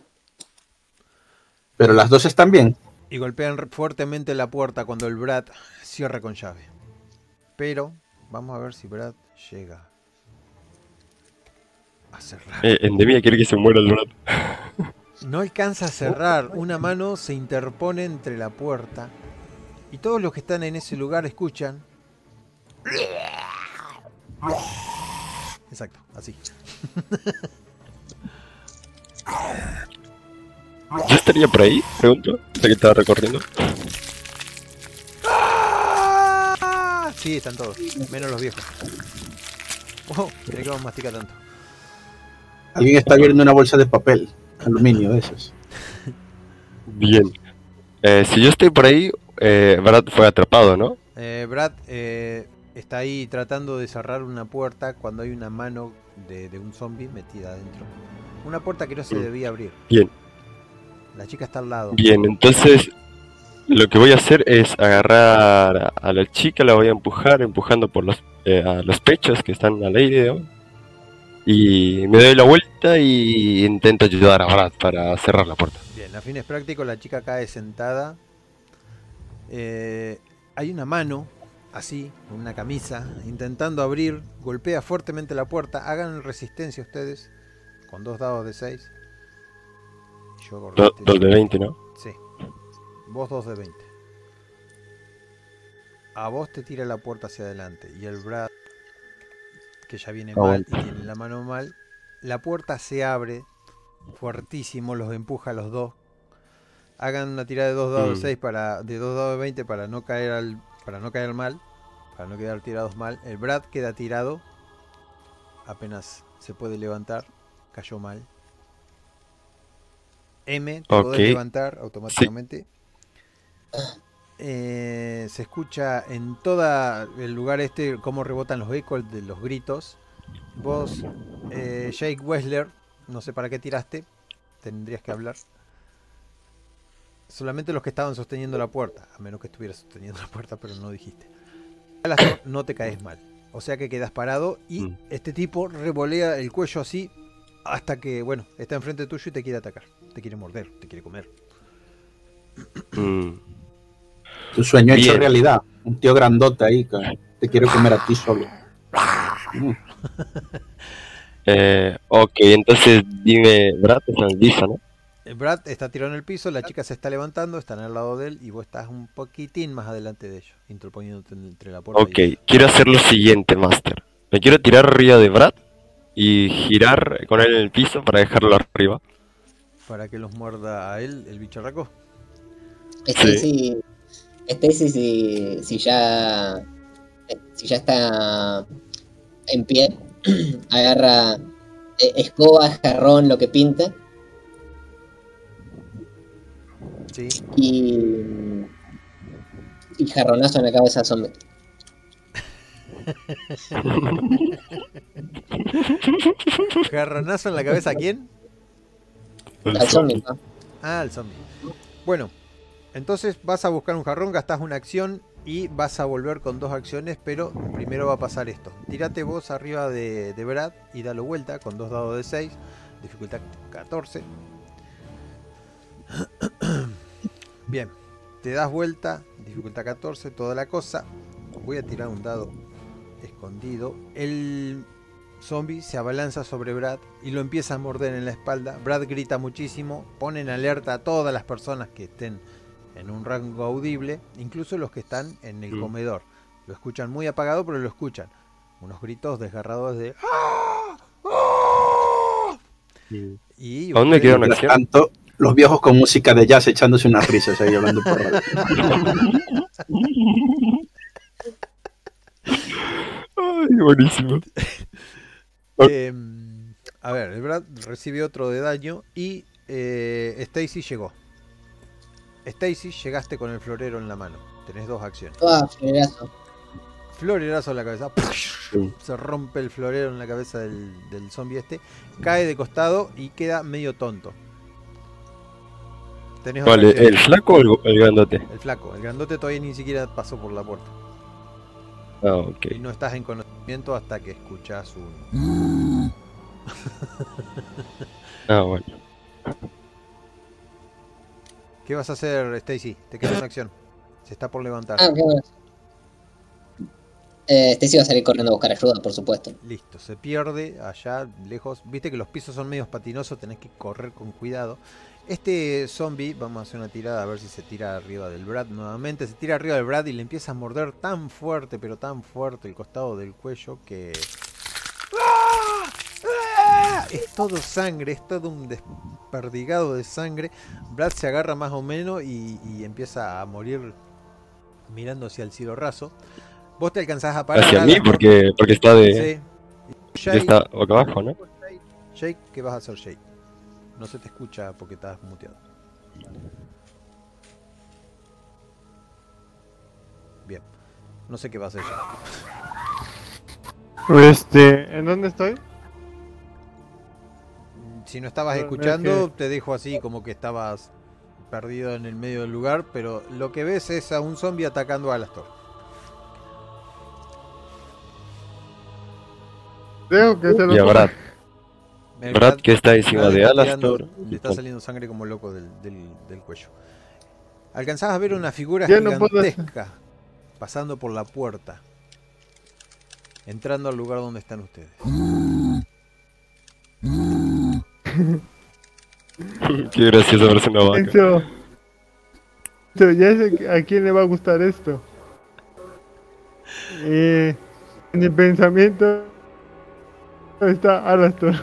Pero las dos están bien. Y golpean fuertemente la puerta cuando el Brad cierra con llave. Pero vamos a ver si Brad llega a cerrar. Eh, Endemia quiere que se muera el Brad. No alcanza a cerrar. Una mano se interpone entre la puerta. Y todos los que están en ese lugar escuchan. Exacto, así. ¿Yo estaría por ahí? Pregunto. Ya que estaba recorriendo. ¡Ah! Sí, están todos. Menos los viejos. Oh, mirá que vamos a masticar tanto. Alguien está abriendo una bolsa de papel. Aluminio, de esos. Bien. Eh, si yo estoy por ahí, eh, Brad fue atrapado, ¿no? Eh, Brad eh, está ahí tratando de cerrar una puerta cuando hay una mano de, de un zombie metida adentro. Una puerta que no se debía abrir. Bien. La chica está al lado. Bien, entonces lo que voy a hacer es agarrar a- a la chica, la voy a empujar, empujando por los, eh, a los pechos que están al aire, digamos. Y me doy la vuelta y intento ayudar a Brad para cerrar la puerta. Bien, a fines prácticos la chica cae sentada. Eh, hay una mano, así, con una camisa, intentando abrir, golpea fuertemente la puerta. Hagan resistencia ustedes, con dos dados de 6. Yo hago Do- resistencia. Dos de 20, ¿no? Sí. Vos dos de 20. A vos te tira la puerta hacia adelante. Y el Brad, que ya viene mal y tiene la mano mal, la puerta se abre fuertísimo, los empuja a los dos. Hagan una tirada de dos dados de Mm. 6 para. de dos dados de 20 para no caer al. para no caer mal. Para no quedar tirados mal. El Brad queda tirado. Apenas se puede levantar. Cayó mal. M, te podés Ok. levantar automáticamente. Eh, se escucha en todo el lugar este cómo rebotan los ecos de los gritos. Vos, eh, Jake Wessler, no sé para qué tiraste, tendrías que hablar. Solamente los que estaban sosteniendo la puerta, a menos que estuvieras sosteniendo la puerta, pero no dijiste. No te caes mal. O sea que quedas parado y Mm. este tipo revolea el cuello así hasta que, bueno, está enfrente tuyo y te quiere atacar. Te quiere morder, te quiere comer. Mm. Tu sueño hecho Bien. realidad. Un tío grandote ahí que te quiere comer a ti solo. Mm. [LAUGHS] Eh, ok, entonces dime, Brad es Lisa, ¿no? El Brad está tirado en el piso, la chica se está levantando, están al lado de él y vos estás un poquitín más adelante de ellos, interponiéndote entre la puerta Ok, y quiero hacer lo siguiente, Master. Me quiero tirar arriba de Brad y girar con él en el piso para dejarlo arriba. Para que los muerda a él, el bicharraco. Stacy, Stacy si, si ya si ya está en pie, [CLEARS THROAT] agarra eh, escoba, jarrón, lo que pinta Sí. y y jarronazo en la cabeza al zombie. [LAUGHS] Jarronazo en la cabeza a quién? Al zombie, ¿no? Ah, al zombie. Bueno, entonces vas a buscar un jarrón, gastas una acción y vas a volver con dos acciones, pero primero va a pasar esto. Tírate vos arriba de, de Brad y dalo vuelta con dos dados de 6, dificultad 14. [COUGHS] Bien, te das vuelta, dificultad 14, toda la cosa. Voy a tirar un dado escondido. El zombie se abalanza sobre Brad y lo empieza a morder en la espalda. Brad grita muchísimo, pone en alerta a todas las personas que estén en un rango audible, incluso los que están en el comedor. Lo escuchan muy apagado, pero lo escuchan. Unos gritos desgarradores de ¡Ah! ¡Ah! Y ¿A dónde queda una tanto, los viejos con música de jazz echándose unas risas ahí hablando por radio. Ay, buenísimo. [LAUGHS] Eh, a ver, el Brad recibe otro de daño y eh, Stacy llegó. Stacy, llegaste con el florero en la mano. Tenés dos acciones. Ah, florerazo. Florerazo en la cabeza. Se rompe el florero en la cabeza del, del zombie este. Cae de costado y queda medio tonto. Tenés acción. ¿el flaco o el, el grandote? El flaco. El grandote todavía ni siquiera pasó por la puerta. Ah, ok. Y no estás en conocimiento hasta que escuchas un. Ah, bueno. ¿Qué vas a hacer, Stacy? Te queda una acción. Se está por levantar. Ah, qué bueno. Eh, Stacy va a salir corriendo a buscar ayuda, por supuesto. Listo, se pierde allá lejos. Viste que los pisos son medios patinosos, tenés que correr con cuidado. Este zombie, vamos a hacer una tirada a ver si se tira arriba del Brad nuevamente. Se tira arriba del Brad y le empieza a morder tan fuerte, pero tan fuerte el costado del cuello que. ¡Ah! Es todo sangre, es todo un desperdigado de sangre. Brad se agarra más o menos y, y empieza a morir mirando hacia el cielo raso. Vos te alcanzás a parar. Hacia mí porque, porque está de... Sí. ya está acá abajo, ¿no? Jake, ¿qué vas a hacer, Jake? No se te escucha porque estás muteado. Bien. No sé qué va a hacer Jake. Este, ¿en dónde estoy? Si no estabas No, no es escuchando, te dejo así como que estabas perdido en el medio del lugar, pero lo que ves es a un zombie atacando a Alastor. Tengo que hacerlo. Y a Brad. Brad que está encima de Alastor. Le está saliendo sangre como loco del, del- del cuello. Alcanzabas a ver una figura Ya no gigantesca pasando por la puerta. Entrando al lugar donde están ustedes. [LAUGHS] Qué gracioso verse una vaca. Ya sé a quién le va a gustar esto. Eh, en el pensamiento está Alastor.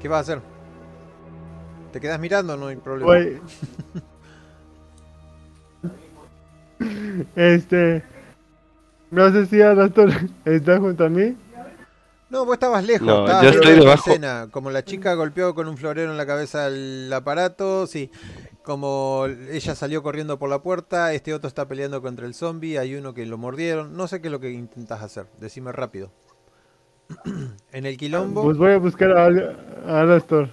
¿Qué vas a hacer? ¿Te quedas mirando? No hay problema. Voy- [LAUGHS] Este. No sé si Alastor está junto a mí. No, vos estabas lejos. No, estabas yo estoy la debajo. escena. Como la chica golpeó con un florero en la cabeza el aparato, sí. Como ella salió corriendo por la puerta, este otro está peleando contra el zombie, hay uno que lo mordieron. No sé qué es lo que intentas hacer. Decime rápido. [CLEARS THROAT] en el quilombo. Pues voy a buscar a, Al- a Alastor.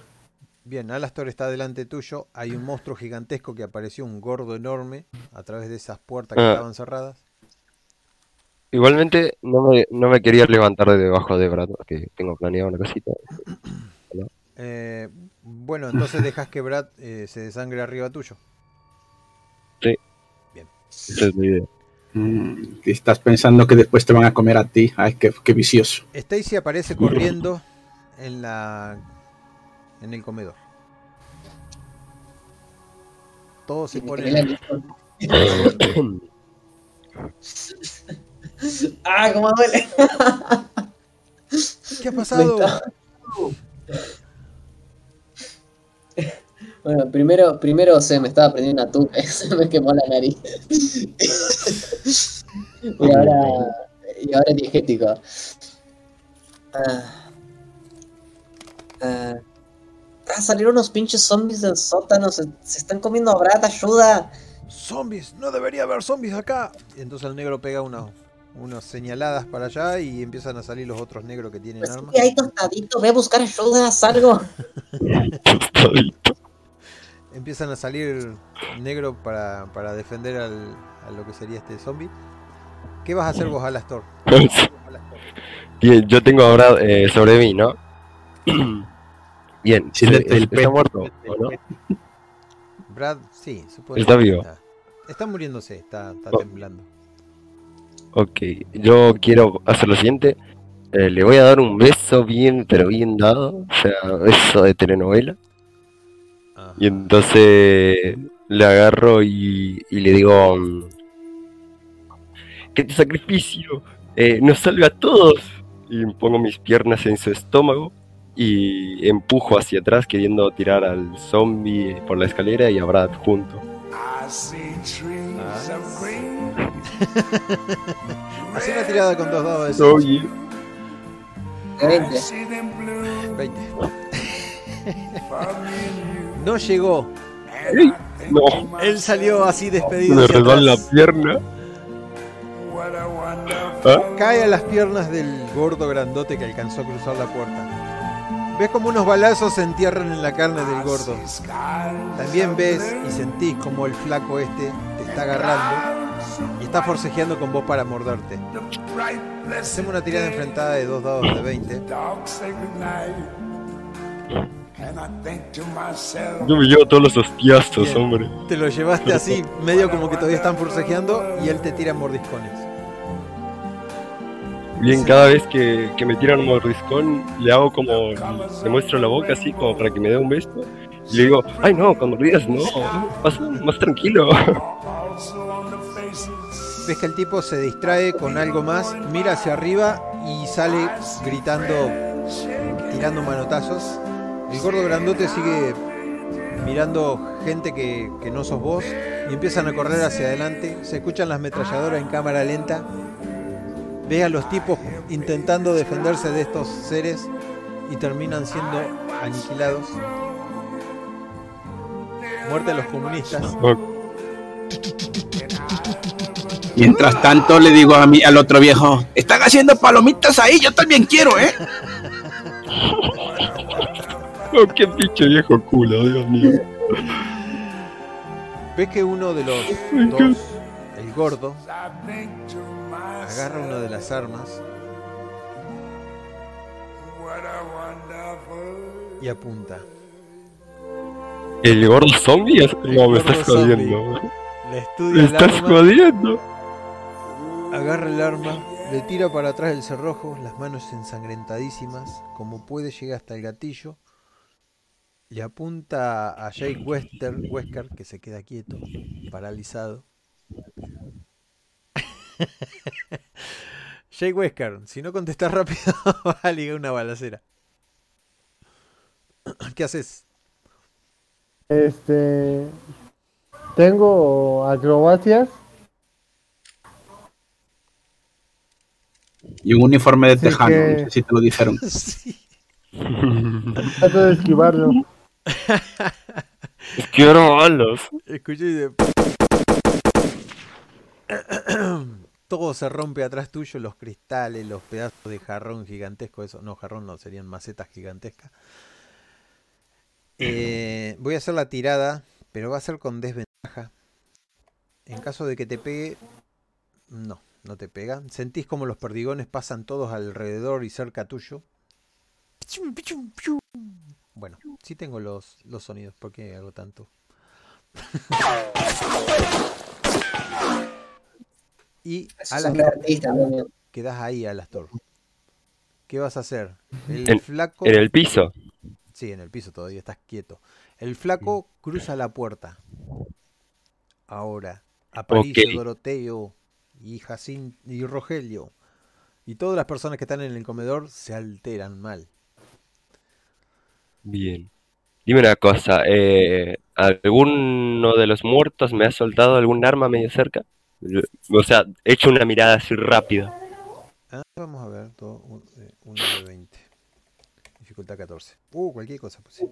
Bien, Alastor está delante tuyo. Hay un monstruo gigantesco que apareció, un gordo enorme, a través de esas puertas que Ah. estaban cerradas. Igualmente no me, no me quería levantar de debajo de Brad, que tengo planeado una cosita. [CLEARS THROAT] Eh, bueno, entonces dejas que Brad eh, se desangre arriba tuyo. Esa es la idea. Mm, estás pensando que después te van a comer a ti. Ay, qué, qué vicioso. Stacy aparece corriendo en la en el comedor. Todo se pone [COUGHS] [COUGHS] [COUGHS] ah, cómo duele. [LAUGHS] ¿Qué ha pasado? Bueno, primero, primero se me estaba prendiendo una tuca, [LAUGHS] se me quemó la nariz. y ahora, y ahora es diegético. Ah. Ah. Ah, salieron unos pinches zombies del sótano, se, se están comiendo a ayuda. Zombies, no debería haber zombies acá. Y entonces el negro pega unos, unos señaladas para allá y empiezan a salir los otros negros que tienen Pues armas. sí, ahí tostadito, ve a buscar ayuda, salgo. [LAUGHS] Empiezan a salir negro para, para defender al, a lo que sería este zombie. ¿Qué vas a hacer vos, Alastor? [LAUGHS] Bien, yo tengo ahora eh, sobre mí, ¿no? [CLEARS THROAT] Bien, Sí, se- el- el está muerto, ¿o no? Brad, sí, supongo Está que vivo. Está, está muriéndose, está, está Oh. temblando. Ok, yo quiero hacer lo siguiente. Eh, le voy a dar un beso bien, pero bien dado. O sea, beso de telenovela. Ajá. Y entonces le agarro y, y le digo mm, que tu sacrificio eh, nos salve a todos. Y pongo mis piernas en su estómago y empujo hacia atrás queriendo tirar al zombie por la escalera y a Brad junto. [LAUGHS] Hacé una tirada con dos dados de seis. Oye, De 20. 20. no llegó. no, Él salió así despedido. me hacia resbaló la pierna. ¿Ah? Cae a las piernas del gordo grandote que alcanzó a cruzar la puerta. Ves como unos balazos se entierran en la carne del gordo. También ves y sentís como el flaco este te está agarrando y está forcejeando con vos para morderte. Hacemos una tirada enfrentada de dos dados de 20. Yo me llevo todos los hostiazos, Bien. hombre. Te lo llevaste así, [LAUGHS] medio como que todavía están forcejeando y él te tira mordiscones. Bien, cada vez que, que me tiran un mordiscón, le hago como. Le muestro la boca así, como para que me dé un beso. Y le digo, ay no, cuando rías, no, más, más tranquilo. [LAUGHS] Ves que el tipo se distrae con algo más, mira hacia arriba y sale gritando, tirando manotazos. El gordo grandote sigue mirando gente que, no sos vos y empiezan a correr hacia adelante. Se escuchan las ametralladoras en cámara lenta. Ves a los tipos intentando defenderse de estos seres y terminan siendo aniquilados. Muerte a los comunistas. Mientras tanto le digo a mí, al otro viejo, están haciendo palomitas ahí, yo también quiero, ¿eh? [LAUGHS] Oh, qué pinche viejo culo, Dios mío. Ves que uno de los dos, el gordo, agarra una de las armas y apunta. ¿El gordo zombie? No, me gordo estás zombie. jodiendo. Le Me estudia el estás arma, jodiendo. Agarra el arma, le tira para atrás el cerrojo, las manos ensangrentadísimas, como puede llega hasta el gatillo, le apunta a Jake Wester, Wesker, que se queda quieto, paralizado. [LAUGHS] Jake Wesker, si no contestas rápido, [LAUGHS] va a ligar una balacera. ¿Qué haces? Este. Tengo acrobacias. Y un uniforme de tejano, que- no sé si te lo dijeron. [LAUGHS] Sí. Trato de esquivarlo. [LAUGHS] Quiero balas. Escuché y de... [CLEARS THROAT] Todo se rompe atrás tuyo, los cristales, los pedazos de jarrón gigantesco, eso, no, jarrón no, serían macetas gigantescas. Eh, voy a hacer la tirada, pero va a ser con desventaja. En caso de que te pegue, no, no te pega. Sentís como los perdigones pasan todos alrededor y cerca tuyo. Bueno, sí tengo los, los sonidos, ¿por qué hago tanto? [LAUGHS] y a las ahí, Alastor. ¿Qué vas a hacer? El En- flaco. En el piso. Sí, en el piso todavía estás quieto. El flaco cruza la puerta. Ahora, Aparicio. Doroteo y Jacin y Rogelio Y todas las personas que están en el comedor se alteran mal. Bien. Dime una cosa, eh, ¿alguno de los muertos me ha soltado algún arma medio cerca? O sea, he hecho una mirada así rápida. Ah, vamos a ver, 1 de 20. Dificultad 14. Uh, cualquier cosa. Pues, sí.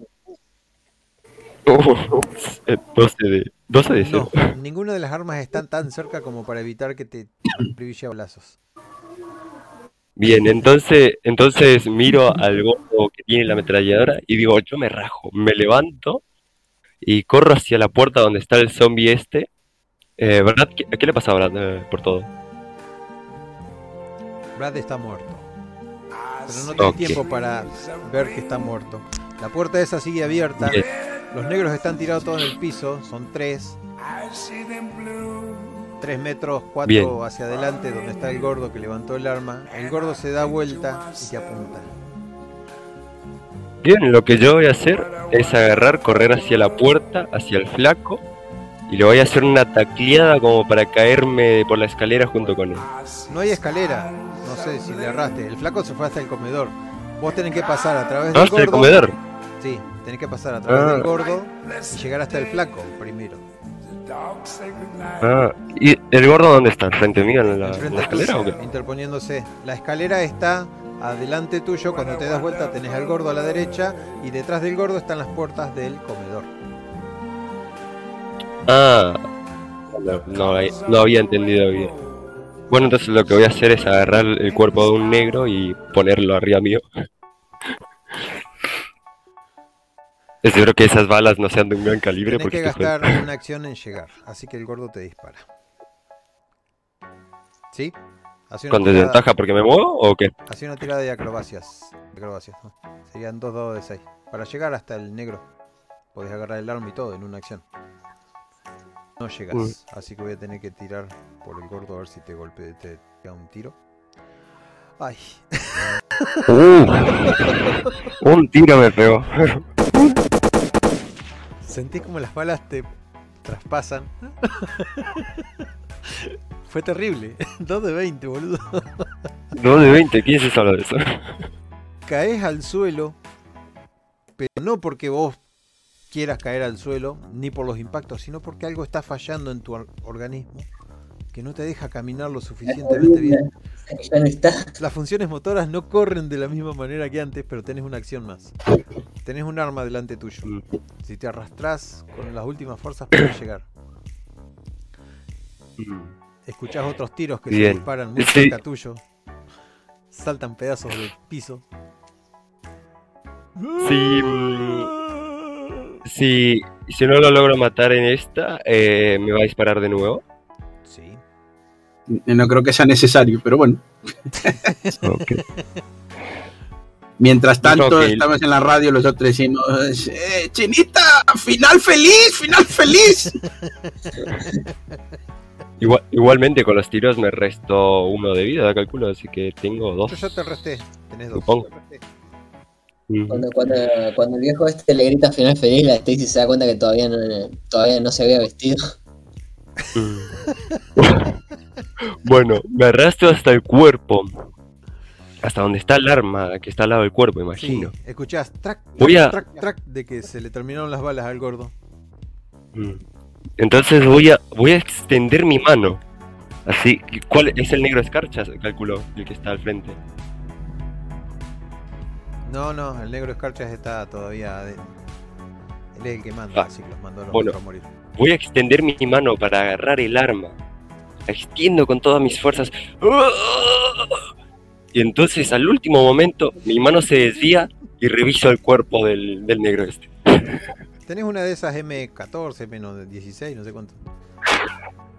[LAUGHS] Eh, 12 de, 12 de. No, [LAUGHS] ninguna de las armas están tan cerca como para evitar que te privilegie a balazos. Bien, entonces, entonces miro al gordo que tiene la ametralladora y digo, yo me rajo, me levanto y corro hacia la puerta donde está el zombie este. Eh, Brad, ¿qué, qué le pasa a Brad eh, por todo? Brad está muerto. Pero no tiene Ok. tiempo para ver que está muerto. La puerta esa sigue abierta. Los negros están tirados todos en el piso. Son tres. Tres metros, cuatro Bien. hacia adelante, donde está el gordo que levantó el arma. El gordo se da vuelta y te apunta. Bien, lo que yo voy a hacer es agarrar, correr hacia la puerta, hacia el flaco, y le voy a hacer una tacleada como para caerme por la escalera junto con él. No hay escalera. No sé si le erraste. El flaco se fue hasta el comedor. Vos tenés que pasar a través ¿No del hasta el gordo. comedor? Sí, tenés que pasar a través Ah. del gordo y llegar hasta el flaco primero. Ah, ¿y el gordo dónde está? ¿Frente mío en la, en la escalera o tuyo, qué? interponiéndose. La escalera está adelante tuyo. Cuando te das vuelta tenés al gordo a la derecha y detrás del gordo están las puertas del comedor. Ah, no, no, no había entendido bien. Bueno, entonces lo que voy a hacer es agarrar el cuerpo de un negro y ponerlo arriba mío. Espero que esas balas no sean de un gran calibre porque que estoy gastar una acción en llegar, así que el gordo te dispara. ¿Sí? Una, ¿Con tirada, desventaja porque me muevo o qué? hacé una tirada de acrobacias. Acrobacias ¿no? Serían dos dados de 6. Para llegar hasta el negro, podés agarrar el arma y todo en una acción. No llegas, Uy. así que voy a tener que tirar por el gordo a ver si te golpea, te un tiro. Ay, [LAUGHS] Uh, un tiro me pegó. [LAUGHS] sentí como las balas te traspasan. [LAUGHS] Fue terrible. [LAUGHS] 2 de 20, boludo. 2 de 20, ¿quién se sabe de eso? Caes al suelo, pero no porque vos quieras caer al suelo, ni por los impactos, sino porque algo está fallando en tu or- organismo que no te deja caminar lo suficientemente bien. Ya no está. Las funciones motoras no corren de la misma manera que antes, pero tenés una acción más. Tenés un arma delante tuyo. Mm. Si te arrastrás con las últimas fuerzas podés [COUGHS] llegar. Escuchás otros tiros que se disparan muy Sí. cerca tuyo. Saltan pedazos del piso. Sí, mm, Si, si no lo logro matar en esta, eh, me va a disparar de nuevo. Sí. No creo que sea necesario, pero bueno. [LAUGHS] Ok. Mientras tanto, estamos en la radio, los otros decimos: eh, Chinita, final feliz, final feliz. [LAUGHS] Igual- igualmente con los tiros me resto uno de vida, calculo, así que tengo dos. Yo ya te resté. Tenés dos. Supongo. Ujú. Cuando, cuando, cuando el viejo este le grita final feliz, la Stacy se da cuenta que todavía no, todavía no se había vestido. Mm. [LAUGHS] bueno, me arrastro hasta el cuerpo. Hasta donde está el arma, que está al lado del cuerpo, Sí, imagino. escuchás track, Voy a- track, track de que se le terminaron las balas al gordo. Mm. Entonces voy a voy a extender mi mano. Así, ¿cuál es el negro escarcha? Calculo, el que está al frente. No, no, el negro Escarchas está todavía. de- Él es el que manda, Ah, así que los mandó a los bueno. a morir. Voy a extender mi mano para agarrar el arma. La extiendo con todas mis fuerzas. Y entonces al último momento mi mano se desvía y reviso el cuerpo del, del negro este. Tenés una de esas M14, menos de 16, no sé cuánto.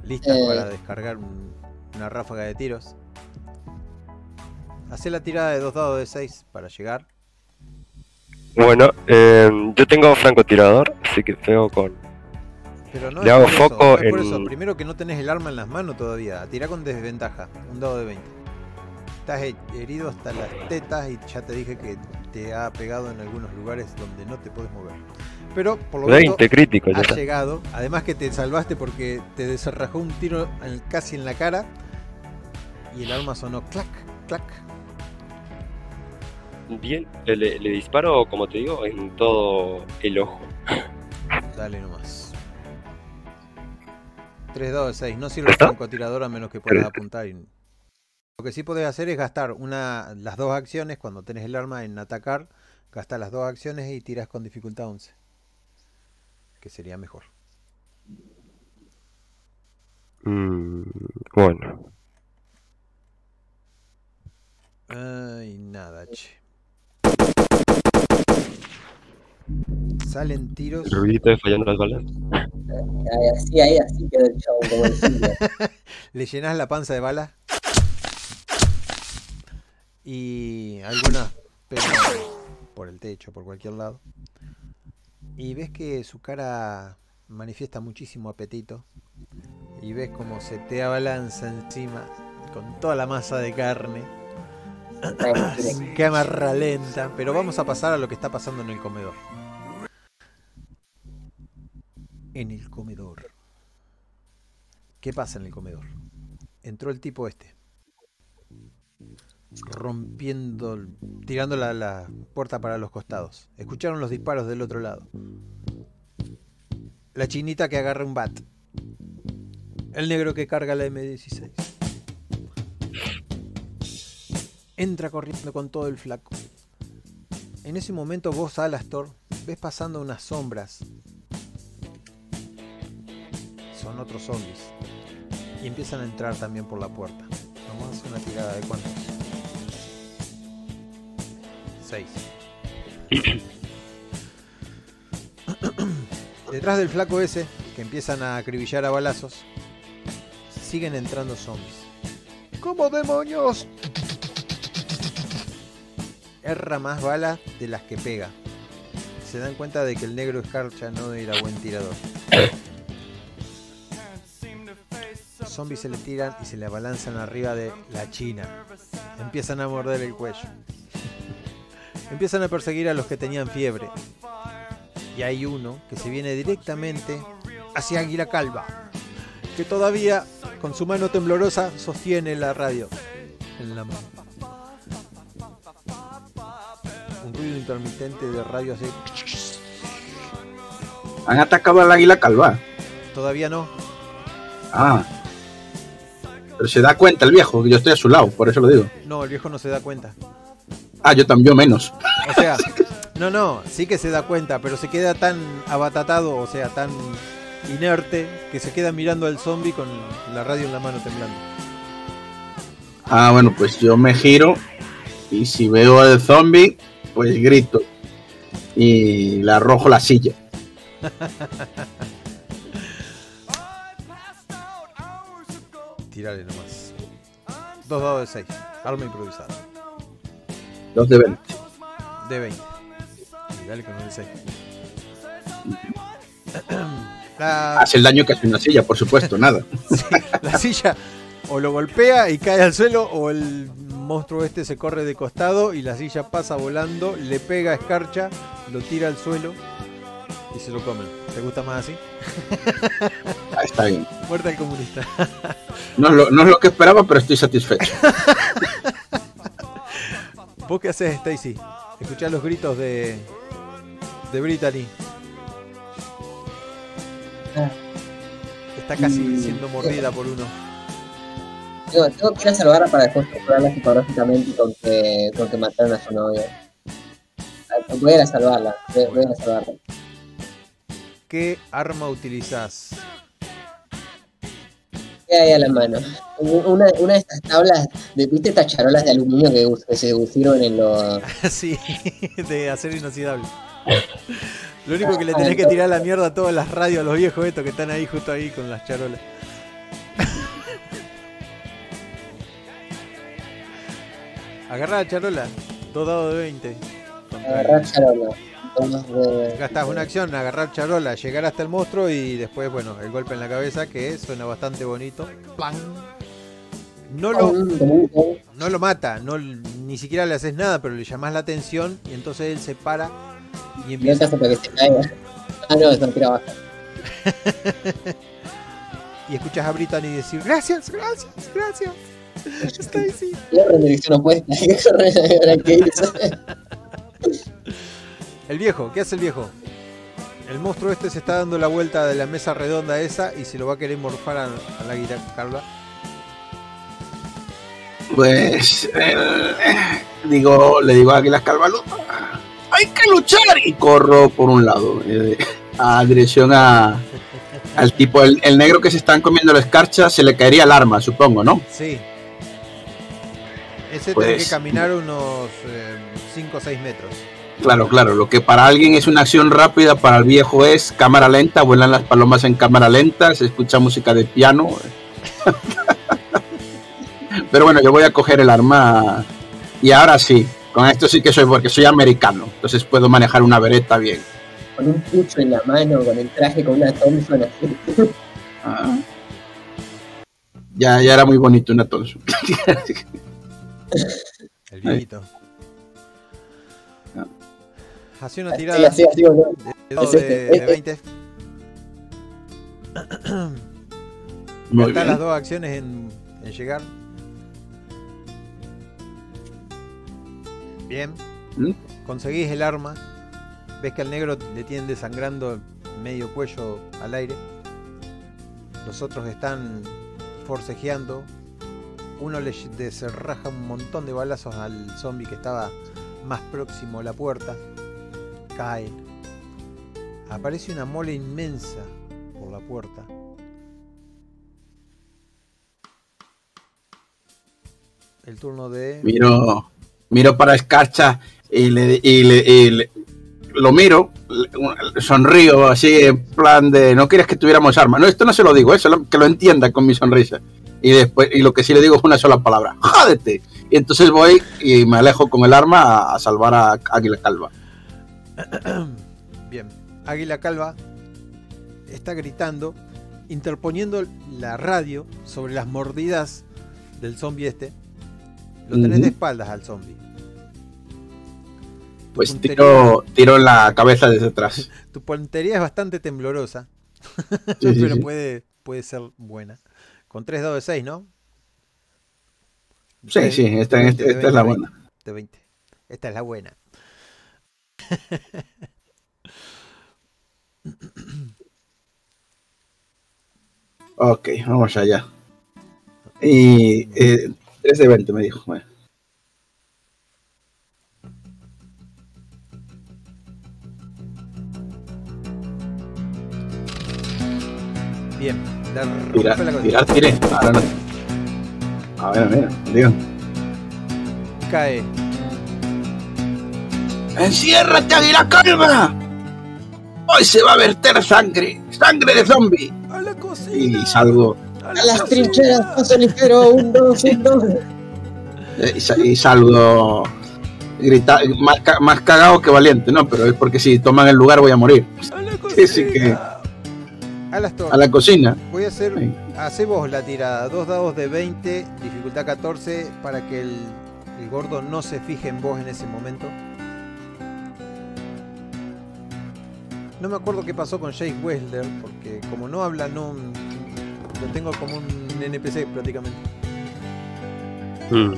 Listas Eh. para descargar un- una ráfaga de tiros. Hacé la tirada de dos dados de 6 para llegar. Bueno, eh, yo tengo francotirador, así que tengo con... Pero no Le es hago foco no es por en- eso. Primero que no tenés el arma en las manos todavía. Tirá con desventaja. Un dado de 20. Estás he- herido hasta las tetas y ya te dije que te ha pegado en algunos lugares donde no te puedes mover. Pero por lo menos 20 crítico, ya has está. llegado. Además que te salvaste porque te desarrajó un tiro casi en la cara y el arma sonó clac clac. Bien, le, le- le disparo, como te digo, en todo el ojo. Dale nomás. 3 dados de 6. No sirve el francotirador a menos que puedas apuntar. y- Lo que sí podés hacer es gastar una, las dos acciones cuando tenés el arma en atacar. Gastás las dos acciones y tiras con dificultad 11. Que sería mejor. Mm, bueno, Ay, nada, che. Salen tiros. el ruidito de fallando las balas. Así, ahí, así queda el show, como el [LAUGHS] cine. Le llenas la panza de balas. Y algunas por el techo, por cualquier lado. Y ves que su cara manifiesta muchísimo apetito. Y ves como se te abalanza encima con toda la masa de carne. [CLEARS THROAT] Cámara lenta. Pero vamos a pasar a lo que está pasando en el comedor. En el comedor. ¿Qué pasa en el comedor? Entró el tipo este. Rompiendo, tirando la, la puerta para los costados. Escucharon los disparos del otro lado. La chinita que agarra un bat. El negro que carga la M16. Entra corriendo con todo el flaco. En ese momento vos, Alastor, ves pasando unas sombras. Son otros zombies. Y empiezan a entrar también por la puerta. Vamos a hacer una tirada de cuántos. 6. [COUGHS] Detrás del flaco ese, que empiezan a acribillar a balazos, siguen entrando zombies. ¿Cómo demonios? Erra más balas de las que pega. Se dan cuenta de que el negro escarcha no era buen tirador. Zombies se le tiran y se le abalanzan arriba de la china. Empiezan a morder el cuello. Empiezan a perseguir a los que tenían fiebre. Y hay uno que se viene directamente hacia Águila Calva, que todavía con su mano temblorosa sostiene la radio en la mano. Un ruido intermitente de radio así. Han atacado al águila calva. Todavía no. Ah. Pero se da cuenta el viejo, que yo estoy a su lado, por eso lo digo. No, el viejo no se da cuenta. Ah, yo también menos. O sea, [LAUGHS] no, no, sí que se da cuenta, pero se queda tan abatatado, o sea, tan inerte, que se queda mirando al zombie con la radio en la mano temblando. Ah, bueno, pues yo me giro y si veo al zombie, pues grito. Y le arrojo la silla. [LAUGHS] Tirale nomás. Dos dados de 6. Arma improvisada. Dos de 20. De 20. Y dale con el [CLEARS THROAT] 6. La, Hace el daño que hace una silla, por supuesto, nada. [LAUGHS] la silla o lo golpea y cae al suelo o el monstruo este se corre de costado y la silla pasa volando, le pega a escarcha, lo tira al suelo y se lo comen. ¿Te gusta más así? Ah, está bien. [LAUGHS] Muerte al comunista. No es, lo, no es lo que esperaba, pero estoy satisfecho. [LAUGHS] ¿Vos qué haces, Stacy? Escuchás los gritos de, de Brittany. Está casi siendo mordida por uno. Que ir a salvarla para después controlarla psicológicamente con que, con que mataron a su novio. Ah, Voy a salvarla, voy a salvarla. ¿Qué arma utilizás? ¿Qué hay a la mano? Una, una de estas tablas, de, ¿viste estas charolas de aluminio que, que se pusieron en los... [LAUGHS] sí, de acero inoxidable. Lo único que le tenés que tirar la mierda a todas las radios a los viejos estos que están ahí justo ahí con las charolas. [LAUGHS] Agarrá la charola, dos dados de 20. Contra el- Agarrar charola. Dos de- Gastás una acción, agarrar charola, llegar hasta el monstruo y después, bueno, el golpe en la cabeza que suena bastante bonito. ¡Plan! No lo, no lo mata, no, ni siquiera le haces nada, pero le llamás la atención y entonces él se para y empieza. que se caiga. Ah, no, eso tira. [LAUGHS] Y escuchas a Brittany decir: Gracias, gracias, gracias. [LAUGHS] Stacy. Corre en dirección opuesta. [LAUGHS] El viejo, ¿qué hace el viejo? El monstruo este se está dando la vuelta de la mesa redonda esa y se lo va a querer morfar a, a la guitarra. Pues eh, digo, le digo a Águilas hay que luchar y corro por un lado, eh, a dirección a al tipo, el, el negro que se están comiendo la escarcha, se le caería el arma, supongo, ¿no? Sí. Ese Pues- tiene que caminar unos 5 o 6 metros. Claro, claro, lo que para alguien es una acción rápida, para el viejo es cámara lenta, vuelan las palomas en cámara lenta, se escucha música de piano. [LAUGHS] Pero bueno, yo voy a coger el arma y ahora sí, con esto sí que soy porque soy americano, entonces puedo manejar una vereta bien. Con un pucho en la mano, con el traje, con una Thompson así. [LAUGHS] Ah. Ya, ya era muy bonito una Thompson. El viejito. [LAUGHS] Hace una tirada así, así, boludo. de, Es de, este. de 20. Muy Están las bien. dos acciones en, en llegar. Bien. ¿Mm? Conseguís el arma. Ves que al negro le tienen desangrando medio cuello al aire. Los otros están forcejeando. Uno le desarraja un montón de balazos al zombie que estaba más próximo a la puerta. Cae. Aparece una mole inmensa por la puerta. El turno de. Miro, miro para Escarcha y le, y le- y le- lo miro, sonrío así en plan de no quieres que tuviéramos armas. No, esto no se lo digo, eso que lo entienda con mi sonrisa. Y después, y lo que sí le digo es una sola palabra, ¡jódete! Y entonces voy y me alejo con el arma a salvar a Águila Calva. [COUGHS] Bien. Águila Calva está gritando, interponiendo la radio sobre las mordidas del zombie este. Lo tenés de espaldas al zombie. Pues Puntería. tiro, tiro la cabeza desde atrás. [LAUGHS] Tu puntería es bastante temblorosa, [LAUGHS] Sí, pero sí. Puede, puede ser buena. Con 3 dados de 6, ¿no? Sí, sí, esta, De esta- 20, esta es la buena. 20, De 20. Esta es la buena. [LAUGHS] Ok, vamos allá. Y eh, 3 de 20 me dijo. Bueno. Bien. Tirar, la tirar, tiré. Ahora no. A ver, mira, digo. Cae. ¡Enciérrate, Águila Calva! Hoy se va a verter sangre, sangre de zombie. ¡A la Y salgo, A las trincheras, paso ligero, un, dos, un, dos. eh, y sa- y salgo grita, más, más cagado que valiente, ¿no? Pero es porque si toman el lugar voy a morir. [LAUGHS] ¡A la que- cocina! A la cocina. voy a hacer. Sí. Hace vos la tirada. Dos dados de 20, dificultad 14, para que el, el gordo no se fije en vos en ese momento. No me acuerdo qué pasó con Jake Wessler, porque como no habla, no lo tengo como un NPC prácticamente. Mm.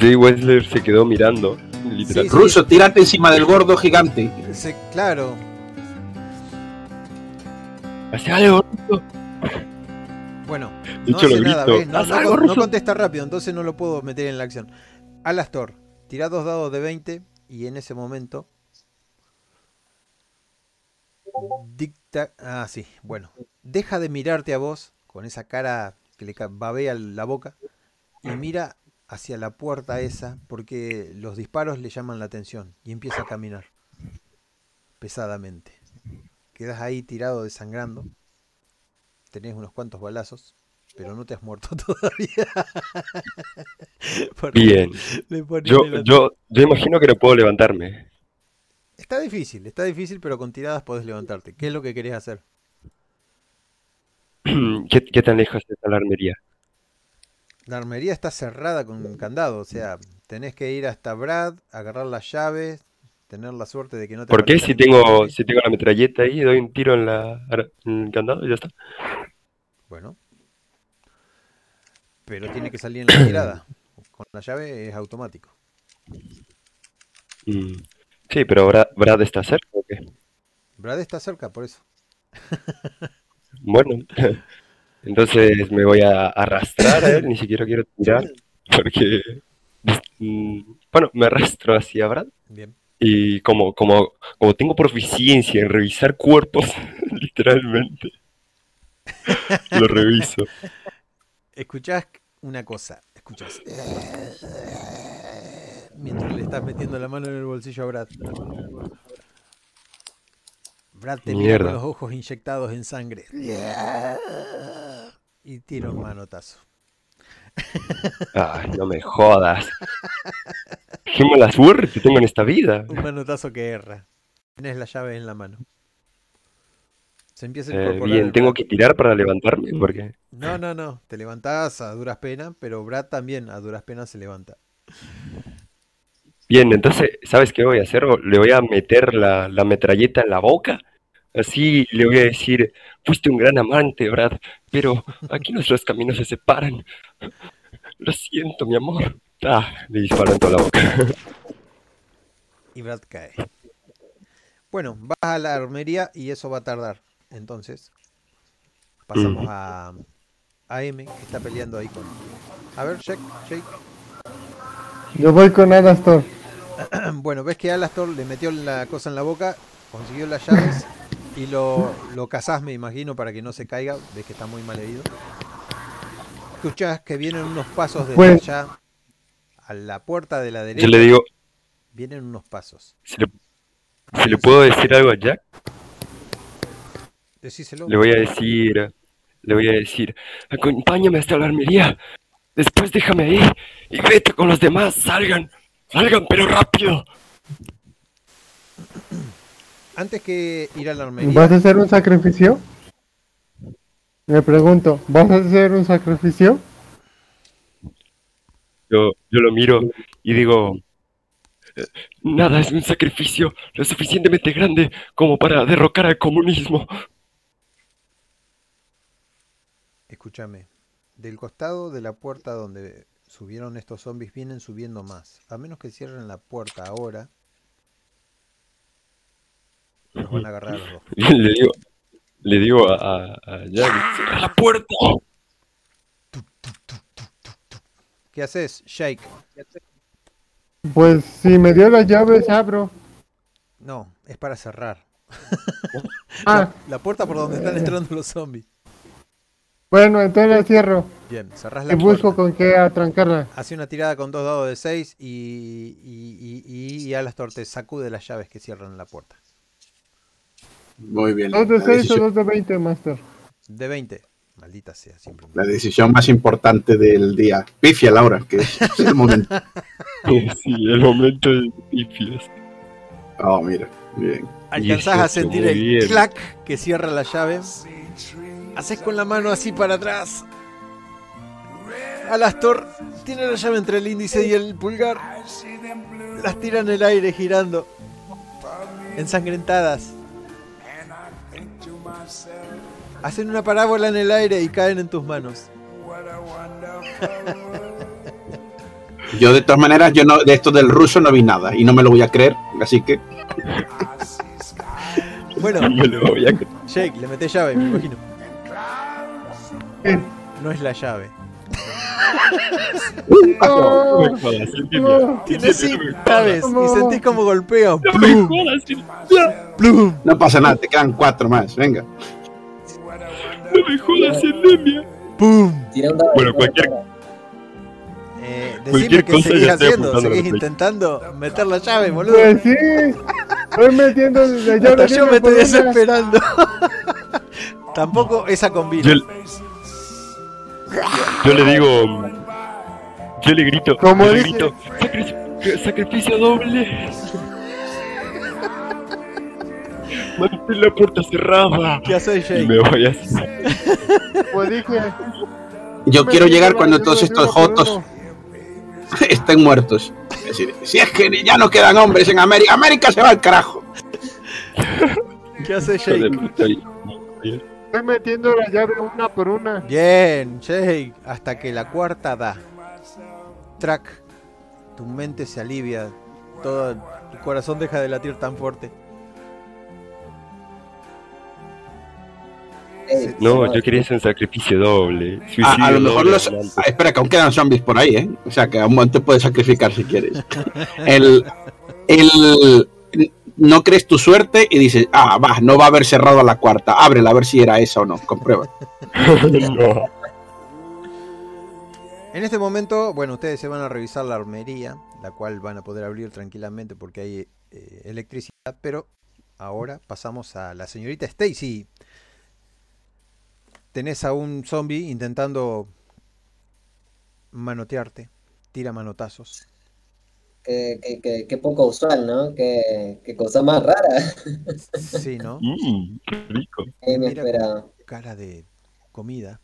Jay Wessler se quedó mirando, literal. Sí, sí. Ruso, tírate encima del gordo gigante. Claro, Hace algo. bueno, no hace lo nada, grito. ¿ves? No, contesta rápido, entonces no lo puedo meter en la acción. Alastor, tira dos dados de 20 y en ese momento dicta... Ah, sí, bueno. Deja de mirarte a vos con esa cara que le babea la boca y mira hacia la puerta esa porque los disparos le llaman la atención y empieza a caminar pesadamente. Quedas ahí tirado desangrando. Tenés unos cuantos balazos, pero no te has muerto [LAUGHS] todavía. Bien. Yo, yo, yo imagino que no puedo levantarme. Está difícil, está difícil, pero con tiradas podés levantarte. ¿Qué es lo que querés hacer? [CLEARS THROAT] ¿Qué, qué tan lejos está la armería? La armería está cerrada con un candado, o sea, tenés que ir hasta Brad, agarrar las llaves, tener la suerte de que no te ¿Por qué si tengo, si tengo la metralleta ahí, doy un tiro en, la, en el candado y ya está? Bueno. Pero tiene que salir en la tirada. [CLEARS THROAT] Con la llave es automático. Mm. Sí, pero Brad, Brad está cerca o qué? Brad está cerca, por eso. [LAUGHS] Bueno, [LAUGHS] entonces me voy a arrastrar a él, ni siquiera quiero tirar, porque, mm, bueno, me arrastro hacia Brad Bien. y como, como, como tengo proficiencia en revisar cuerpos, [LAUGHS] literalmente, lo reviso. Escuchás una cosa. Escuchás. Mientras le estás metiendo la mano en el bolsillo a Brad. Brad te mira con los ojos inyectados en sangre. Y tira un manotazo. Ay, no me jodas. Qué mala suerte tengo en esta vida. Un manotazo que erra. Tienes la llave en la mano. Se empieza a Eh, bien, tengo que tirar para levantarme, porque... No, no, no. Te levantás a duras penas, pero Brad también a duras penas se levanta. Bien, entonces, ¿sabes qué voy a hacer? Le voy a meter la, la metralleta en la boca. Así le voy a decir, fuiste un gran amante, Brad, pero aquí nuestros caminos se separan. Lo siento, mi amor. Ah, le disparo en toda la boca. Y Brad cae. Bueno, vas a la armería y eso va a tardar. Entonces, pasamos a, a M, que está peleando ahí con. A ver, Shake, Shake. Yo voy con Alastor. [CLEARS THROAT] Bueno, ves que Alastor le metió la cosa en la boca, consiguió las llaves y lo, lo cazás, me imagino, para que no se caiga. Ves que está muy mal herido. Escuchás que vienen unos pasos desde Pues- allá a la puerta de la derecha. Yo le digo, Vienen unos pasos. le, si le puedo decir algo a Jack, Decíselo. le voy a decir, le voy a decir, acompáñame hasta la armería. Después déjame ahí y vete con los demás. Salgan, salgan, pero rápido. Antes que ir a la armería. ¿Vas a hacer un sacrificio? Me pregunto, ¿vas a hacer un sacrificio? Yo, yo lo miro y digo, "Eh, nada es un sacrificio lo suficientemente grande como para derrocar al comunismo. Escúchame, del costado de la puerta donde subieron estos zombies vienen subiendo más. A menos que cierren la puerta ahora, los van a agarrar a los dos. [LAUGHS] Le digo, le digo a, a, Jack, cierra la puerta. ¿Qué haces, Shake? Pues si me dio las llaves, abro. No, es para cerrar. Ah, La puerta por donde están entrando los zombies. bueno, entonces la cierro. Bien, cerrás Y la busco puerta. con qué atrancarla. Hace una tirada con dos dados de 6 y, y, y, y, y Alastor te sacude las llaves que cierran la puerta. Muy bien. ¿Dos de La 6 o dos de 20, Master? De 20. Maldita sea, siempre. la decisión más importante del día. Pifia, Laura, que es el [LAUGHS] momento. Sí, el momento de pifias. Oh, mira, bien. Alcanzás Y a sentir el bien. clac que cierra la llave. Haces con la mano así para atrás. Alastor tiene la llave entre el índice y el pulgar. Las tira en el aire girando. Ensangrentadas. Hacen una parábola en el aire y caen en tus manos. Yo de todas maneras, yo no, de esto del ruso no vi nada y no me lo voy a creer, así que Bueno, [LAUGHS] Me lo voy a creer. Jake, le metes llave, me imagino. No es la llave. No me jodas, Silvia. no. Tiene cinco llaves y sentís como golpea. No me jodas, Silvia. ¡Plum! no pasa nada, te quedan cuatro más, venga. No me jodas, Silvia. ¡Pum! Bueno, cualquier-. Eh, decime cosa seguís haciendo. Seguís intentando meter la llave, boludo. Pues sí. Estoy metiendo la llave. Hasta yo me estoy desesperando. [LAUGHS] Tampoco esa combina. Yo, yo le digo. Yo le grito. Como le dice- grito. "Sacri- sacrificio doble. Mantén la puerta cerrada. ¿Qué haces, Y Jake? me voy así. Pues dije. Yo quiero llegar cuando todos estos jotos [LAUGHS] estén muertos. Es decir, si es que ya no quedan hombres en América, América se va al carajo. ¿Qué de Jake? Estoy metiendo la llave una por una. Bien, Jake. Hasta que la cuarta da. Track. Tu mente se alivia. Todo el corazón deja de latir tan fuerte. No, yo quería hacer un sacrificio doble. A, Suicidio a lo mejor doble los. ah, espera, que aún quedan zombies por ahí, ¿eh? O sea, que aún te puedes sacrificar si quieres. [LAUGHS] El. El. No crees tu suerte y dices, ah, va, no va a haber cerrado a la cuarta. Ábrela a ver si era esa o no. Comprueba. No. [LAUGHS] En este momento, bueno, ustedes se van a revisar la armería, la cual van a poder abrir tranquilamente porque hay eh, electricidad, pero ahora pasamos a la señorita Stacy. Tenés a un zombie intentando manotearte, tira manotazos. Qué, qué- qué- qué poco usual, ¿no? Qué, qué cosa más rara. Sí, ¿no? [LAUGHS] Mm, qué rico. Eh, me. Cara de comida.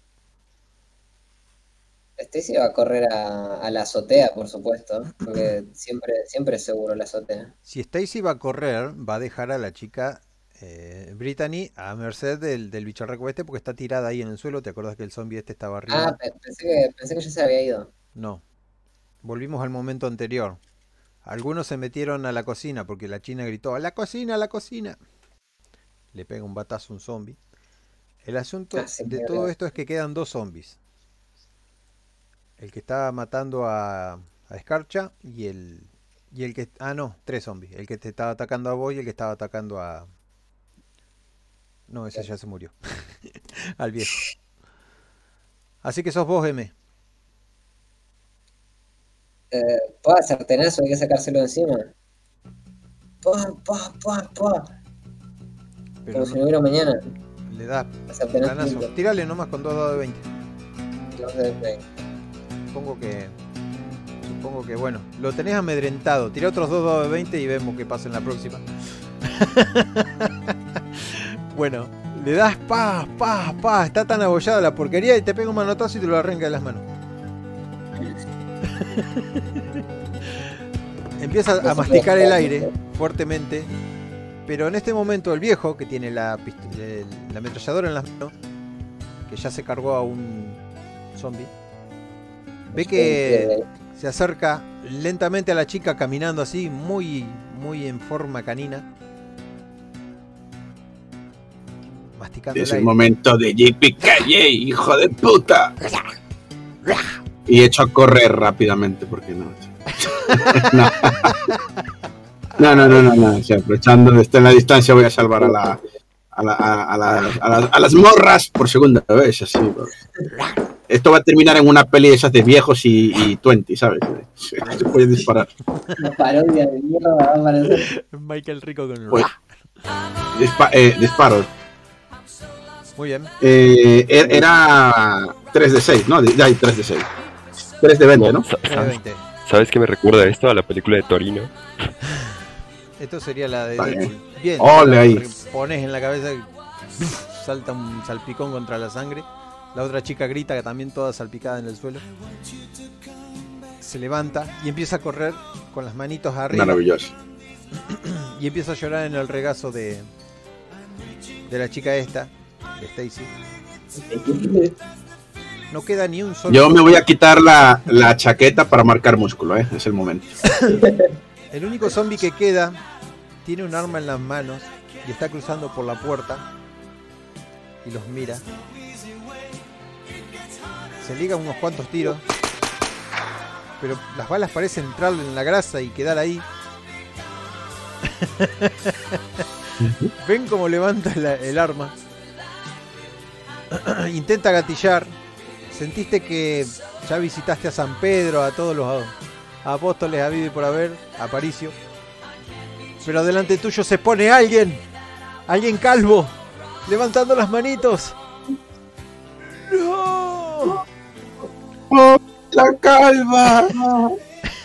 Stacy va a correr a, a la azotea, por supuesto. Porque [CLEARS THROAT] siempre, siempre es seguro la azotea. Si Stacy va a correr, va a dejar a la chica eh, Brittany a merced del, del bicharraco este porque está tirada ahí en el suelo. ¿Te acuerdas que el zombie este estaba arriba? Ah, pe- pensé que, pensé que ya se había ido. No. Volvimos al momento anterior. Algunos se metieron a la cocina porque la china gritó, ¡a la cocina, a la cocina! Le pega un batazo a un zombie. El asunto Ah, de todo esto es que quedan dos zombies. El que estaba matando a, a Escarcha y el, y el que... Ah, no, tres zombies. El que te estaba atacando a vos y el que estaba atacando a... No, ese ya se murió. [LAUGHS] Al viejo. Así que sos vos, M. Eh, Puedo hacer tenazo, hay que sacárselo de encima. Pua, pua, pua, pua. Pero Como si no- hubiera mañana. le da Hacer tenazo. planazo. Tírale nomás con dos dados de 20. Dos de veinte. Supongo que. Supongo que, bueno, lo tenés amedrentado. Tira otros dos dados de 20 y vemos qué pasa en la próxima. [LAUGHS] bueno, le das pa, pa, pa. Está tan abollada la porquería y te pega un manotazo y te lo arranca de las manos. [LAUGHS] Empieza a masticar el aire fuertemente. Pero en este momento el viejo, que tiene la, la ametralladora en las manos, que ya se cargó a un zombie, ve que se acerca lentamente a la chica caminando así, muy, muy en forma canina. Masticando Es el el aire. momento de JP Calle, hijo de puta. [LAUGHS] Y echo a correr rápidamente porque no. [LAUGHS] no. No, no, no, no, no. O sea, aprovechando de estar en la distancia, voy a salvar a la. A, la- a- a la- a las- a las morras por segunda vez, así. pues. Esto va a terminar en una peli de esas de viejos y, y 20, ¿sabes? [LAUGHS] Se puede disparar. Una parodia de mierda va a aparecer. Michael Rico con el... Pues- Dispa- eh, disparos. Muy bien. Eh, er- era 3 de 6, ¿no? De- Hay 3 de 6. 3 de 20, ¿no? Sa- Nueve de ¿Sabes, 20. ¿Sabes qué me recuerda esto a la película de Torino? Esto sería la de bien. Bien. Ole ahí. Pones en la cabeza y salta un salpicón contra la sangre. La otra chica grita, que también toda salpicada en el suelo. Se levanta y empieza a correr con las manitos arriba. Maravilloso. [CLEARS THROAT] Y empieza a llorar en el regazo de, de la chica esta, de Stacy. No queda ni un solo. Yo me voy a quitar la, la chaqueta para marcar músculo, ¿eh? Es el momento. El único zombie que queda tiene un arma en las manos y está cruzando por la puerta y los mira. Se liga unos cuantos tiros, pero las balas parecen entrarle en la grasa y quedar ahí. [LAUGHS] Ven cómo levanta el arma. [CLEARS THROAT] Intenta gatillar. Sentiste que ya visitaste a San Pedro, a todos los apóstoles habido y por haber, a Paricio. Pero delante tuyo se pone alguien, alguien calvo, levantando las manitos. ¡No! ¡Oh, la calva!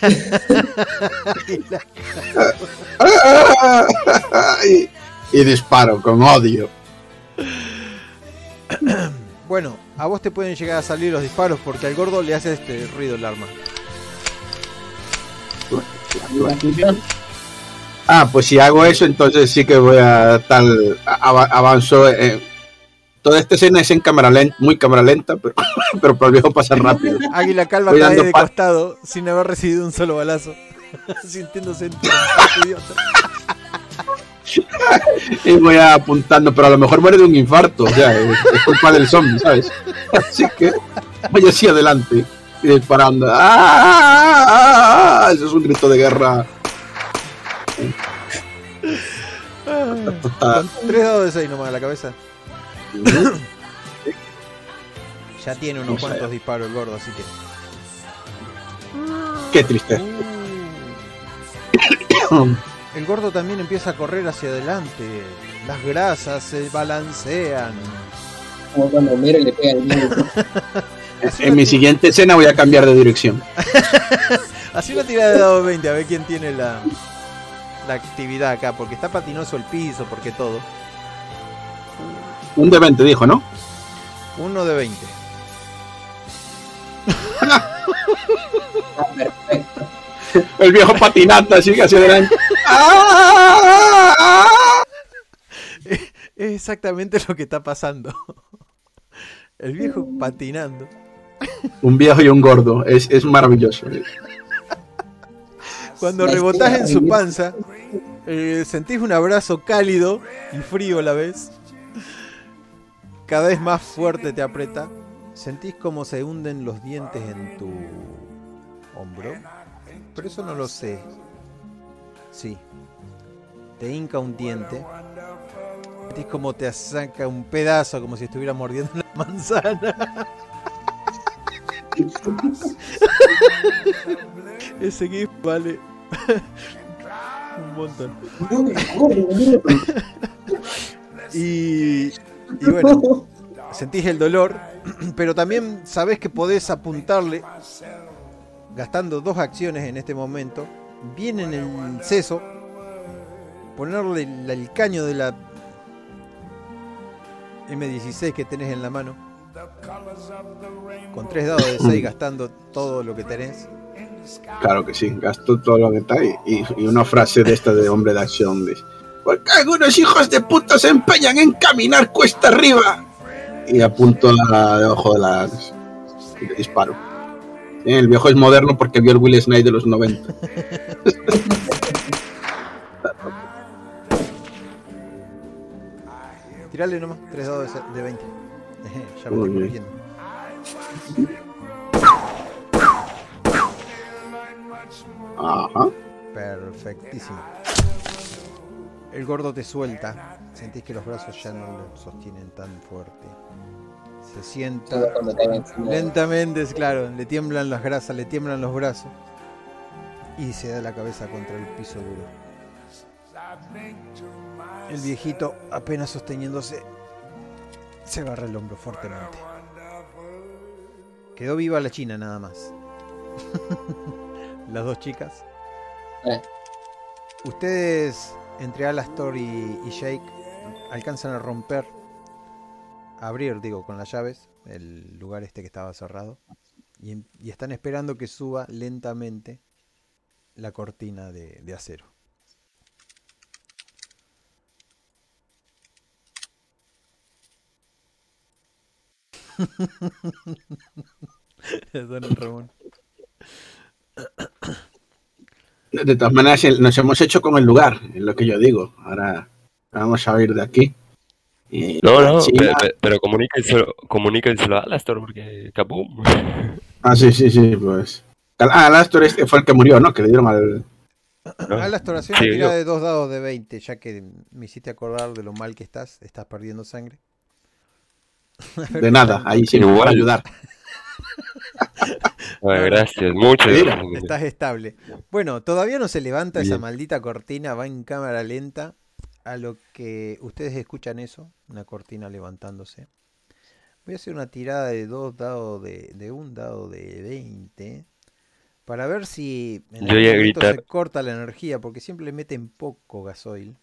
[LAUGHS] [LAUGHS] y, y disparo con odio. Bueno, a vos te pueden llegar a salir los disparos porque al gordo le hace este ruido el arma. Ah, pues si hago eso, entonces sí que voy a tal. ava- avanzo. eh, Toda esta escena es en cámara lenta, muy cámara lenta, pero, [LAUGHS] pero para el viejo pasa rápido. Águila Calva Voy cae de costado sin haber recibido un solo balazo. [LAUGHS] Sintiéndose un idiota. Y voy apuntando, pero a lo mejor muere de un infarto, ya, es, es culpa del zombie, ¿sabes? Así que voy así adelante y disparando. ¡Ah! Eso es un grito de guerra. Tres dados de 6 nomás a la cabeza. Ya tiene unos cuantos disparos el gordo, así que. Qué triste. [COUGHS] El gordo también empieza a correr hacia adelante. Las grasas se balancean. Como cuando Homero le pega el. [LAUGHS] En mi siguiente escena voy a cambiar de dirección. [LAUGHS] Así una tirada de dado 20, a ver quién tiene la, la actividad acá, porque está patinoso el piso, porque todo. Un de 20 dijo, ¿no? Uno de 20. [LAUGHS] Perfecto. [LAUGHS] El viejo patinata sigue hacia adelante. ¡Ah! Es exactamente lo que está pasando. El viejo patinando. Un viejo y un gordo. Es, es maravilloso. Cuando rebotás en su panza, eh, sentís un abrazo cálido y frío a la vez. Cada vez más fuerte te aprieta. Sentís como se hunden los dientes en tu hombro. Pero eso no lo sé. Sí. Te hinca un diente. Sentís como te saca un pedazo, como si estuviera mordiendo una [LAUGHS] manzana. Ese GIF vale [LAUGHS] un montón. Y, y bueno, sentís el dolor, [CLEARS THROAT] pero también sabés que podés apuntarle, gastando dos acciones en este momento, bien en el seso, ponerle el, caño de la M16 que tenés en la mano, con tres dados de 6 gastando todo lo que tenés. Claro que sí, gasto todo lo que está. Y, y una frase de esta de hombre de acción. Dice, Porque algunos hijos de puta se empeñan en caminar cuesta arriba. Y apunto a debajo de la... y le disparo. Sí, el viejo es moderno porque vio el Will Snide de los 90. Tirale nomás, tres dados de, de 20. [LAUGHS] ya me estoy corrigiendo. Ajá. Perfectísimo. El gordo te suelta. Sentís que los brazos ya no lo sostienen tan fuerte. Se sienta lentamente, es claro. Le tiemblan las grasas, le tiemblan los brazos. Y se da la cabeza contra el piso duro. El viejito, apenas sosteniéndose, se agarra el hombro fuertemente. Quedó viva la china nada más. [LAUGHS] Las dos chicas. Eh. Ustedes, entre Alastor y, y Jake, alcanzan a romper, abrir, digo, con las llaves, el lugar este que estaba cerrado. Y, y están esperando que suba lentamente la cortina de, de acero. [LAUGHS] Don Ramón. De todas maneras, nos hemos hecho con el lugar, es lo que yo digo. Ahora vamos a ir de aquí. No, no, sí, pero, pero- pero comuníquenselo, comuníquenselo a Alastor porque capum. [LAUGHS] Ah, sí, sí, sí, pues. Ah, Alastor este fue el que murió, ¿no? Que le dieron al. ¿no? A la oración Sí, tira yo- de dos dados de 20, ya que me hiciste acordar de lo mal que estás, estás perdiendo sangre. [LAUGHS] De nada, ahí sí me va a ayudar. [LAUGHS] Ay, gracias, muchas gracias. Estás estable. Bueno, todavía no se levanta esa maldita cortina, va en cámara lenta. A lo que ustedes escuchan eso, una cortina levantándose. Voy a hacer una tirada de dos dados de, de un dado de 20. Para ver si en Yo algún voy a momento gritar. se corta la energía, porque siempre le meten poco gasoil.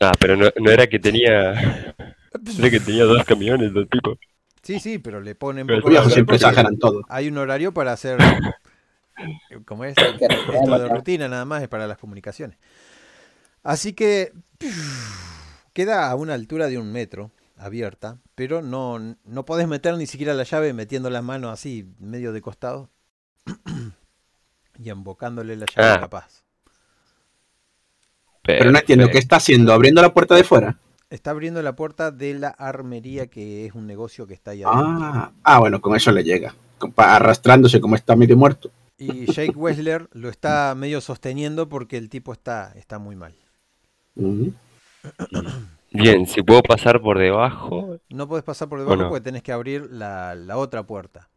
Ah, pero no, no era que tenía. [LAUGHS] Era que tenía dos camiones, dos tipos. Sí, sí, pero le ponen Pero poco gasoil siempre exageran todo. Hay un horario para hacer. [LAUGHS] como es? Esto de rutina nada más es para las comunicaciones. Así que queda a una altura de un metro abierta, pero no, no podés meter ni siquiera la llave metiendo las manos así, medio de costado, [CLEARS THROAT] y embocándole la llave Ah. capaz. Pero no entiendo, ¿qué está haciendo? ¿Abriendo la puerta de fuera? Está abriendo la puerta de la armería, que es un negocio que está ahí adentro. Ah, ah, bueno, con eso le llega. Arrastrándose como está medio muerto. Y Jake Wessler lo está medio sosteniendo porque el tipo está, está muy mal. [CLEARS THROAT] Bien, si puedo pasar por debajo. No podés pasar por debajo porque tenés que abrir la, la otra puerta.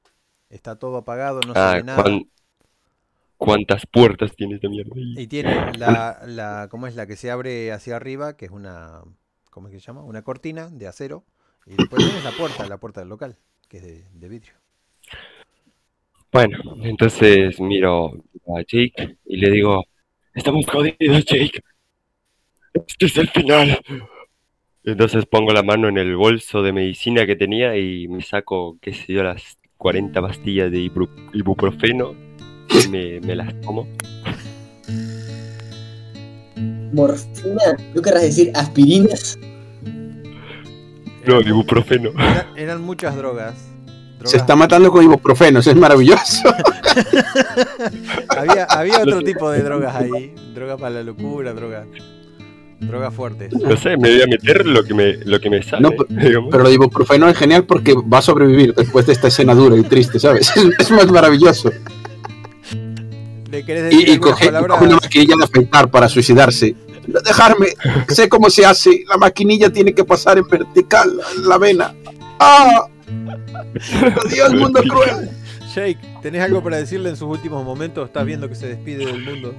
Está todo apagado, no se Ah, ve nada. ¿cuán- ¿cuántas puertas tiene esta mierda? ahí? Y tiene [LAUGHS] la, la, ¿cómo es la que se abre hacia arriba? Que es una, ¿cómo es que se llama? Una cortina de acero. Y después tienes la puerta, la puerta del local, que es de, de vidrio. Bueno, entonces miro a Jake y le digo, estamos jodidos, Jake. Este es el final. Entonces pongo la mano en el bolso de medicina que tenía y me saco, qué sé yo, las 40 pastillas de ibuprofeno y me, me las tomo. Morfina, ¿tú querrás decir aspirinas? No, ibuprofeno. Era- eran muchas drogas. drogas- Se está matando con ibuprofenos, es maravilloso. [LAUGHS] había, había otro tipo de drogas ahí. Drogas para la locura, drogas. Drogas fuertes. No sé, me voy a meter lo que me, lo que me sale. No, pero-. [LAUGHS] Pero lo ibuprofeno es genial porque va a sobrevivir después de esta escena dura y triste, ¿sabes? Es, [LAUGHS] es más maravilloso. ¿Le querés decir Y, y algunas coge, palabras? coge una maquinilla de afeitar para suicidarse. No, Dejarme, sé cómo se hace. La maquinilla tiene que pasar en vertical en la vena. ¡Ah! ¡Adiós, mundo cruel! Jake, ¿tenés algo para decirle en sus últimos momentos? Estás viendo que se despide del mundo.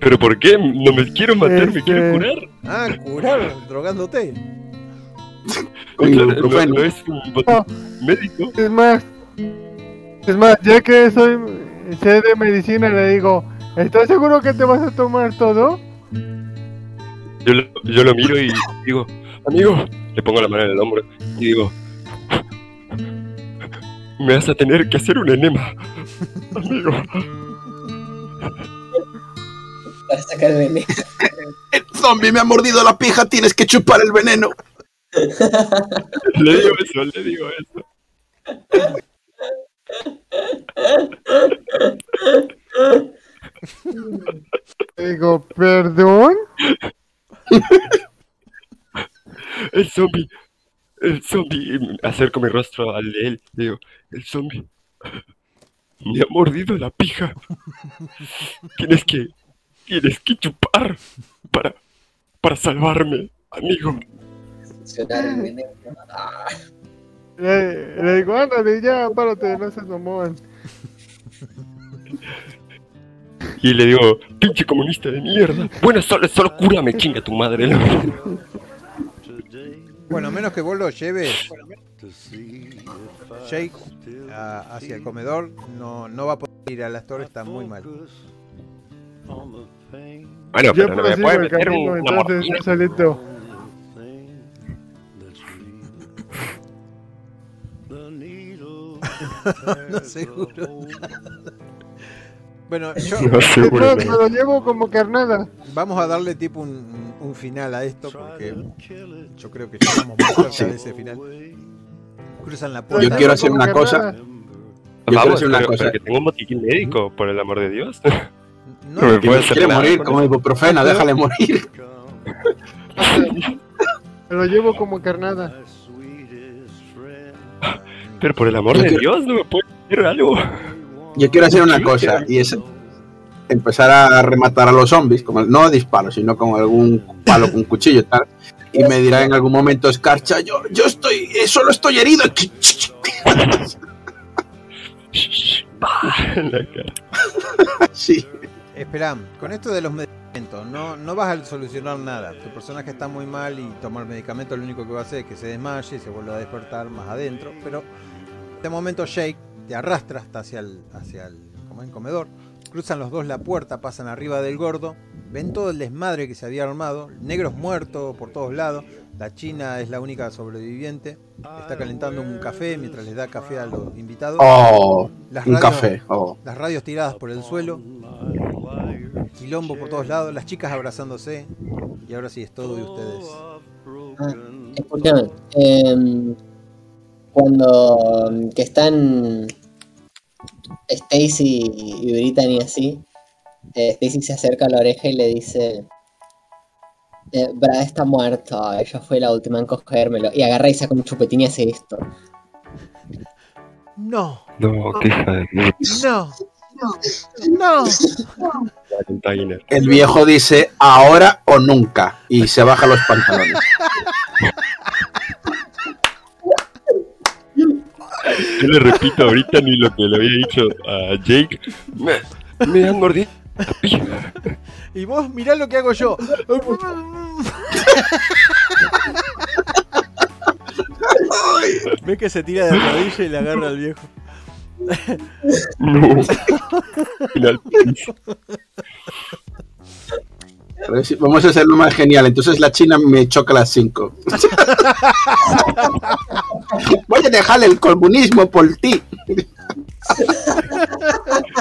¿Pero por qué? No me quiero matar, me Este- quiero curar. Ah, curar, drogándote. [LAUGHS] Con No, ibuprofeno. no es un bot- médico. Es más, es más, ya que soy sé de medicina, le digo, ¿estás seguro que te vas a tomar todo? Yo lo, yo lo miro y digo, amigo, le pongo la mano en el hombro y digo, me vas a tener que hacer un enema, amigo. [LAUGHS] Para sacar el veneno. El zombie me ha mordido la pija, tienes que chupar el veneno. Le digo eso, le digo eso. Le digo, ¿perdón? El zombie, el zombie, acerco mi rostro al de él, digo, el zombie me ha mordido la pija. Tienes que, tienes que chupar para, para salvarme, amigo. Le, le digo, ándale, ya, párate, no seas mamón. Y le digo, pinche comunista de mierda. Bueno, solo, solo cúrame, chinga tu madre. Bueno, a menos que vos lo lleves, Jake, a- hacia el comedor, no, no va a poder ir a las torres, está muy mal. Bueno, Yo pero no me puede meter camino, un- una entonces yo. [LAUGHS] No seguro. Bueno, [LAUGHS] yo, No, seguro me lo llevo como carnada. vamos a darle tipo un, un final a esto, porque yo creo que llegamos muy cerca de ese final. Cruzan la puerta. Yo quiero hacer una cosa. quiero Vamos, hacer una pero, cosa. pero que tengo un botiquín médico, por el amor de Dios. [LAUGHS] No, No me puede quiere nada morir como ibuprofeno, déjale morir. Me lo llevo como carnada. Pero por el amor Yo de quiero- Dios, no me puede hacer algo. Yo quiero hacer una cosa y es empezar a rematar a los zombies, como, no a disparos, sino con algún palo con cuchillo y tal. Y me dirá en algún momento Escarcha, yo, yo estoy, eh, solo estoy herido. [LAUGHS] Sí. Espera, con esto de los medicamentos, no, no vas a solucionar nada. Tu personaje está muy mal y tomar medicamentos lo único que va a hacer es que se desmaye y se vuelva a despertar más adentro. Pero en este momento Jake te arrastra hasta hacia el, hacia el, como el comedor. Cruzan los dos la puerta, pasan arriba del gordo. Ven todo el desmadre que se había armado. Negros muertos por todos lados. La china es la única sobreviviente. Está calentando un café mientras les da café a los invitados. Oh, Las un radios- café. Oh. Las radios tiradas por el suelo. Quilombo por todos lados. Las chicas abrazándose. Y ahora sí es todo de ustedes. Escúchame, em, cuando em, que están Stacy y Brittany así, eh, Stacy se acerca a la oreja y le dice: eh, Brad está muerto, ella fue la última en cogérmelo. Y agarra y saca un chupetín y hace esto. No, No, qué hija de puta, no. El viejo dice ahora o nunca y se baja los pantalones. Yo le repito ahorita ni lo que le había dicho a Jake. Me, me han mordido. la. Y vos mirá lo que hago yo. Ves que se tira de rodilla y le agarra al viejo. No. [LAUGHS] Vamos a hacerlo más genial. Entonces la china me choca a las 5. [LAUGHS] Voy a dejar el comunismo por ti.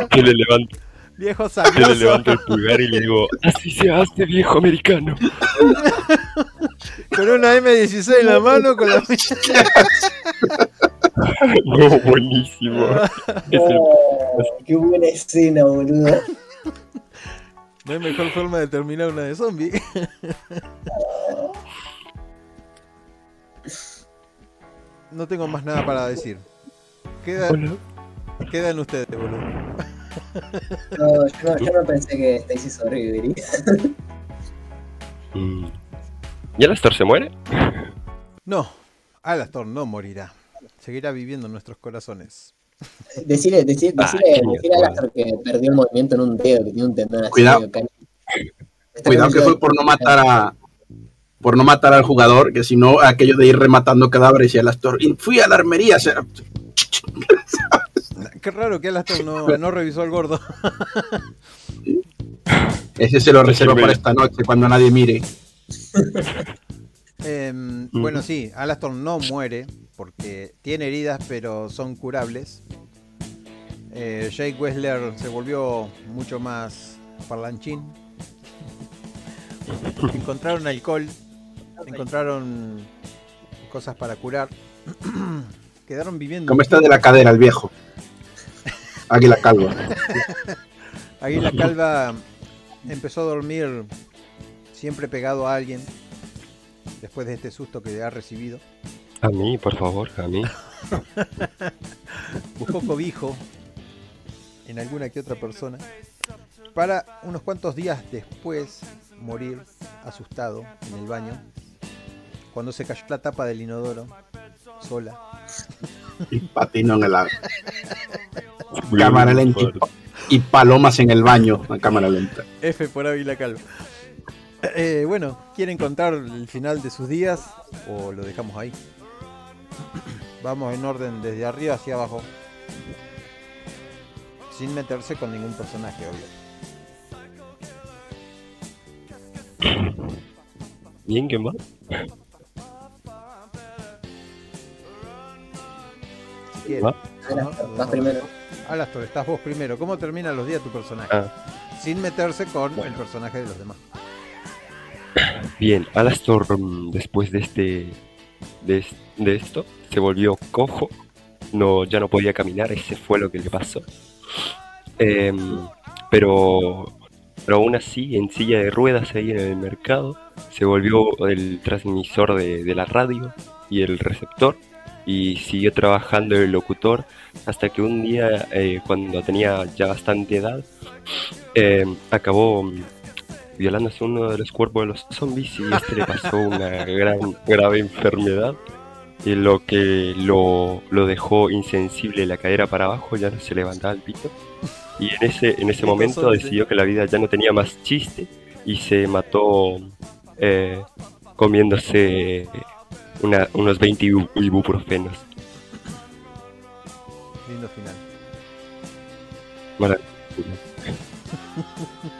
Que le levanto, Viejo que le levanto el pulgar y le digo, así se hace viejo americano. [LAUGHS] Con una M16 en la mano, con la [LAUGHS] No, buenísimo. [LAUGHS] [LAUGHS] El- qué buena escena, boludo. No hay mejor forma de terminar una de zombie. No tengo más nada para decir. Queda, Hola. quedan ustedes, boludo. No, yo, no, yo no pensé que Stacy sobreviviría. Mm. ¿Y Alastor se muere? No, Alastor no morirá. Seguirá viviendo en nuestros corazones. Decirle, decirle, Ah, decirle, decirle a bueno. Alastor que perdió el movimiento en un dedo, que tiene un tendón así. Cuidado. medio Está Cuidado que fue por no matar a por no matar al jugador, que si no aquello de ir rematando cadáveres y el actor y fui a la armería. [LAUGHS] Qué raro que Alastor no, no revisó al gordo. [LAUGHS] Ese se lo reservo para esta noche cuando nadie mire. [LAUGHS] Em, Bueno, sí, Alastor no muere porque tiene heridas, pero son curables. Eh, Jake Wessler se volvió mucho más parlanchín. [LAUGHS] Encontraron alcohol, encontraron cosas para curar. [CLEARS THROAT] Quedaron viviendo. ¿Cómo está de la cadera el viejo? Águila calva. [LAUGHS] Águila Calva empezó a dormir siempre pegado a alguien después de este susto que ha recibido. A mí, por favor, a mí. [LAUGHS] buscó cobijo en alguna que otra persona para unos cuantos días después morir asustado en el baño cuando se cayó la tapa del inodoro sola. Y patino en el agua. Cámara lenta. Y palomas en el baño. A cámara lenta. F por Ávila Calva. Eh, bueno, ¿quieren contar el final de sus días o lo dejamos ahí? [CLEARS THROAT] Vamos en orden desde arriba hacia abajo. Sin meterse con ningún personaje, obvio. Bien, ¿quién va? Si. ¿Va? Alastor, vas primero. Alastor, estás vos primero. ¿Cómo terminan los días tu personaje? Ah. Sin meterse con Bueno. el personaje de los demás. Bien, Alastor mm, después de este de, es- de esto se volvió cojo, no ya no podía caminar, ese fue lo que le pasó. Em, pero pero aún así en silla de ruedas ahí en el mercado se volvió el transmisor de, de la radio y el receptor y siguió trabajando el locutor hasta que un día eh, cuando tenía ya bastante edad em, acabó mm, violándose uno de los cuerpos de los zombies y este le pasó una gran grave enfermedad y lo que lo, lo dejó insensible la cadera para abajo ya no se levantaba el pito y en ese en ese momento decidió que la vida ya no tenía más chiste y se mató eh, comiéndose una- unos 20 ibu- ibuprofenos Lindo final. Maravilloso. [LAUGHS]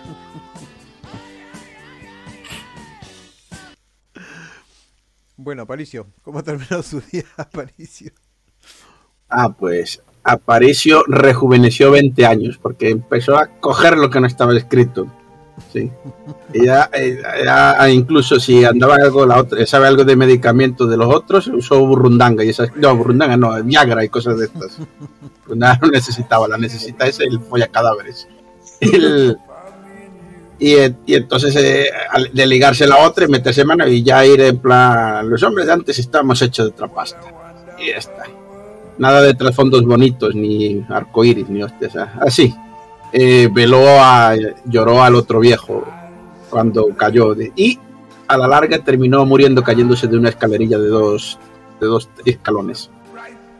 Bueno, Aparicio, ¿cómo terminó su día, [LAUGHS] Aparicio? Ah, pues Aparicio rejuveneció 20 años porque empezó a coger lo que no estaba escrito. Sí. Ella, eh, ella, incluso si andaba algo, la otra, sabe algo de medicamentos de los otros, usó burrundanga y esas, no, burrundanga no, Viagra y cosas de estas. Pues nada, [LAUGHS] no necesitaba, la necesita es el folla cadáveres. [LAUGHS] El- y, y entonces eh, de ligarse la otra y meterse mano y ya ir en plan, los hombres de antes estábamos hechos de otra pasta. Y ya está. Nada de trasfondos bonitos, ni arcoíris, ni hostias, ah, así eh, veló a, lloró al otro viejo cuando cayó de- y a la larga terminó muriendo cayéndose de una escalerilla de dos de dos escalones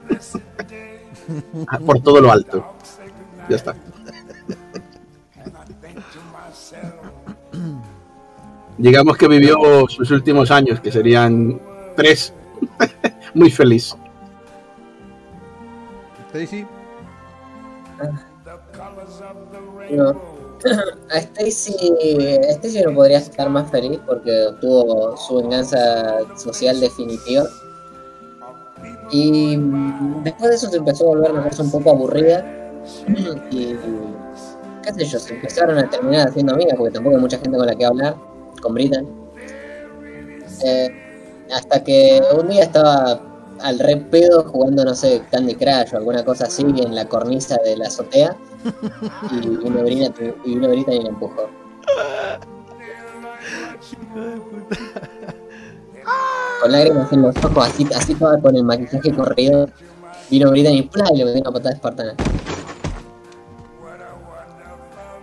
[LAUGHS] por todo lo alto ya está digamos que vivió sus últimos años que serían tres [LAUGHS] muy feliz Stacy, No. [CLEARS THROAT] A Stacy, Stacy no podría estar más feliz porque obtuvo su venganza social definitiva. Y mm, después de eso se empezó a volver una cosa un poco aburrida. [CLEARS THROAT] Y qué sé yo, se empezaron a terminar haciendo amigas porque tampoco hay mucha gente con la que hablar, con Britain. Eh, hasta que un día estaba al re pedo jugando, no sé, Candy Crush o alguna cosa así en la cornisa de la azotea y vino Brina y Brita y la empujó. Con lágrimas en los ojos, así, así toda con el maquillaje corrido. Vino Brita y ¡plá! y le metió una patada espartana.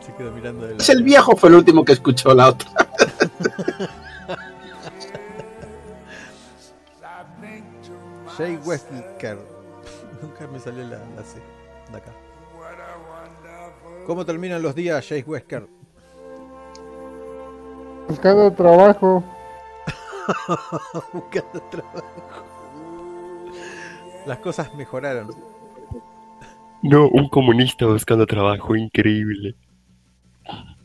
se quedó mirando de es el viejo fue el último que escuchó la otra Jay Wesker. [LAUGHS] Nunca me salió la, la C de acá. ¿Cómo terminan los días, Jay Wesker? Buscando trabajo. [LAUGHS] Buscando trabajo. Las cosas mejoraron. No, un comunista buscando trabajo, increíble.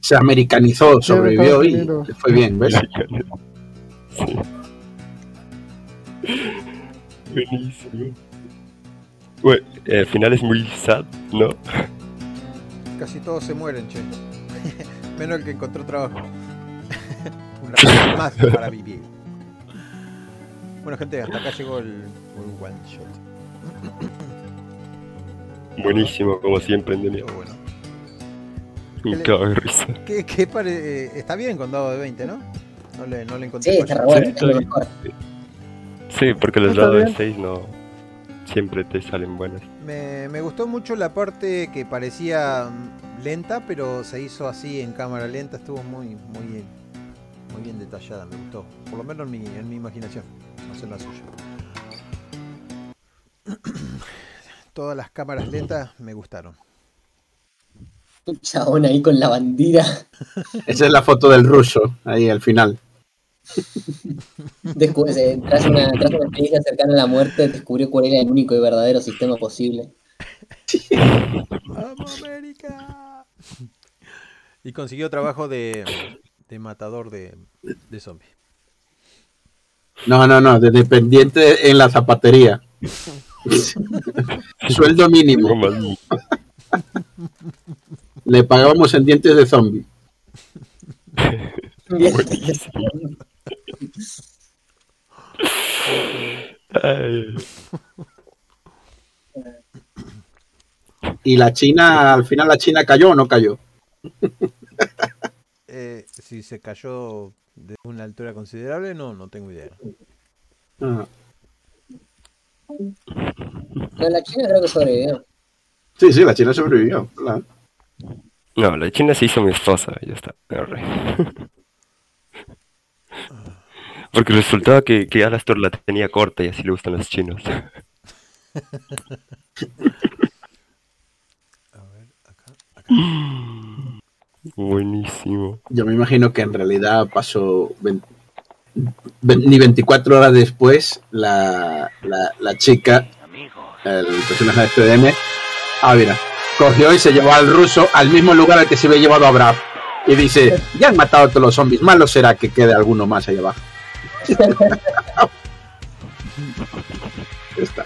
Se americanizó sobrevivió y fue bien ves [LAUGHS] Sí. Buenísimo. Bueno, el final es muy sad, ¿no? Casi todos se mueren, che. [LAUGHS] Menos el que encontró trabajo. [LAUGHS] Una razón más para vivir. Bueno, gente, hasta acá llegó el, el one shot. Buenísimo, como siempre en Denia. Estuvo bueno. Me cago de risa. ¿Qué, qué pare- eh, Está bien con dado de 20, ¿no? No le, no le encontré Sí, está re bueno, Sí, es está lo bien. mejor. Sí, porque los dados de bien. 6 no siempre te salen buenos. Me, me gustó mucho la parte que parecía lenta, pero se hizo así en cámara lenta. Estuvo muy, muy, bien- muy bien detallada, me gustó. Por lo menos en mi, en mi imaginación, no sé en la suya. [CLEARS THROAT] Todas las cámaras lentas me gustaron. Un chabón ahí con la bandera. esa es la foto del ruso ahí al final Después, eh, tras, una, tras una experiencia cercana a la muerte, descubrió cuál era el único y verdadero sistema posible. ¡Vamos, América! Y consiguió trabajo de, de matador de, de zombies. no no no de dependiente en la zapatería [LAUGHS] sueldo mínimo. Le pagábamos en dientes de zombie [LAUGHS] y la China al final la China cayó o no cayó [LAUGHS] Eh, si se cayó de una altura considerable, no, no tengo idea. Ah, la China creo que sobrevivió. sí sí la China sobrevivió claro. No, la China se hizo amistosa, ya está. Arre. Porque resultaba que, que Alastor la tenía corta y así le gustan los chinos. [LAUGHS] A ver, acá, acá. Buenísimo. yo me imagino que en realidad pasó 20 ve- ni 24 horas después la, la, la chica el personaje de FDM ah mira cogió y se llevó al ruso al mismo lugar al que se había llevado a Brav y dice ya han matado a todos los zombies malo será que quede alguno más ahí abajo [LAUGHS] Ya está.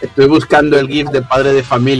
Estoy buscando el GIF de padre de familia